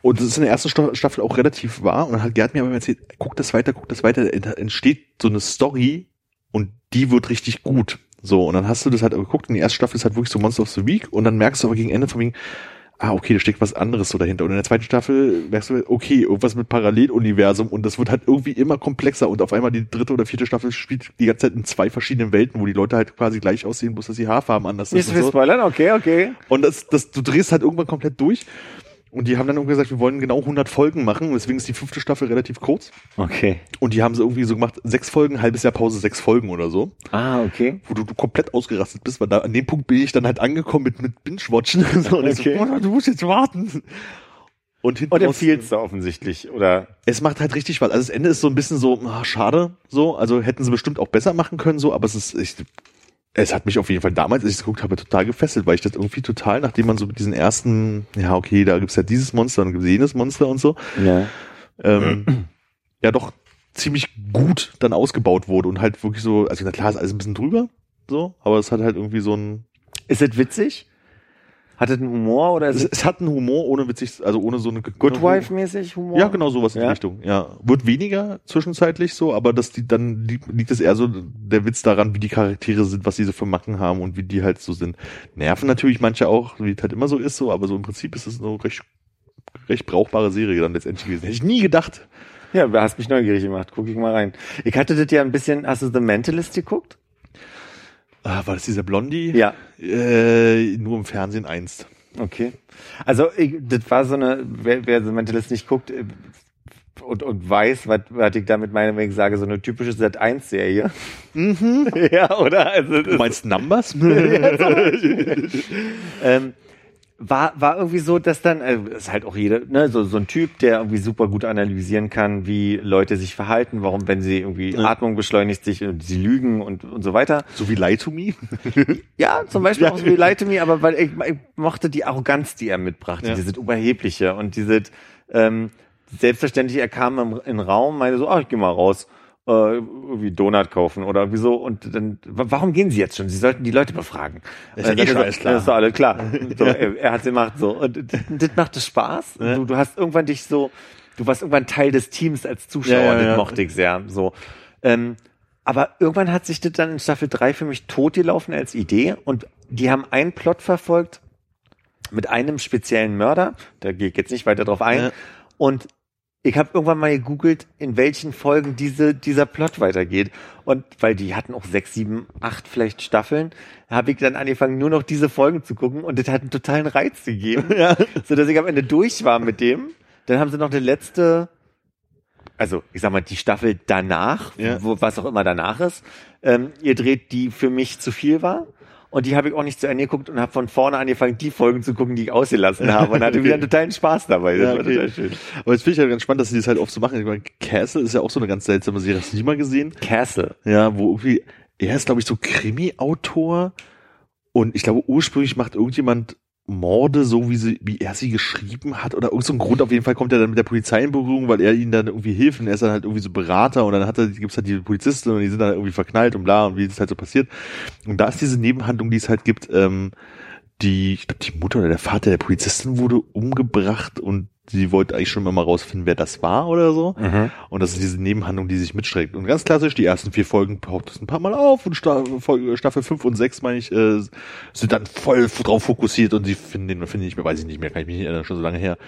Und das ist in der ersten Sta- Staffel auch relativ wahr. Und dann hat Gerd mir aber erzählt, guck das weiter, guck das weiter, da entsteht so eine Story und die wird richtig gut. So, und dann hast du das halt geguckt und die erste Staffel ist halt wirklich so Monster of the Week und dann merkst du aber gegen Ende von wegen, ah, okay, da steckt was anderes so dahinter. Und in der zweiten Staffel merkst du, okay, irgendwas mit Paralleluniversum und das wird halt irgendwie immer komplexer und auf einmal die dritte oder vierte Staffel spielt die ganze Zeit in zwei verschiedenen Welten, wo die Leute halt quasi gleich aussehen, bloß dass die Haarfarben anders Nicht sind. und so. spoilern, okay, okay. Und das, das, du drehst halt irgendwann komplett durch. Und die haben dann irgendwie gesagt, wir wollen genau 100 Folgen machen. Deswegen ist die fünfte Staffel relativ kurz. Okay. Und die haben sie irgendwie so gemacht, sechs Folgen, halbes Jahr Pause, sechs Folgen oder so. Ah, okay. Wo du, du komplett ausgerastet bist, weil da an dem Punkt bin ich dann halt angekommen mit, mit Binge-Watchen. *laughs* so, Okay. so, oh, du musst jetzt warten. Und hinten Und empfiehlst du offensichtlich, oder? es macht halt richtig Spaß. Also das Ende ist so ein bisschen so, ah, schade, so. Also hätten sie bestimmt auch besser machen können, so, aber es ist, ich, es hat mich auf jeden Fall damals, als ich es geguckt habe, total gefesselt, weil ich das irgendwie total, nachdem man so mit diesen ersten, ja, okay, da gibt's ja dieses Monster und gibt's jenes Monster und so, Ja. ähm, ja doch ziemlich gut dann ausgebaut wurde und halt wirklich so, also na klar, ist alles ein bisschen drüber, so, aber es hat halt irgendwie so ein, Ist es witzig? Hat es einen Humor oder es, es hat einen Humor, ohne witzig, also ohne so eine Good Wife-mäßig Humor? Ja, genau sowas in die Ja. Richtung. Ja, wird weniger zwischenzeitlich so, aber das die dann liegt, liegt es eher so der Witz daran, wie die Charaktere sind, was sie so für Macken haben und wie die halt so sind. Nerven natürlich manche auch, wie es halt immer so ist so, aber so im Prinzip ist es eine recht recht brauchbare Serie dann letztendlich gewesen. Hätte ich nie gedacht. Ja, du hast mich neugierig gemacht. Guck ich mal rein. Ich hatte das ja ein bisschen, hast du The Mentalist geguckt? Ah, war das dieser Blondie? Ja. Äh, nur im Fernsehen einst. Okay. Also, ich, das war so eine, wer, wer The Mentalist nicht guckt äh, und, und weiß, was, was ich damit meine, wenn ich sage, so eine typische Sat1-Serie. Mhm. *laughs* ja, oder? Also, Du meinst Numbers? *laughs* *laughs* ähm, war, war irgendwie so, dass dann, äh, ist halt auch jeder, ne, so, so ein Typ, der irgendwie super gut analysieren kann, wie Leute sich verhalten, warum, wenn sie irgendwie Ja. Atmung beschleunigt sich und sie lügen und, und so weiter. so wie Lie to Me? *laughs* Ja, zum Beispiel Ja. auch so wie Lie to Me, aber weil ich, ich mochte die Arroganz, die er mitbrachte, Ja. dieses Überhebliche und diese, ähm, selbstverständlich, er kam im, in den Raum, meinte so, ah, ich geh mal raus, äh, irgendwie Donut kaufen oder irgendwie so und dann, wa- warum gehen sie jetzt schon? Sie sollten die Leute befragen. Ist ja Äh, eh so, alles klar. Das ist alles klar. So, er, er hat gemacht so und das, das machte Spaß. Ja. Du, du hast irgendwann dich so, du warst irgendwann Teil des Teams als Zuschauer, Ja, das mochte ich sehr. So. Ähm, aber irgendwann hat sich das dann in Staffel 3 für mich totgelaufen als Idee und die haben einen Plot verfolgt mit einem speziellen Mörder, da gehe ich jetzt nicht weiter drauf ein. Ja. Und ich habe irgendwann mal gegoogelt, in welchen Folgen diese, dieser Plot weitergeht. Und weil die hatten auch sechs, sieben, acht vielleicht Staffeln, habe ich dann angefangen, nur noch diese Folgen zu gucken und das hat einen totalen Reiz gegeben, *laughs* ja. so dass ich am Ende durch war mit dem. Dann haben sie noch eine letzte, also ich sag mal, die Staffel danach, Ja. wo, was auch immer danach ist, ähm, ihr dreht, die für mich zu viel war. Und die habe ich auch nicht zu Ende geguckt und habe von vorne angefangen, die Folgen zu gucken, die ich ausgelassen habe und hatte wieder einen totalen Spaß dabei. Das Ja, war okay. total schön. Aber jetzt finde ich halt ganz spannend, dass sie das halt oft so machen. Ich meine, Castle ist ja auch so eine ganz seltsame Serie. Hast du die mal gesehen? Castle. Ja, wo irgendwie, er ist, glaube ich, so Krimi-Autor und ich glaube, ursprünglich macht irgendjemand Morde, so wie sie, wie er sie geschrieben hat, oder irgend so ein Grund, auf jeden Fall kommt er dann mit der Polizei in Berührung, weil er ihnen dann irgendwie hilft und er ist dann halt irgendwie so Berater und dann hat er, gibt's halt die Polizisten und die sind dann irgendwie verknallt und bla und wie das halt so passiert. Und da ist diese Nebenhandlung, die es halt gibt, ähm, die, ich glaube, die Mutter oder der Vater der Polizistin wurde umgebracht und sie wollte eigentlich schon mal rausfinden, wer das war oder so. Mhm. Und das ist diese Nebenhandlung, die sich mitstreckt. Und ganz klassisch, die ersten vier Folgen taucht es ein paar Mal auf und Staffel 5 und 6, meine ich, äh, sind dann voll drauf fokussiert und sie finden den, finde ich mehr, weiß ich nicht mehr, kann ich mich nicht erinnern, schon so lange her.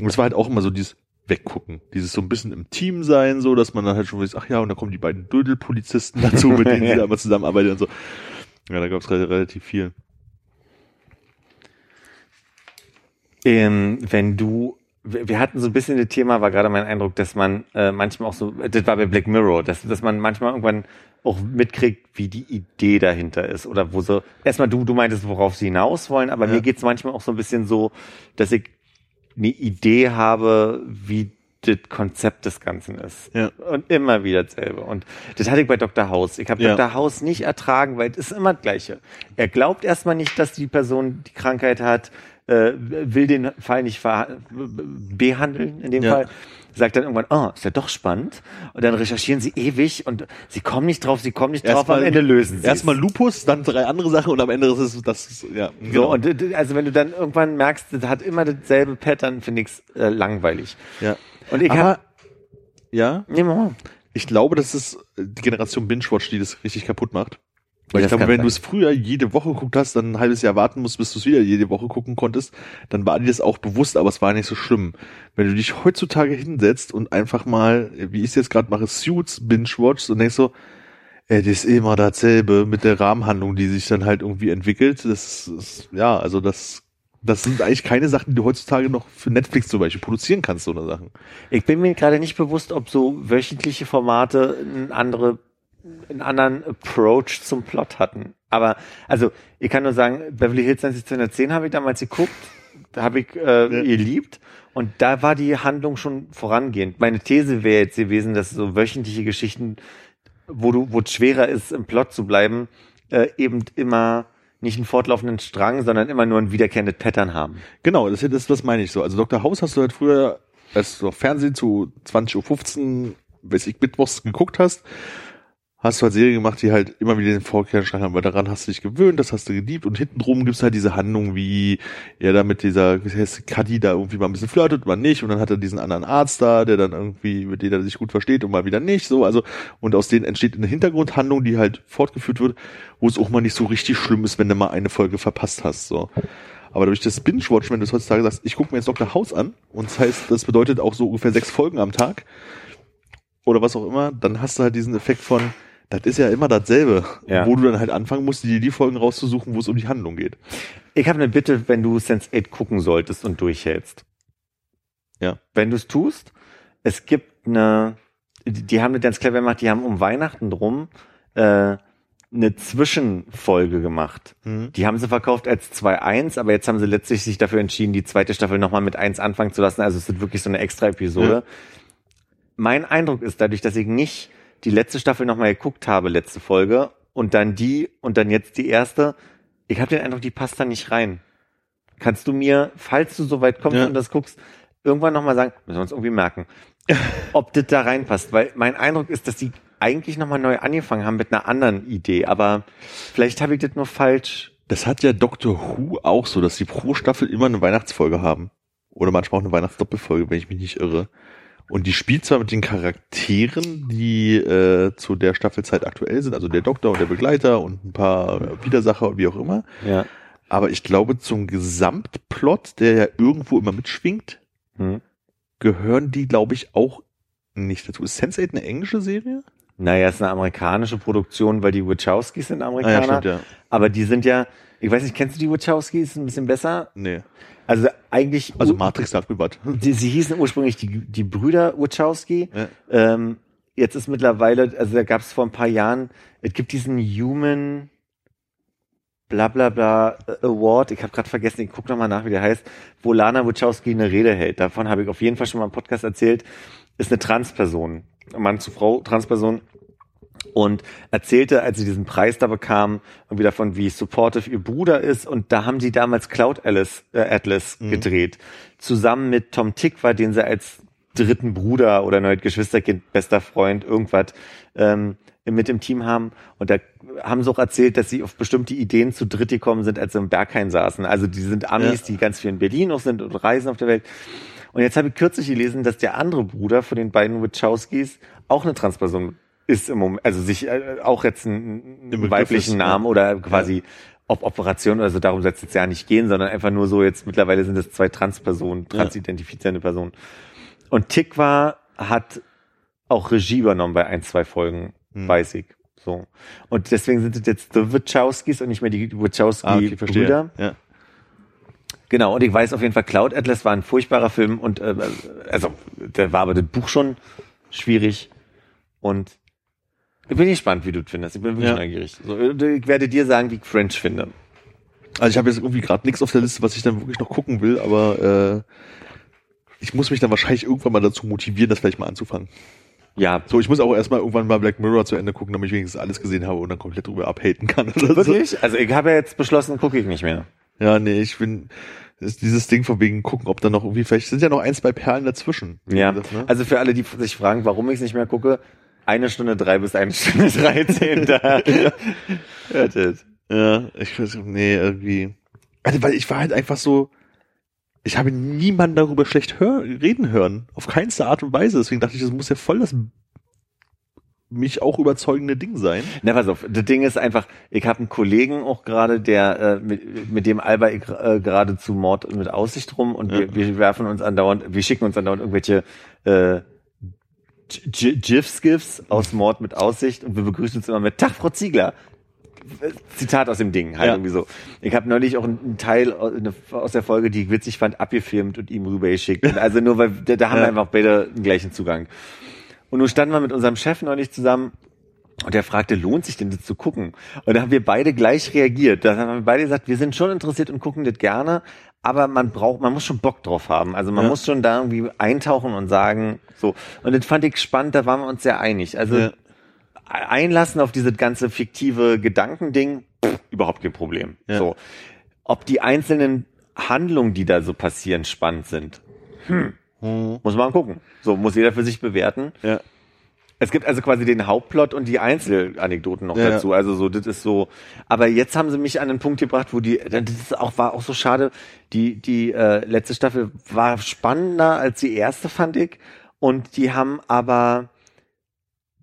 Und es war halt auch immer so dieses Weggucken, dieses so ein bisschen im Team sein, so, dass man dann halt schon weiß, ach ja, und dann kommen die beiden Dödelpolizisten dazu, mit denen sie *laughs* da immer zusammenarbeiten und so. Ja, da gab es relativ viel. Ähm, wenn du, wir hatten so ein bisschen das Thema, war gerade mein Eindruck, dass man äh, manchmal auch so, das war bei Black Mirror, dass, dass man manchmal irgendwann auch mitkriegt, wie die Idee dahinter ist. Oder wo so, erstmal du, du meintest, worauf sie hinaus wollen, aber Ja. mir geht's manchmal auch so ein bisschen so, dass ich eine Idee habe, wie das Konzept des Ganzen ist. Ja. Und immer wieder dasselbe. Und das hatte ich bei Dr. House. Ich habe Ja. Dr. House nicht ertragen, weil es ist immer das Gleiche. Er glaubt erstmal nicht, dass die Person die Krankheit hat, äh, will den Fall nicht behandeln, in dem Ja. Fall. Sagt dann irgendwann, oh, ist ja doch spannend. Und dann recherchieren sie ewig und sie kommen nicht drauf, sie kommen nicht drauf, am Ende lösen sie Erstmal Lupus, dann drei andere Sachen und am Ende ist es, das, ist- ja, So, genau. und d- also wenn du dann irgendwann merkst, das hat immer dasselbe Pattern, finde ich's äh, langweilig. ja. Und ich habe, ja, nee, mal. ich glaube, das ist die Generation Binge-Watch, die das richtig kaputt macht. Weil ich glaube, wenn du es früher jede Woche geguckt hast, dann ein halbes Jahr warten musst, bis du es wieder jede Woche gucken konntest, dann war dir das auch bewusst, aber es war nicht so schlimm. Wenn du dich heutzutage hinsetzt und einfach mal, wie ich es jetzt gerade mache, Suits binge-watchst und denkst so, ey, das ist immer dasselbe mit der Rahmenhandlung, die sich dann halt irgendwie entwickelt. Das ist, ja, also das, das sind eigentlich keine Sachen, die du heutzutage noch für Netflix zum Beispiel produzieren kannst, so eine Sachen. Ich bin mir gerade nicht bewusst, ob so wöchentliche Formate eine andere, einen anderen Approach zum Plot hatten. Aber, also, ich kann nur sagen, Beverly Hills 90210 habe ich damals geguckt, da habe ich äh, Ja. geliebt und da war die Handlung schon vorangehend. Meine These wäre jetzt gewesen, dass so wöchentliche Geschichten, wo du, wo es schwerer ist, im Plot zu bleiben, äh, eben immer nicht einen fortlaufenden Strang, sondern immer nur ein wiederkehrendes Pattern haben. Genau, das, das, das meine ich so. Also Dr. House hast du halt früher, als du auf Fernsehen zu 20.15 Uhr, weiß ich, Mittwochs geguckt hast, hast du halt Serien gemacht, die halt immer wieder den Vorkehrschrank haben, weil daran hast du dich gewöhnt, das hast du geliebt und hinten drum gibt's halt diese Handlung, wie er da mit dieser, wie heißt Cuddy da irgendwie mal ein bisschen flirtet, mal nicht und dann hat er diesen anderen Arzt da, der dann irgendwie, mit dem er sich gut versteht und mal wieder nicht, so, also, und aus denen entsteht eine Hintergrundhandlung, die halt fortgeführt wird, wo es auch mal nicht so richtig schlimm ist, wenn du mal eine Folge verpasst hast, so. Aber durch das Binge-Watch, wenn du es heutzutage sagst, ich gucke mir jetzt Dr. House an, und das heißt, das bedeutet auch so ungefähr sechs Folgen am Tag, oder was auch immer, dann hast du halt diesen Effekt von, das ist ja immer dasselbe, Ja. wo du dann halt anfangen musst, dir die Folgen rauszusuchen, wo es um die Handlung geht. Ich habe eine Bitte, wenn du Sense8 gucken solltest und durchhältst. Ja. Wenn du es tust, es gibt eine, die, haben eine ganz clever gemacht, die haben um Weihnachten drum äh, eine Zwischenfolge gemacht. Mhm. Die haben sie verkauft als 2.1, aber jetzt haben sie letztlich sich dafür entschieden, die zweite Staffel nochmal mit 1 anfangen zu lassen. Also es ist wirklich so eine extra Episode. Ja. Mein Eindruck ist, dadurch, dass ich nicht die letzte Staffel nochmal geguckt habe, letzte Folge, und dann die und dann jetzt die erste, ich habe den Eindruck, die passt da nicht rein. Kannst du mir, falls du so weit kommst Ja. und das guckst, irgendwann nochmal sagen, müssen wir uns irgendwie merken, *laughs* ob das da reinpasst? Weil mein Eindruck ist, dass die eigentlich nochmal neu angefangen haben mit einer anderen Idee, aber vielleicht habe ich das nur falsch. Das hat ja Doctor Who auch so, dass sie pro Staffel immer eine Weihnachtsfolge haben. Oder manchmal auch eine Weihnachtsdoppelfolge, wenn ich mich nicht irre. Und die spielt zwar mit den Charakteren, die äh, zu der Staffelzeit aktuell sind, also der Doktor und der Begleiter und ein paar Widersacher und wie auch immer. Ja. Aber ich glaube, zum Gesamtplot, der ja irgendwo immer mitschwingt, Hm. gehören die, glaube ich, auch nicht dazu. Ist Sense8 eine englische Serie? Naja, es ist eine amerikanische Produktion, weil die Wachowskis sind Amerikaner. Ah, ja, stimmt, ja. Aber die sind ja, ich weiß nicht, kennst du die Wachowskis ein bisschen besser? Nee. Also eigentlich, Also Matrix mir was. *laughs* die, sie hießen ursprünglich die, die Brüder Wachowski. Ja. Ähm, jetzt ist mittlerweile, also da gab es vor ein paar Jahren, es gibt diesen Human bla bla bla äh, Award, ich habe gerade vergessen, ich guck noch mal nach, wie der heißt, wo Lana Wachowski eine Rede hält. Davon habe ich auf jeden Fall schon mal im Podcast erzählt. Ist eine Transperson, Mann zu Frau, Transperson und erzählte, als sie diesen Preis da bekam, irgendwie davon, wie supportive ihr Bruder ist. Und da haben sie damals Cloud Atlas, äh, Atlas gedreht, zusammen mit Tom Tickwer, den sie als dritten Bruder oder neues Geschwisterkind, bester Freund, irgendwas ähm, mit im Team haben. Und da haben sie auch erzählt, dass sie auf bestimmte Ideen zu dritt gekommen sind, als sie im Berghain saßen. Also die sind Amis, Ja. die ganz viel in Berlin auch sind und reisen auf der Welt. Und jetzt habe ich kürzlich gelesen, dass der andere Bruder von den beiden Wachowskis auch eine Transperson ist im Moment, also sich äh, auch jetzt einen, einen weiblichen ist, Namen ja. oder quasi ob Operation oder so, darum soll es jetzt ja nicht gehen, sondern einfach nur so, jetzt mittlerweile sind es zwei Transpersonen, transidentifizierende Personen. Und Tikva hat auch Regie übernommen bei ein, zwei Folgen, Hm. weiß ich. So. Und deswegen sind es jetzt die Wachowskis und nicht mehr die Ah, okay, Wachowski-Brüder. Ja. Genau, und ich weiß auf jeden Fall, Cloud Atlas war ein furchtbarer Film und äh, also da war aber das Buch schon schwierig und ich bin gespannt, wie du es findest. Ich bin wirklich Ja. neugierig. So, ich werde dir sagen, wie ich French finde. Also ich habe jetzt irgendwie gerade nichts auf der Liste, was ich dann wirklich noch gucken will, aber äh, ich muss mich dann wahrscheinlich irgendwann mal dazu motivieren, das vielleicht mal anzufangen. Ja, So, ich muss auch erstmal irgendwann mal Black Mirror zu Ende gucken, damit ich wenigstens alles gesehen habe und dann komplett drüber abhaten kann. Oder wirklich? Also ich habe ja jetzt beschlossen, gucke ich nicht mehr. So. Ja, nee, ich bin ist dieses Ding von wegen gucken, ob da noch irgendwie vielleicht sind ja noch ein, zwei Perlen dazwischen. Ja, gesagt, ne? also für alle, die sich fragen, warum ich es nicht mehr gucke, eine Stunde drei bis eine Stunde 13 da. *laughs* Hört es. Ja, ich weiß, nee, irgendwie. Also, weil ich war halt einfach so, ich habe niemanden darüber schlecht hör reden hören. Auf keinste Art und Weise. Deswegen dachte ich, das muss ja voll das mich auch überzeugende Ding sein. Na, pass auf, das Ding ist einfach, ich habe einen Kollegen auch gerade, der äh, mit, mit dem Alba ich äh, gerade zu Mord mit Aussicht rum und Ja. wir, wir werfen uns andauernd, wir schicken uns andauernd irgendwelche äh, G- GIFs, GIFs aus Mord mit Aussicht und wir begrüßen uns immer mit Tag, Frau Ziegler. Zitat aus dem Ding, halt Ja. irgendwie so. Ich habe neulich auch einen Teil aus der Folge, die ich witzig fand, abgefilmt und ihm rübergeschickt. Und Also nur weil da, da haben wir Ja. einfach beide den gleichen Zugang. Und nun standen wir mit unserem Chef neulich zusammen und der fragte, lohnt sich denn das zu gucken? Und da haben wir beide gleich reagiert. Da haben wir beide gesagt, wir sind schon interessiert und gucken das gerne, aber man braucht, man muss schon Bock drauf haben. Also man Ja. muss schon da irgendwie eintauchen und sagen, so. Und das fand ich spannend, da waren wir uns sehr einig. Also Ja. einlassen auf dieses ganze fiktive Gedankending, pff, überhaupt kein Problem. Ja. So. Ob die einzelnen Handlungen, die da so passieren, spannend sind, muss man gucken. So, muss jeder für sich bewerten. Ja. Es gibt also quasi den Hauptplot und die Einzelanekdoten noch Ja, dazu. Also so, das ist so. Aber jetzt haben sie mich an den Punkt gebracht, wo die, das ist auch, war auch so schade. Die, die äh, letzte Staffel war spannender als die erste, fand ich. Und die haben aber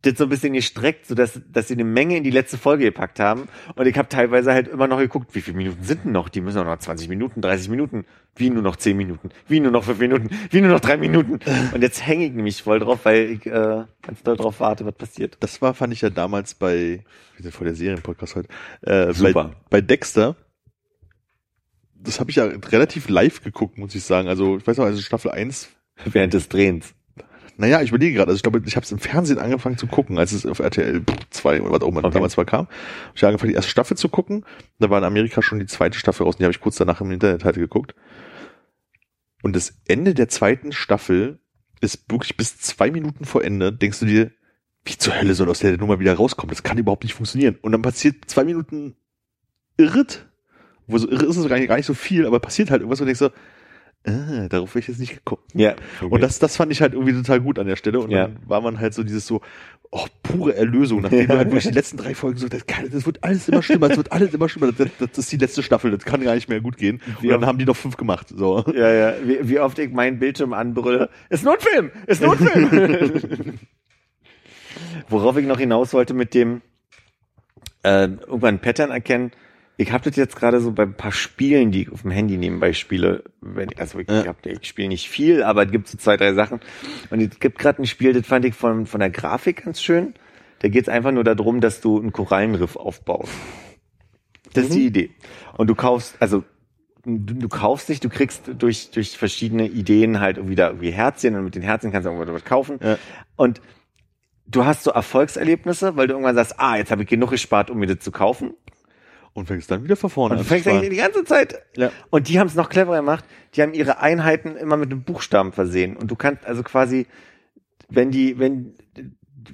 das so ein bisschen gestreckt, so dass, dass sie eine Menge in die letzte Folge gepackt haben. Und ich habe teilweise halt immer noch geguckt, wie viele Minuten sind denn noch? Die müssen doch noch 20 Minuten, 30 Minuten. Wie nur noch 10 Minuten? Wie nur noch 5 Minuten? Wie nur noch 3 Minuten? *laughs* Und jetzt hänge ich nämlich voll drauf, weil ich äh, ganz doll drauf warte, was passiert. Das war, fand ich ja damals bei, wir sind vor der Serienpodcast heute, äh, Super. Bei, bei Dexter. Das habe ich ja relativ live geguckt, muss ich sagen. Also, ich weiß noch, also Staffel 1 Während des Drehens. Naja, ich überlege gerade, also ich glaube, ich habe es im Fernsehen angefangen zu gucken, als es auf RTL 2 oder was auch immer Okay. damals mal kam. Ich habe angefangen, die erste Staffel zu gucken. Da war in Amerika schon die zweite Staffel raus, und die habe ich kurz danach im Internet halt geguckt. Und das Ende der zweiten Staffel ist wirklich bis zwei Minuten vor Ende, denkst du dir, wie zur Hölle soll aus der Nummer wieder rauskommen? Das kann überhaupt nicht funktionieren. Und dann passiert zwei Minuten Irrit, wo so irre ist es gar nicht, gar nicht so viel, aber passiert halt irgendwas und denkst so, äh, darauf will ich jetzt nicht geguckt. Ja. Und das, das fand ich halt irgendwie total gut an der Stelle. Und Ja. dann war man halt so dieses so, oh, pure Erlösung, nachdem du halt wirklich die letzten drei Folgen so, das, kann, das wird alles immer schlimmer, das wird alles immer schlimmer, das, das ist die letzte Staffel, das kann gar nicht mehr gut gehen. Und Ja. dann haben die noch fünf gemacht. So. Ja, ja. Wie, wie oft ich meinen Bildschirm anbrülle. Ist nur ein Film! Ist nur ein Film! *laughs* Worauf ich noch hinaus wollte mit dem äh, irgendwann Pattern erkennen. Ich habe das jetzt gerade so bei ein paar Spielen, die ich auf dem Handy nebenbei spiele. Wenn, also ich, Ja. hab, ich spiele nicht viel, aber es gibt so zwei, drei Sachen. Und es gibt gerade ein Spiel, das fand ich von, von der Grafik ganz schön. Da geht es einfach nur darum, dass du einen Korallenriff aufbaust. Das ist die Idee. Und du kaufst, also du, du kaufst dich, du kriegst durch, durch verschiedene Ideen halt da irgendwie Herzchen und mit den Herzchen kannst du irgendwo was kaufen. Ja. Und du hast so Erfolgserlebnisse, weil du irgendwann sagst, ah, jetzt habe ich genug gespart, um mir das zu kaufen. Und fängst dann wieder von vorne Und du an. fängst eigentlich die ganze Zeit. Ja. Und die haben es noch cleverer gemacht. Die haben ihre Einheiten immer mit einem Buchstaben versehen. Und du kannst also quasi, wenn die, wenn,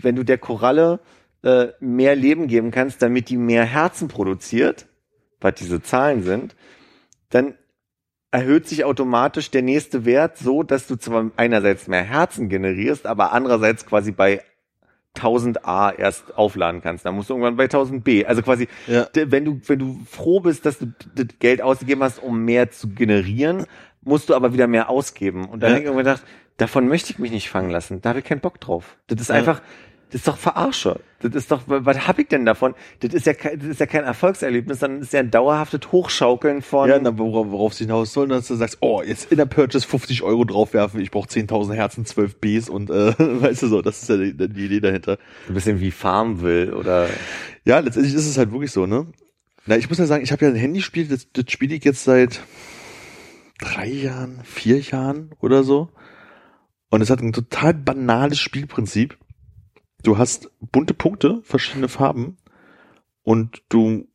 wenn du der Koralle äh, mehr Leben geben kannst, damit die mehr Herzen produziert, was diese Zahlen sind, dann erhöht sich automatisch der nächste Wert so, dass du zwar einerseits mehr Herzen generierst, aber andererseits quasi bei 1000 A erst aufladen kannst. Dann musst du irgendwann bei 1000 B. Also quasi, Ja. wenn du, wenn du froh bist, dass du das Geld ausgegeben hast, um mehr zu generieren, musst du aber wieder mehr ausgeben. Und dann Ja. habe ich irgendwann gedacht, davon möchte ich mich nicht fangen lassen. Da habe ich keinen Bock drauf. Das ist Ja. einfach, das ist doch Verarsche. Das ist doch, was habe ich denn davon? Das ist ja, kein- das ist ja kein Erfolgserlebnis, sondern ist ja ein dauerhaftes Hochschaukeln von, Ja, na, worauf, worauf es hinaus soll, dass du sagst, oh, jetzt in der Purchase 50 Euro draufwerfen, ich brauche 10.000 Herzen, 12 Bs und äh, *laughs* weißt du so, das ist ja die, die Idee dahinter. ein bisschen wie Farmville oder, Ja, letztendlich ist es halt wirklich so, ne? Na, ich muss ja sagen, ich habe ja ein Handyspiel, das, das spiele ich jetzt seit drei Jahren, vier Jahren oder so. Und es hat ein total banales Spielprinzip. Du hast bunte Punkte, verschiedene Farben und du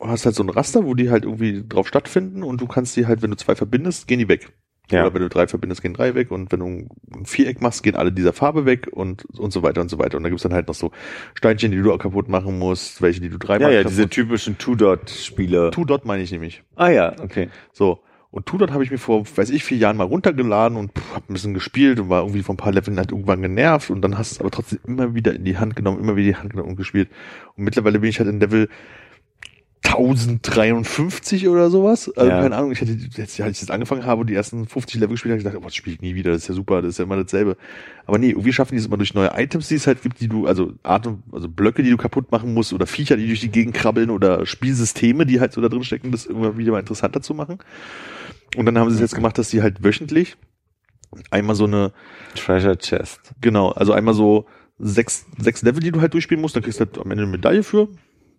hast halt so ein Raster, wo die halt irgendwie drauf stattfinden und du kannst die halt, wenn du zwei verbindest, gehen die weg. Ja. Oder wenn du drei verbindest, gehen drei weg und wenn du ein Viereck machst, gehen alle dieser Farbe weg und, und so weiter und so weiter. Und da gibt's dann halt noch so Steinchen, die du auch kaputt machen musst, welche, die du ja, dreimal ja, kaputt diese typischen Two-Dot-Spiele. Two-Dot meine ich nämlich. Ah ja, okay. So. Und Two-Dot habe ich mir vor, weiß ich, vier Jahren mal runtergeladen und pff, hab ein bisschen gespielt und war irgendwie von ein paar Leveln halt irgendwann genervt und dann hast du es aber trotzdem immer wieder in die Hand genommen, immer wieder in die Hand genommen und gespielt. Und mittlerweile bin ich halt in Level 1053 oder sowas. Also Ja. keine Ahnung, ich hätte, jetzt, als ich das angefangen habe und die ersten 50 Level gespielt habe, ich gedacht, oh, das spiele ich nie wieder, das ist ja super, das ist ja immer dasselbe. Aber nee, irgendwie schaffen die es immer durch neue Items, die es halt gibt, die du, also Art und, also Blöcke, die du kaputt machen musst oder Viecher, die durch die Gegend krabbeln oder Spielsysteme, die halt so da drin stecken, das immer wieder mal interessanter zu machen. Und dann haben sie es jetzt gemacht, dass sie halt wöchentlich einmal so eine, Treasure Chest. Genau, also einmal so sechs, sechs Level, die du halt durchspielen musst, dann kriegst du halt am Ende eine Medaille für.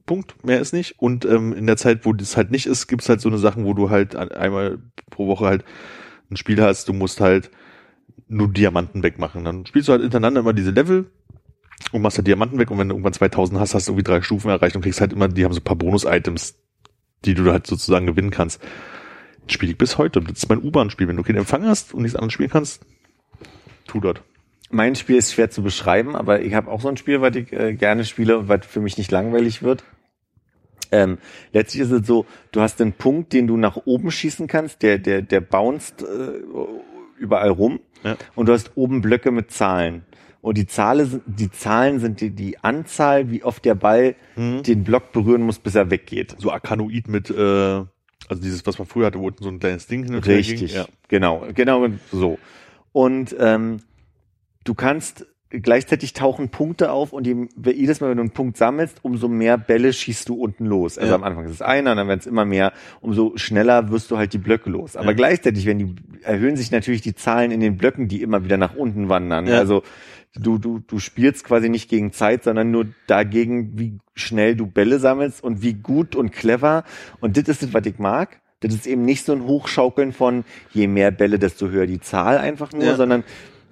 Punkt, mehr ist nicht. Und ähm, in der Zeit, wo das halt nicht ist, gibt's halt so eine Sachen, wo du halt ein- einmal pro Woche halt ein Spiel hast, du musst halt nur Diamanten wegmachen. Dann spielst du halt hintereinander immer diese Level und machst halt Diamanten weg und wenn du irgendwann 2000 hast, hast du irgendwie drei Stufen erreicht und kriegst halt immer, die haben so ein paar Bonus-Items, die du halt sozusagen gewinnen kannst. Das spiele ich bis heute. Das ist mein U-Bahn-Spiel. Wenn du keinen Empfang hast und nichts anderes spielen kannst, tu dort. Mein Spiel ist schwer zu beschreiben, aber ich habe auch so ein Spiel, was ich äh, gerne spiele und was für mich nicht langweilig wird. Ähm, letztlich ist es so, du hast einen Punkt, den du nach oben schießen kannst, der, der, der bounced äh, überall rum Ja. und du hast oben Blöcke mit Zahlen. Und die, Zahle, sind- die Zahlen sind die, die Anzahl, wie oft der Ball Mhm. den Block berühren muss, bis er weggeht. so Arkanoid mit, äh, also dieses, was man früher hatte, wo unten so ein kleines Ding hin und her Richtig. Ja. genau, genau so. Und ähm, du kannst gleichzeitig tauchen Punkte auf und je, jedes Mal, wenn du einen Punkt sammelst, umso mehr Bälle schießt du unten los. Also Ja. am Anfang ist es einer, dann werden es immer mehr, umso schneller wirst du halt die Blöcke los. Aber Ja. gleichzeitig, wenn die erhöhen sich natürlich die Zahlen in den Blöcken, die immer wieder nach unten wandern. Ja. Also du, du, du spielst quasi nicht gegen Zeit, sondern nur dagegen, wie schnell du Bälle sammelst und wie gut und clever. Und das ist das, was ich mag. Das ist eben nicht so ein Hochschaukeln von je mehr Bälle, desto höher die Zahl einfach nur, Ja. sondern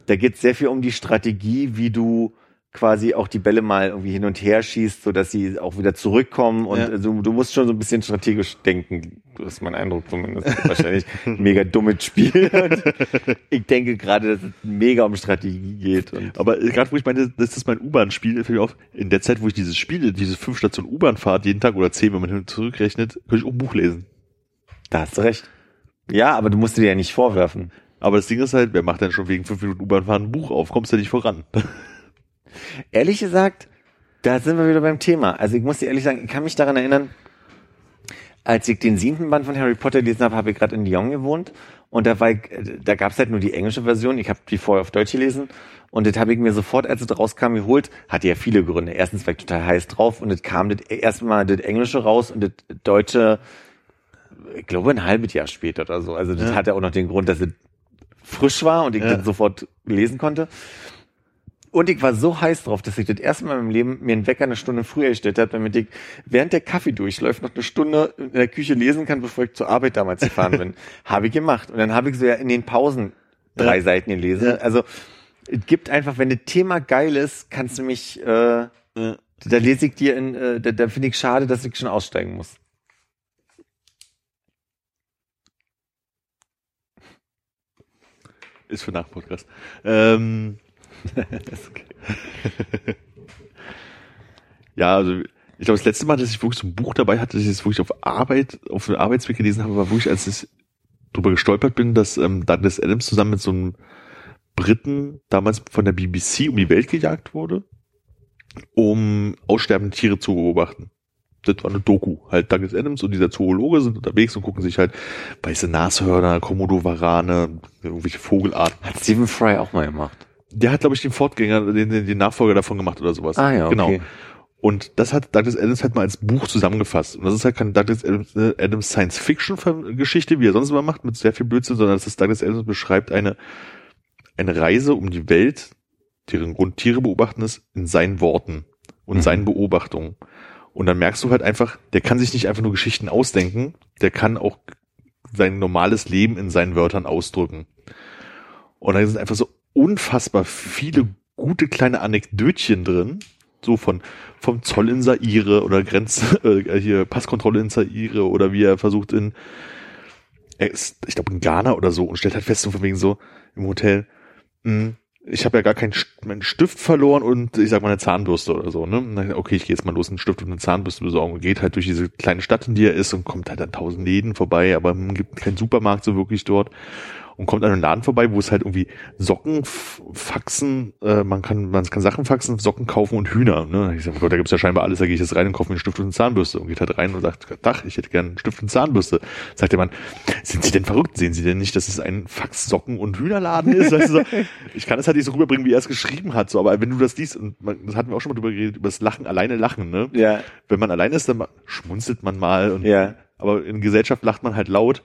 da geht es sehr viel um die Strategie, wie du quasi auch die Bälle mal irgendwie hin und her schießt, so dass sie auch wieder zurückkommen und Ja. also, du musst schon so ein bisschen strategisch denken. Das ist mein Eindruck zumindest. *laughs* Wahrscheinlich ein mega dummes Spiel. Und *laughs* ich denke gerade, dass es mega um Strategie geht. Und Aber gerade wo ich meine, das ist mein U-Bahn-Spiel, fällt mir auf, in der Zeit, wo ich dieses Spiel, diese fünf Stationen U-Bahn-Fahrt jeden Tag oder zehn, wenn man hin und zurückrechnet, könnte ich auch ein Buch lesen. da hast du recht. Ja, aber du musst dir ja nicht vorwerfen. Aber das Ding ist halt, wer macht denn schon wegen fünf Minuten U-Bahn-Fahren ein Buch auf? Kommst du nicht voran? *laughs* Ehrlich gesagt, da sind wir wieder beim Thema. Also ich muss dir ehrlich sagen, ich kann mich daran erinnern, als ich den siebten Band von Harry Potter gelesen habe, habe ich gerade in Lyon gewohnt und da war ich, da gab es halt nur die englische Version. Ich habe die vorher auf Deutsch gelesen und das habe ich mir sofort, als es rauskam, geholt. Hatte ja viele Gründe. Erstens war ich total heiß drauf und es kam das erstmal das Englische raus und das Deutsche, ich glaube ein halbes Jahr später oder so. Also das Ja. hatte auch noch den Grund, dass es frisch war und ich Ja. das sofort lesen konnte. Und ich war so heiß drauf, dass ich das erste Mal in meinem Leben mir einen Wecker eine Stunde früher gestellt habe, damit ich während der Kaffee durchläuft noch eine Stunde in der Küche lesen kann, bevor ich zur Arbeit damals gefahren *laughs* bin. habe ich gemacht. Und dann habe ich so ja in den Pausen drei Ja. Seiten gelesen. Ja. Also es gibt einfach, wenn das Thema geil ist, kannst du mich, äh, Ja. da lese ich dir in, äh, da, da finde ich schade, dass ich schon aussteigen muss. Ist für nach Podcast. Ähm, *laughs* ja, also ich glaube, das letzte Mal, dass ich wirklich so ein Buch dabei hatte, dass ich es wirklich auf Arbeit, auf dem Arbeitsweg gelesen habe, war wirklich, als ich drüber gestolpert bin, dass ähm, Douglas Adams zusammen mit so einem Briten damals von der BBC um die Welt gejagt wurde, um aussterbende Tiere zu beobachten. Das war eine Doku. Halt Douglas Adams und dieser Zoologe sind unterwegs und gucken sich halt weiße Nashörner, Komodo-Varane, irgendwelche Vogelarten Hat Stephen Fry auch mal gemacht. der hat, glaube ich, den Fortgänger, den, den, den Nachfolger davon gemacht oder sowas. Ah ja, okay. Genau. Und das hat Douglas Adams halt mal als Buch zusammengefasst. Und das ist halt keine Douglas Adams, äh, Adams Science-Fiction-Geschichte, wie er sonst immer macht, mit sehr viel Blödsinn, sondern das ist Douglas Adams beschreibt eine, eine Reise um die Welt, deren Grund Tiere beobachten ist, in seinen Worten und Mhm. seinen Beobachtungen. Und dann merkst du halt einfach, der kann sich nicht einfach nur Geschichten ausdenken, der kann auch sein normales Leben in seinen Wörtern ausdrücken. Und da sind einfach so unfassbar viele gute kleine Anekdötchen drin, so von vom Zoll in Saire oder Grenz *laughs* äh, hier Passkontrolle in Saire oder wie er versucht in er ist, ich glaube in Ghana oder so und stellt halt fest so von wegen so im Hotel mh, ich habe ja gar keinen meinen Stift verloren und ich sag mal eine Zahnbürste oder so, ne? Okay, ich gehe jetzt mal los, einen Stift und eine Zahnbürste besorgen und geht halt durch diese kleine Stadt, in die er ist und kommt halt an tausend Läden vorbei, aber gibt keinen Supermarkt so wirklich dort und kommt an einem Laden vorbei, wo es halt irgendwie Socken, Faxen, äh, man kann man kann Sachen faxen, Socken kaufen und Hühner. Ne? Ich sag, oh Gott, da gibt's ja scheinbar alles, da gehe ich jetzt rein und kaufe mir einen Stift und eine Zahnbürste und geht halt rein und sagt, Dach, ich hätte gerne einen Stift und eine Zahnbürste. Sagt der Mann, sind Sie denn verrückt? Sehen Sie denn nicht, dass es ein Fax, Socken und Hühnerladen ist? Weißt du, so, *laughs* ich kann das halt nicht so rüberbringen, wie er es geschrieben hat, so, aber wenn du das liest, und man, das hatten wir auch schon mal drüber geredet, über das Lachen, alleine lachen, ne? Ja, Wenn man alleine ist, dann schmunzelt man mal und ja. aber in Gesellschaft lacht man halt laut.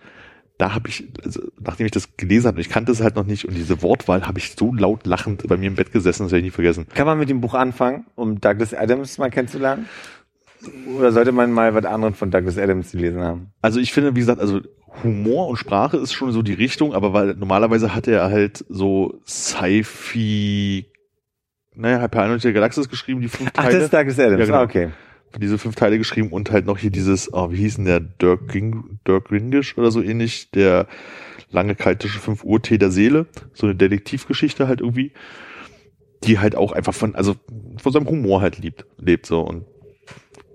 Da habe ich, also, nachdem ich das gelesen habe, ich kannte es halt noch nicht und diese Wortwahl habe ich so laut lachend bei mir im Bett gesessen, das werde ich nie vergessen. Kann man mit dem Buch anfangen, um Douglas Adams mal kennenzulernen? Oder sollte man mal was anderes von Douglas Adams gelesen haben? Also ich finde, wie gesagt, also Humor und Sprache ist schon so die Richtung, aber weil normalerweise hat er halt so Sci-Fi, naja, Hyper der Galaxis geschrieben, die fünf Ach, das Teile. ist Douglas Adams. Ja, genau. ah, okay. Diese fünf Teile geschrieben und halt noch hier dieses, oh, wie hieß denn der Dirk, Ging, Dirk Ringish oder so ähnlich, der lange kaltische 5 Uhr Tee der Seele, so eine Detektivgeschichte halt irgendwie, die halt auch einfach von, also von seinem Humor halt liebt, lebt so und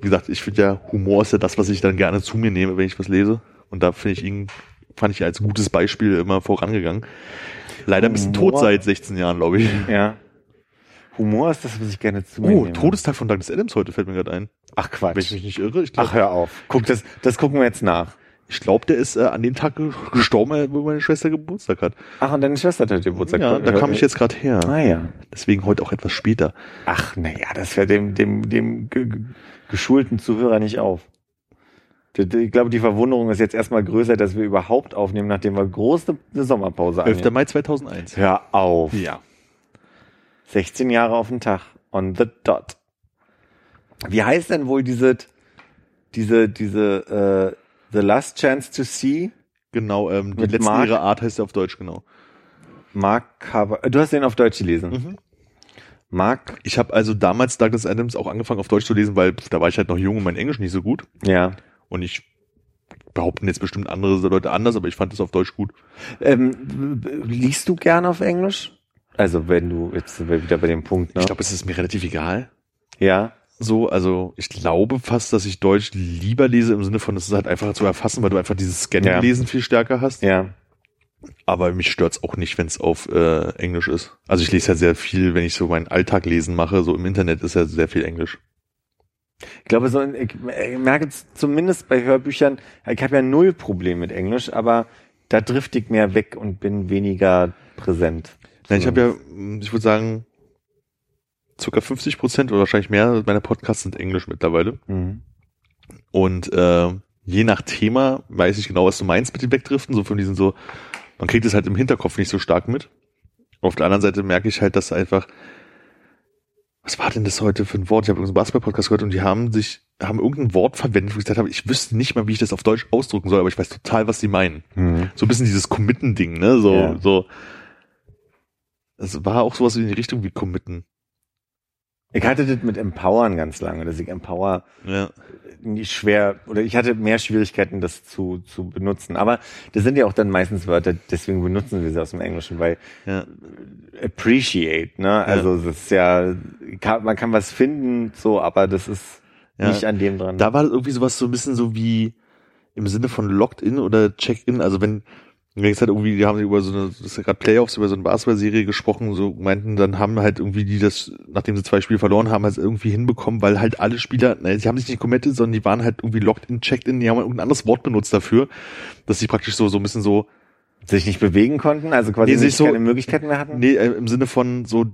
wie gesagt, ich finde ja, Humor ist ja das, was ich dann gerne zu mir nehme, wenn ich was lese und da finde ich ihn, fand ich als gutes Beispiel immer vorangegangen. Leider ein bisschen tot seit 16 Jahren, glaube ich. Ja. Humor ist das, was ich gerne zu mir Oh, nehme. Todestag von Douglas Adams heute fällt mir gerade ein. Ach Wenn ich Quatsch. mich nicht irre. Ich glaube, Ach, hör auf. Guck, das, das gucken wir jetzt nach. Ich glaube, der ist äh, an dem Tag ge- gestorben, äh, wo meine Schwester Geburtstag hat. Ach, und deine Schwester hat heute Geburtstag. ja, da kam ich jetzt gerade her. Ah ja. Deswegen heute auch etwas später. Ach, naja, das fällt dem, dem, dem ge- ge- geschulten Zuhörer nicht auf. D- d- Ich glaube, die Verwunderung ist jetzt erstmal größer, dass wir überhaupt aufnehmen, nachdem wir große eine Sommerpause 11. annehmen. Mai 2001. Hör auf. Ja. 16 Jahre auf den Tag. On the dot. Wie heißt denn wohl diese, diese, diese, äh, The Last Chance to See? Genau, ähm, die Mit letzte Mark? ihrer Art heißt er auf Deutsch, genau. Mark Cover. Du hast den auf Deutsch gelesen. Mhm. Mark, Ich habe also damals Douglas Adams auch angefangen auf Deutsch zu lesen, weil da war ich halt noch jung und mein Englisch nicht so gut. ja. Und ich behaupten jetzt bestimmt andere Leute anders, aber ich fand es auf Deutsch gut. Ähm, liest du gerne auf Englisch? Also wenn du jetzt sind wir wieder bei dem Punkt, ne? Ich glaube, es ist mir relativ egal. ja. So, also ich glaube fast, dass ich Deutsch lieber lese im Sinne von, es ist halt einfacher zu erfassen, weil du einfach dieses Ja. Scannen-Lesen viel stärker hast. Ja. Aber mich stört's auch nicht, wenn es auf äh, Englisch ist. Also ich lese ja sehr viel, wenn ich so meinen Alltag lesen mache, so im Internet ist ja sehr viel Englisch. Ich glaube, so, ich merke jetzt zumindest bei Hörbüchern, ich habe ja null Problem mit Englisch, aber da drifte ich mehr weg und bin weniger präsent. Ja, ich habe ja, ich würde sagen, circa 50 Prozent oder wahrscheinlich mehr meiner Podcasts sind Englisch mittlerweile. Mhm. Und äh, je nach Thema weiß ich genau, was du meinst mit dem Wegdriften. So von diesen so, man kriegt es halt im Hinterkopf nicht so stark mit. Auf der anderen Seite merke ich halt, dass einfach was war denn das heute für ein Wort? Ich habe irgendeinen Basketball-Podcast gehört und die haben sich, haben irgendein Wort verwendet, wo ich gesagt habe, ich wüsste nicht mal, wie ich das auf Deutsch ausdrücken soll, aber ich weiß total, was die meinen. Mhm. So ein bisschen dieses Committen-Ding, ne? So, Ja. so. Das war auch sowas in die Richtung wie Committen. Ich hatte das mit Empowern ganz lange, dass ich Empower Ja. nicht schwer oder ich hatte mehr Schwierigkeiten, das zu, zu benutzen. Aber das sind ja auch dann meistens Wörter, deswegen benutzen wir sie aus dem Englischen, weil Ja. appreciate, ne? Also das ist ja, kann, man kann was finden, so, aber das ist Ja. nicht an dem dran. Da war irgendwie sowas so ein bisschen so wie im Sinne von Locked In oder Check-In. Also wenn, wenn jetzt halt irgendwie, die haben über so eine, das ist ja gerade Playoffs, über so eine Basketball-Serie gesprochen, so meinten, dann haben halt irgendwie die das, nachdem sie zwei Spiele verloren haben, halt irgendwie hinbekommen, weil halt alle Spieler, ne, sie haben sich nicht committed, sondern die waren halt irgendwie Locked In, Checked In, die haben halt irgendein anderes Wort benutzt dafür, dass sie praktisch so, so ein bisschen so, sich nicht bewegen konnten, also quasi Nee, sich so- keine Möglichkeiten mehr hatten. Nee, äh, im Sinne von so,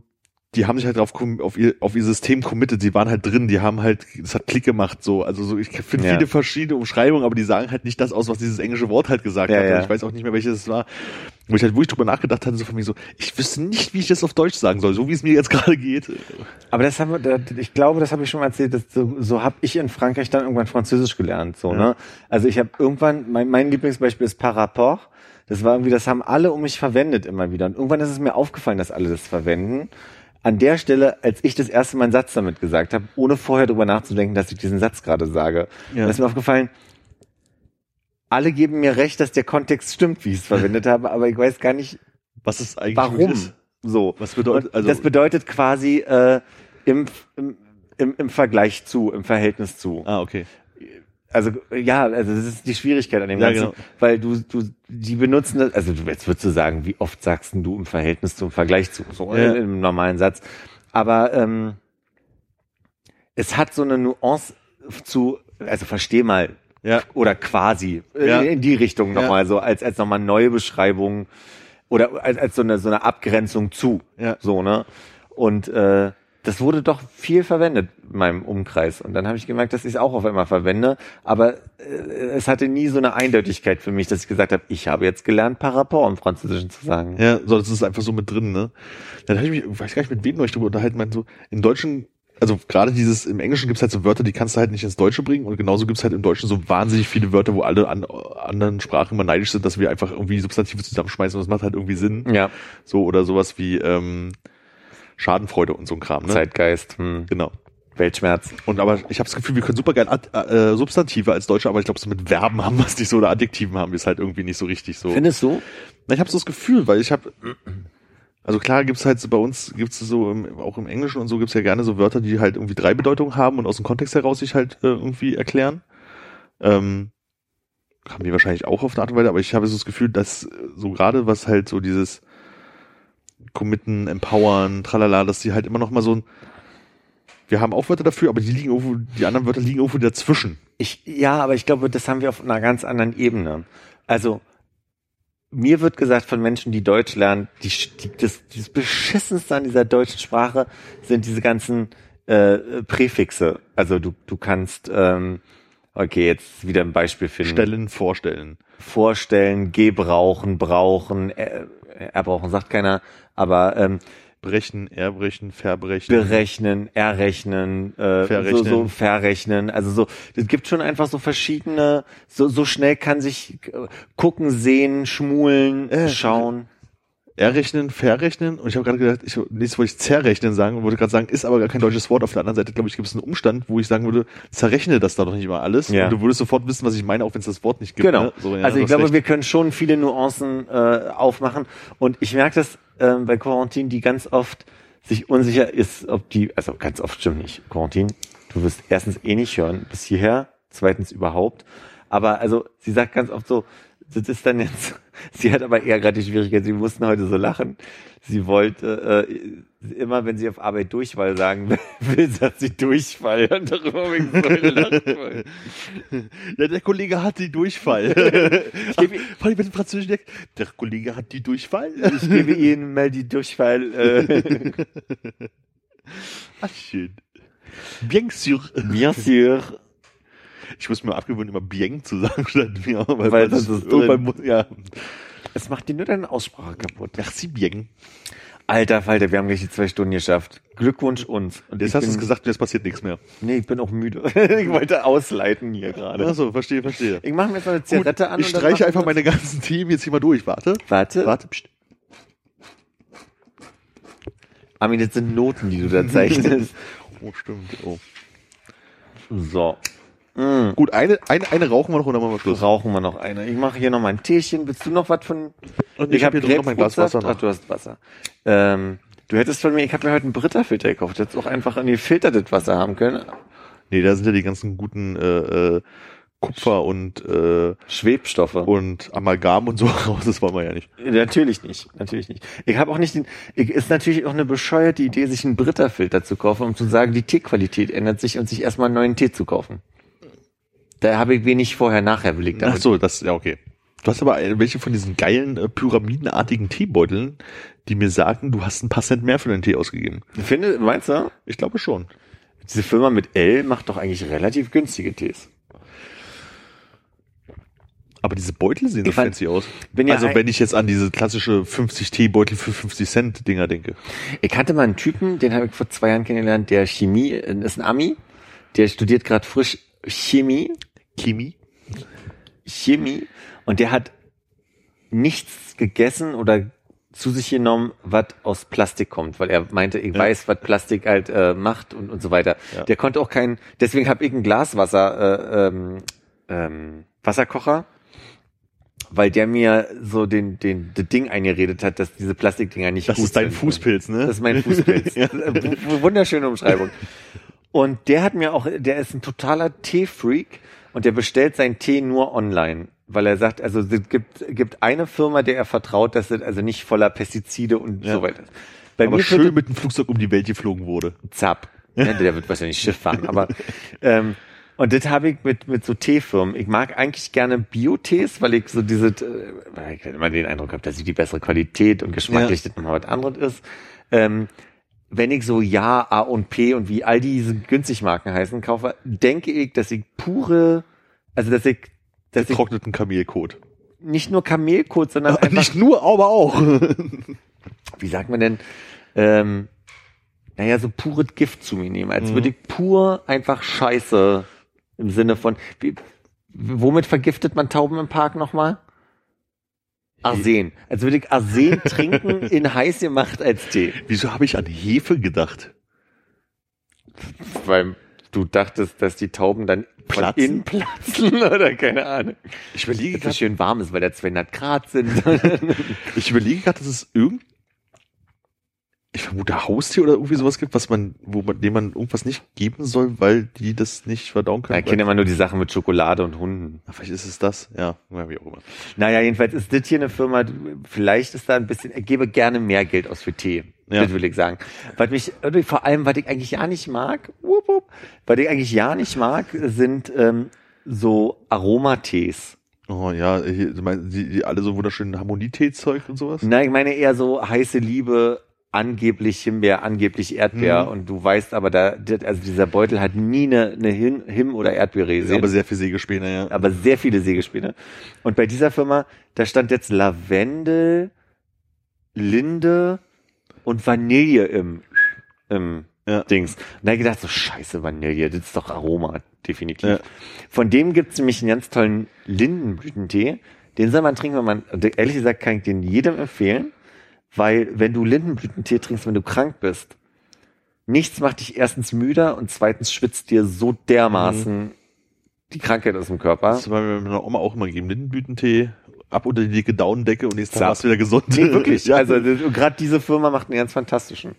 die haben sich halt auf, auf, ihr, auf ihr System committed, die waren halt drin, die haben halt, das hat Klick gemacht, so, also so, ich finde Ja. viele verschiedene Umschreibungen, aber die sagen halt nicht das aus, was dieses englische Wort halt gesagt Ja, hat. ja. Ich weiß auch nicht mehr, welches es war. Wo ich halt, wo ich drüber nachgedacht hatte, so von mir so, ich wüsste nicht, wie ich das auf Deutsch sagen soll, so wie es mir jetzt *laughs* gerade geht. Aber das haben wir, ich glaube, das habe ich schon mal erzählt, dass so, so habe ich in Frankreich dann irgendwann Französisch gelernt. So, ne? Also ich habe irgendwann, mein, mein Lieblingsbeispiel ist par rapport. Das war irgendwie, das haben alle um mich verwendet immer wieder. Und irgendwann ist es mir aufgefallen, dass alle das verwenden. An der Stelle, als ich das erste Mal einen Satz damit gesagt habe, ohne vorher drüber nachzudenken, dass ich diesen Satz gerade sage, Ja. ist mir aufgefallen, alle geben mir recht, dass der Kontext stimmt, wie ich es verwendet habe, aber ich weiß gar nicht, Was ist eigentlich warum. Ist? So. Was bedeutet, also, das bedeutet quasi äh, im, im, im, im Vergleich zu, im Verhältnis zu. ah, okay. Also ja, also das ist die Schwierigkeit an dem Ja, Ganzen, genau. weil du, du, die benutzen das, also jetzt würdest du sagen, wie oft sagst du im Verhältnis zum Vergleich zu, so Ja. im normalen Satz. Aber ähm, es hat so eine Nuance zu, also versteh mal, Ja. oder quasi äh, Ja. in die Richtung nochmal so als als nochmal neue Beschreibung oder als, als so eine so eine Abgrenzung zu Ja. so ne und äh, das wurde doch viel verwendet in meinem Umkreis und dann habe ich gemerkt, dass ich es auch auf einmal verwende, aber äh, es hatte nie so eine Eindeutigkeit für mich, dass ich gesagt habe, ich habe jetzt gelernt par rapport im Französischen zu sagen. Ja, so, das ist einfach so mit drin, ne? Dann habe ich mich, weiß gar nicht, mit wem noch drüber unterhalten, meinte so, im Deutschen, also gerade dieses, im Englischen gibt's halt so Wörter, die kannst du halt nicht ins Deutsche bringen und genauso gibt's halt im Deutschen so wahnsinnig viele Wörter, wo alle an, anderen Sprachen immer neidisch sind, dass wir einfach irgendwie Substantive zusammenschmeißen und das macht halt irgendwie Sinn. Ja, So, oder sowas wie, ähm, Schadenfreude und so ein Kram, ne? Zeitgeist, hm. Genau. Weltschmerz. Und aber ich habe das Gefühl, wir können super geil Ad, äh, Substantive als Deutsche, aber ich glaube, so mit Verben haben wir es nicht so oder Adjektiven haben wir es halt irgendwie nicht so richtig so. Findest du? Na, ich habe so das Gefühl, weil ich habe, also klar gibt's halt so bei uns, gibt's so im, auch im Englischen und so gibt's ja gerne so Wörter, die halt irgendwie drei Bedeutungen haben und aus dem Kontext heraus sich halt äh, irgendwie erklären. Ähm, haben die wahrscheinlich auch auf eine Art und Weise, aber ich habe so das Gefühl, dass äh, so gerade was halt so dieses Committen, Empowern, tralala, dass die halt immer noch mal so ein, wir haben auch Wörter dafür, aber die liegen irgendwo, die anderen Wörter liegen irgendwo dazwischen. Ich, ja, aber ich glaube, das haben wir auf einer ganz anderen Ebene. Also, mir wird gesagt von Menschen, die Deutsch lernen, die, die, das, das Beschissenste an dieser deutschen Sprache sind diese ganzen äh, Präfixe. Also du, du kannst, ähm, okay, jetzt wieder ein Beispiel finden. Stellen, vorstellen. Vorstellen, gebrauchen, brauchen, äh, erbrauchen sagt keiner, aber ähm, Brechen, erbrechen, verbrechen. berechnen, errechnen, äh, Verrechnen. So, so verrechnen. Also so, es gibt schon einfach so verschiedene, so, so schnell kann sich äh, gucken, sehen, schmulen, Äh, schauen. Errechnen, verrechnen und ich habe gerade gedacht, ich nächstes wollte ich zerrechnen sagen und wollte gerade sagen, ist aber gar kein deutsches Wort. Auf der anderen Seite, glaube ich, gibt es einen Umstand, wo ich sagen würde, zerrechne das da doch nicht immer alles. Ja. Und du würdest sofort wissen, was ich meine, auch wenn es das Wort nicht gibt. Genau. Ne? So, ja, also ich glaube, recht. wir können schon viele Nuancen äh, aufmachen. Und ich merke das ähm, bei Quarantin, die ganz oft sich unsicher ist, ob die, also ganz oft stimmt nicht, Quarantin, du wirst erstens eh nicht hören bis hierher, zweitens überhaupt. Aber also sie sagt ganz oft so, das ist dann jetzt, *laughs* sie hat aber eher gerade die Schwierigkeit, sie mussten heute so lachen. Sie wollte äh, immer, wenn sie auf Arbeit Durchfall sagen will, *laughs* sagt sie Durchfall. Und darüber ich so *laughs* ja, der Kollege hat die Durchfall. Ach, vor allem mit dem Französischen, der, der Kollege hat die Durchfall. Ich gebe Ihnen mal die Durchfall. Äh, Ach, schön. Bien sûr. bien sûr. Ich muss mir abgewöhnen, immer bien zu sagen *laughs* statt bien, weil, Weil das das ist drin. muss, ja. Es macht dir nur deine Aussprache kaputt. Merci bien. Alter Falter, wir haben gleich die zwei Stunden geschafft. Glückwunsch uns. Und Jetzt hast du es gesagt jetzt passiert nichts mehr. Nee, ich bin auch müde. *laughs* ich wollte ausleiten hier gerade. Achso, verstehe, verstehe. Ich mache mir jetzt noch eine Gut, Zigarette an. ich streiche einfach meine ganzen Themen jetzt hier mal durch. Warte. Warte. Warte. Psst. Armin, das sind Noten, die du da zeichnest. *laughs* Oh, stimmt. Oh. so. Gut, eine, eine, eine rauchen wir noch dann machen wir Schluss. Rauchen wir noch eine. Ich mache hier noch mal ein Teechen. Willst du noch was von... Und ich habe hier drin noch mein Glas Wasser. Ach, Noch. du hast Wasser. Ähm, du hättest von mir... Ich habe mir heute einen Britta-Filter gekauft. Du hättest auch einfach ein gefiltertes Wasser haben können. Nee, da sind ja die ganzen guten äh, äh, Kupfer und, äh, Schwebstoffe. und Amalgam und so *laughs* raus. Das wollen wir ja nicht. Natürlich nicht, natürlich nicht. Ich habe auch nicht den, ich, ist natürlich auch eine bescheuerte Idee, sich einen Britta-Filter zu kaufen, um zu sagen, die Teequalität ändert sich und sich erstmal einen neuen Tee zu kaufen. Da habe ich wenig vorher-nachher belegt. Ach so, das, ja, okay. Du hast aber welche von diesen geilen äh, pyramidenartigen Teebeuteln, die mir sagen, du hast ein paar Cent mehr für deinen Tee ausgegeben. Ich finde, meinst du, Ich glaube schon. diese Firma mit L macht doch eigentlich relativ günstige Tees. Aber diese Beutel sehen so Ich fand- fancy aus. ja also ein- wenn ich jetzt an diese klassische 50 Teebeutel für 50 Cent Dinger denke. Ich hatte mal einen Typen, den habe ich vor zwei Jahren kennengelernt, der Chemie, äh, ist ein Ami, der studiert gerade frisch Chemie Chemie? Chemie und der hat nichts gegessen oder zu sich genommen, was aus Plastik kommt, weil er meinte, ich Ja. weiß, was Plastik halt äh, macht und, und so weiter. Ja. Der konnte auch kein, deswegen habe ich ein Glaswasser, äh, ähm, ähm, Wasserkocher, weil der mir so den, den, das Ding eingeredet hat, dass diese Plastikdinger nicht Das gut ist dein sind. Fußpilz, ne? Das ist mein Fußpilz. *laughs* ja. W- Wunderschöne Umschreibung. Und der hat mir auch, der ist ein totaler Tee-Freak und der bestellt seinen Tee nur online, weil er sagt, also es gibt, gibt eine Firma, der er vertraut, dass es also nicht voller Pestizide und Ja. so weiter ist. Bei Aber mir schön mit dem Flugzeug um die Welt geflogen wurde. Zapp. Ne, der wird wahrscheinlich Schiff fahren, aber *laughs* ähm, und das habe ich mit, mit so Teefirmen. Ich mag eigentlich gerne Bio-Tees, weil ich so diese, äh, weil ich immer den Eindruck habe, dass sie die bessere Qualität und geschmacklich das nochmal was anderes ist. Ähm, wenn ich so Ja, A und P und wie all diese Günstigmarken heißen kaufe, denke ich, dass ich pure, also dass ich, dass ich Getrockneten Kamelkot. nicht nur Kamelkot, sondern einfach, Nicht nur, aber auch. *laughs* wie sagt man denn, ähm, naja, so pures Gift zu mir nehmen, als Mhm. würde ich pur einfach Scheiße im Sinne von, wie, womit vergiftet man Tauben im Park nochmal? Arsen. Als würde ich Arsen *laughs* trinken in heiß gemacht als Tee. Wieso habe ich an Hefe gedacht? Weil du dachtest, dass die Tauben dann Platzen? innen platzen *laughs* oder keine Ahnung. Ich überlege Dass es schön warm ist, weil da 200 Grad sind. *laughs* Ich überlege gerade, dass es irgend, ich vermute Haustier oder irgendwie sowas gibt, was man, wo man, dem man irgendwas nicht geben soll, weil die das nicht verdauen können. ich kenne immer nur die Sachen mit Schokolade und Hunden. Ach, Vielleicht ist es das, ja, wie auch immer. Naja, jedenfalls ist das hier eine Firma, vielleicht ist da ein bisschen, ich gebe gerne mehr Geld aus für Tee. Ja. Das will ich sagen. Was mich, oder vor allem, was ich eigentlich ja nicht mag, wupp, wupp, was ich eigentlich ja nicht mag, sind ähm, so Aromatees. Oh ja, die, die alle so wunderschönen Harmonietee-Zeug und sowas? Nein, ich meine eher so heiße Liebe, angeblich Himbeer, angeblich Erdbeer. Mhm. Und du weißt aber, da, also dieser Beutel hat nie eine, eine Him- Him- oder Erdbeere gesehen. aber sehr viel Sägespäne, ja. aber sehr viele Sägespäne. Und bei dieser Firma, da stand jetzt Lavendel, Linde und Vanille im, im Ja. Dings. Und da ich gedacht, so scheiße Vanille, das ist doch Aroma, definitiv. Ja. Von dem gibt's nämlich einen ganz tollen Lindenblütentee. Den soll man trinken, wenn man, ehrlich gesagt kann ich den jedem empfehlen, weil wenn du Lindenblütentee trinkst, wenn du krank bist, nichts macht dich erstens müder und zweitens schwitzt dir so dermaßen die Krankheit aus dem Körper. Das war mir meiner Oma auch immer gegeben. Lindenblütentee, ab unter die dicke Daunendecke und jetzt du wieder gesund. Nee, wirklich. *laughs* ja. Also gerade diese Firma macht einen ganz fantastischen.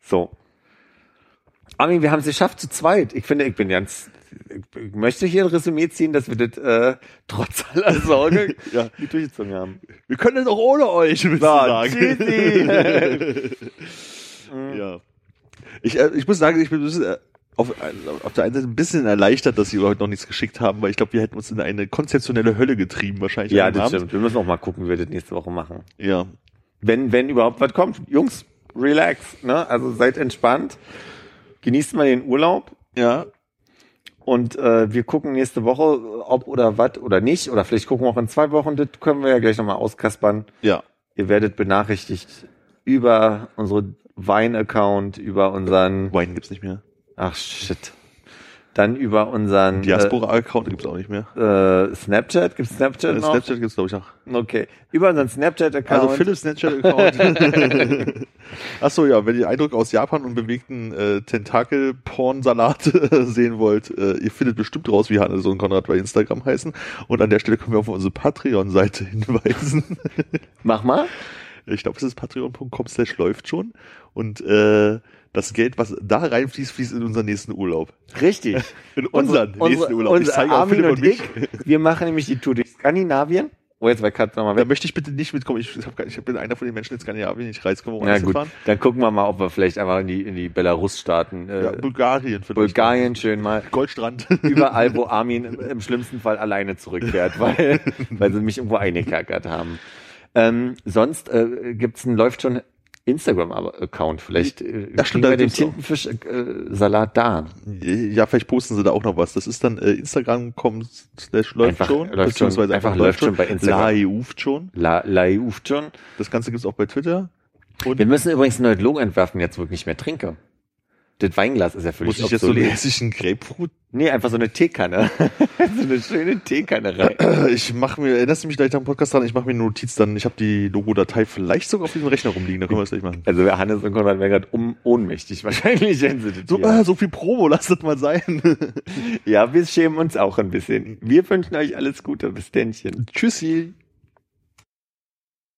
So. Armin, wir haben es geschafft zu zweit. Ich finde, ich bin ganz, ich möchte hier ein Resümee ziehen, dass wir das äh, trotz aller Sorge *laughs* Ja. durchgezogen haben. Wir können das auch ohne euch, willst du sagen. *laughs* ja. Ich, äh, ich muss sagen, ich bin ein bisschen, äh, auf, auf der einen Seite ein bisschen erleichtert, dass sie überhaupt noch nichts geschickt haben, weil ich glaube, wir hätten uns in eine konzeptionelle Hölle getrieben, wahrscheinlich. ja, das Abend. stimmt. Wir müssen auch mal gucken, wie wir das nächste Woche machen. Ja. Wenn, wenn überhaupt was kommt. Jungs, relax. Ne? Also seid entspannt. Genießt mal den Urlaub. Ja. Und äh, wir gucken nächste Woche, ob oder was oder nicht. Oder vielleicht gucken wir auch in zwei Wochen. Das können wir ja gleich nochmal auskaspern. Ja. Ihr werdet benachrichtigt über unsere Wein-Account, über unseren, Wein gibt's nicht mehr. ach shit, dann über unseren Diaspora-Account gibt's auch nicht mehr. äh, äh, Snapchat, gibt's Snapchat Äh, noch? Snapchat gibt's glaube ich noch. Okay, über unseren Snapchat-Account. Also Philips Snapchat-Account. *laughs* Achso, ja, wenn ihr Eindruck aus Japan und bewegten äh, Tentakel-Porn-Salat äh, sehen wollt, äh, ihr findet bestimmt raus, wie Hannes und Konrad bei Instagram heißen. Und an der Stelle können wir auf unsere Patreon-Seite hinweisen. Mach mal. ich glaube, es ist patreon.com slash läuft schon. Und äh, das Geld, was da reinfließt, fließt in unseren nächsten Urlaub. Richtig. In unseren nächsten Urlaub. Unser zeige auch Armin Philipp und ich, wir machen nämlich die Tour durch Skandinavien. Oh, jetzt war Katz nochmal Da weg. möchte ich bitte nicht mitkommen. Ich, ich, hab, ich bin einer von den Menschen in Skandinavien, ich wir Na woanders gut, hinfahren? dann gucken wir mal, ob wir vielleicht einfach in die, in die Belarus-Staaten, äh, Ja, Bulgarien vielleicht. Bulgarien schön mal, Goldstrand. *laughs* überall, wo Armin im, im schlimmsten Fall alleine zurückfährt, weil, *laughs* weil sie mich irgendwo eingekackert haben. Ähm, sonst äh, gibt's einen, läuft schon Instagram-Account. Vielleicht äh, Ja, stimmt, wir da den. Tintenfisch-Salat da. Ja, vielleicht posten sie da auch noch was. Das ist dann äh, Instagram.com slash läuft schon. läuft beziehungsweise einfach läuft schon bei Instagram. La uft schon. La, la uft schon. Das Ganze gibt's auch bei Twitter. Und Wir müssen übrigens ein neues Logo entwerfen, jetzt wo ich nicht mehr trinke. Das Weinglas ist ja völlig muss ich jetzt so einen hessischen Grapefruit? Nee, einfach so eine Teekanne. *laughs* so eine schöne Teekanne rein. *clears throat* Ich mache mir, erinnerst du mich gleich am Podcast dran? Ich mache mir eine Notiz dann. Ich habe die Logo-Datei vielleicht sogar auf diesem Rechner rumliegen. Da können wir das gleich machen. Also Hannes und Konrad wären gerade um, ohnmächtig wahrscheinlich, wenn sie das So, äh, so viel Promo, lasst das mal sein. *laughs* Ja, wir schämen uns auch ein bisschen. Wir wünschen euch alles Gute. Bis Dännchen. Tschüssi.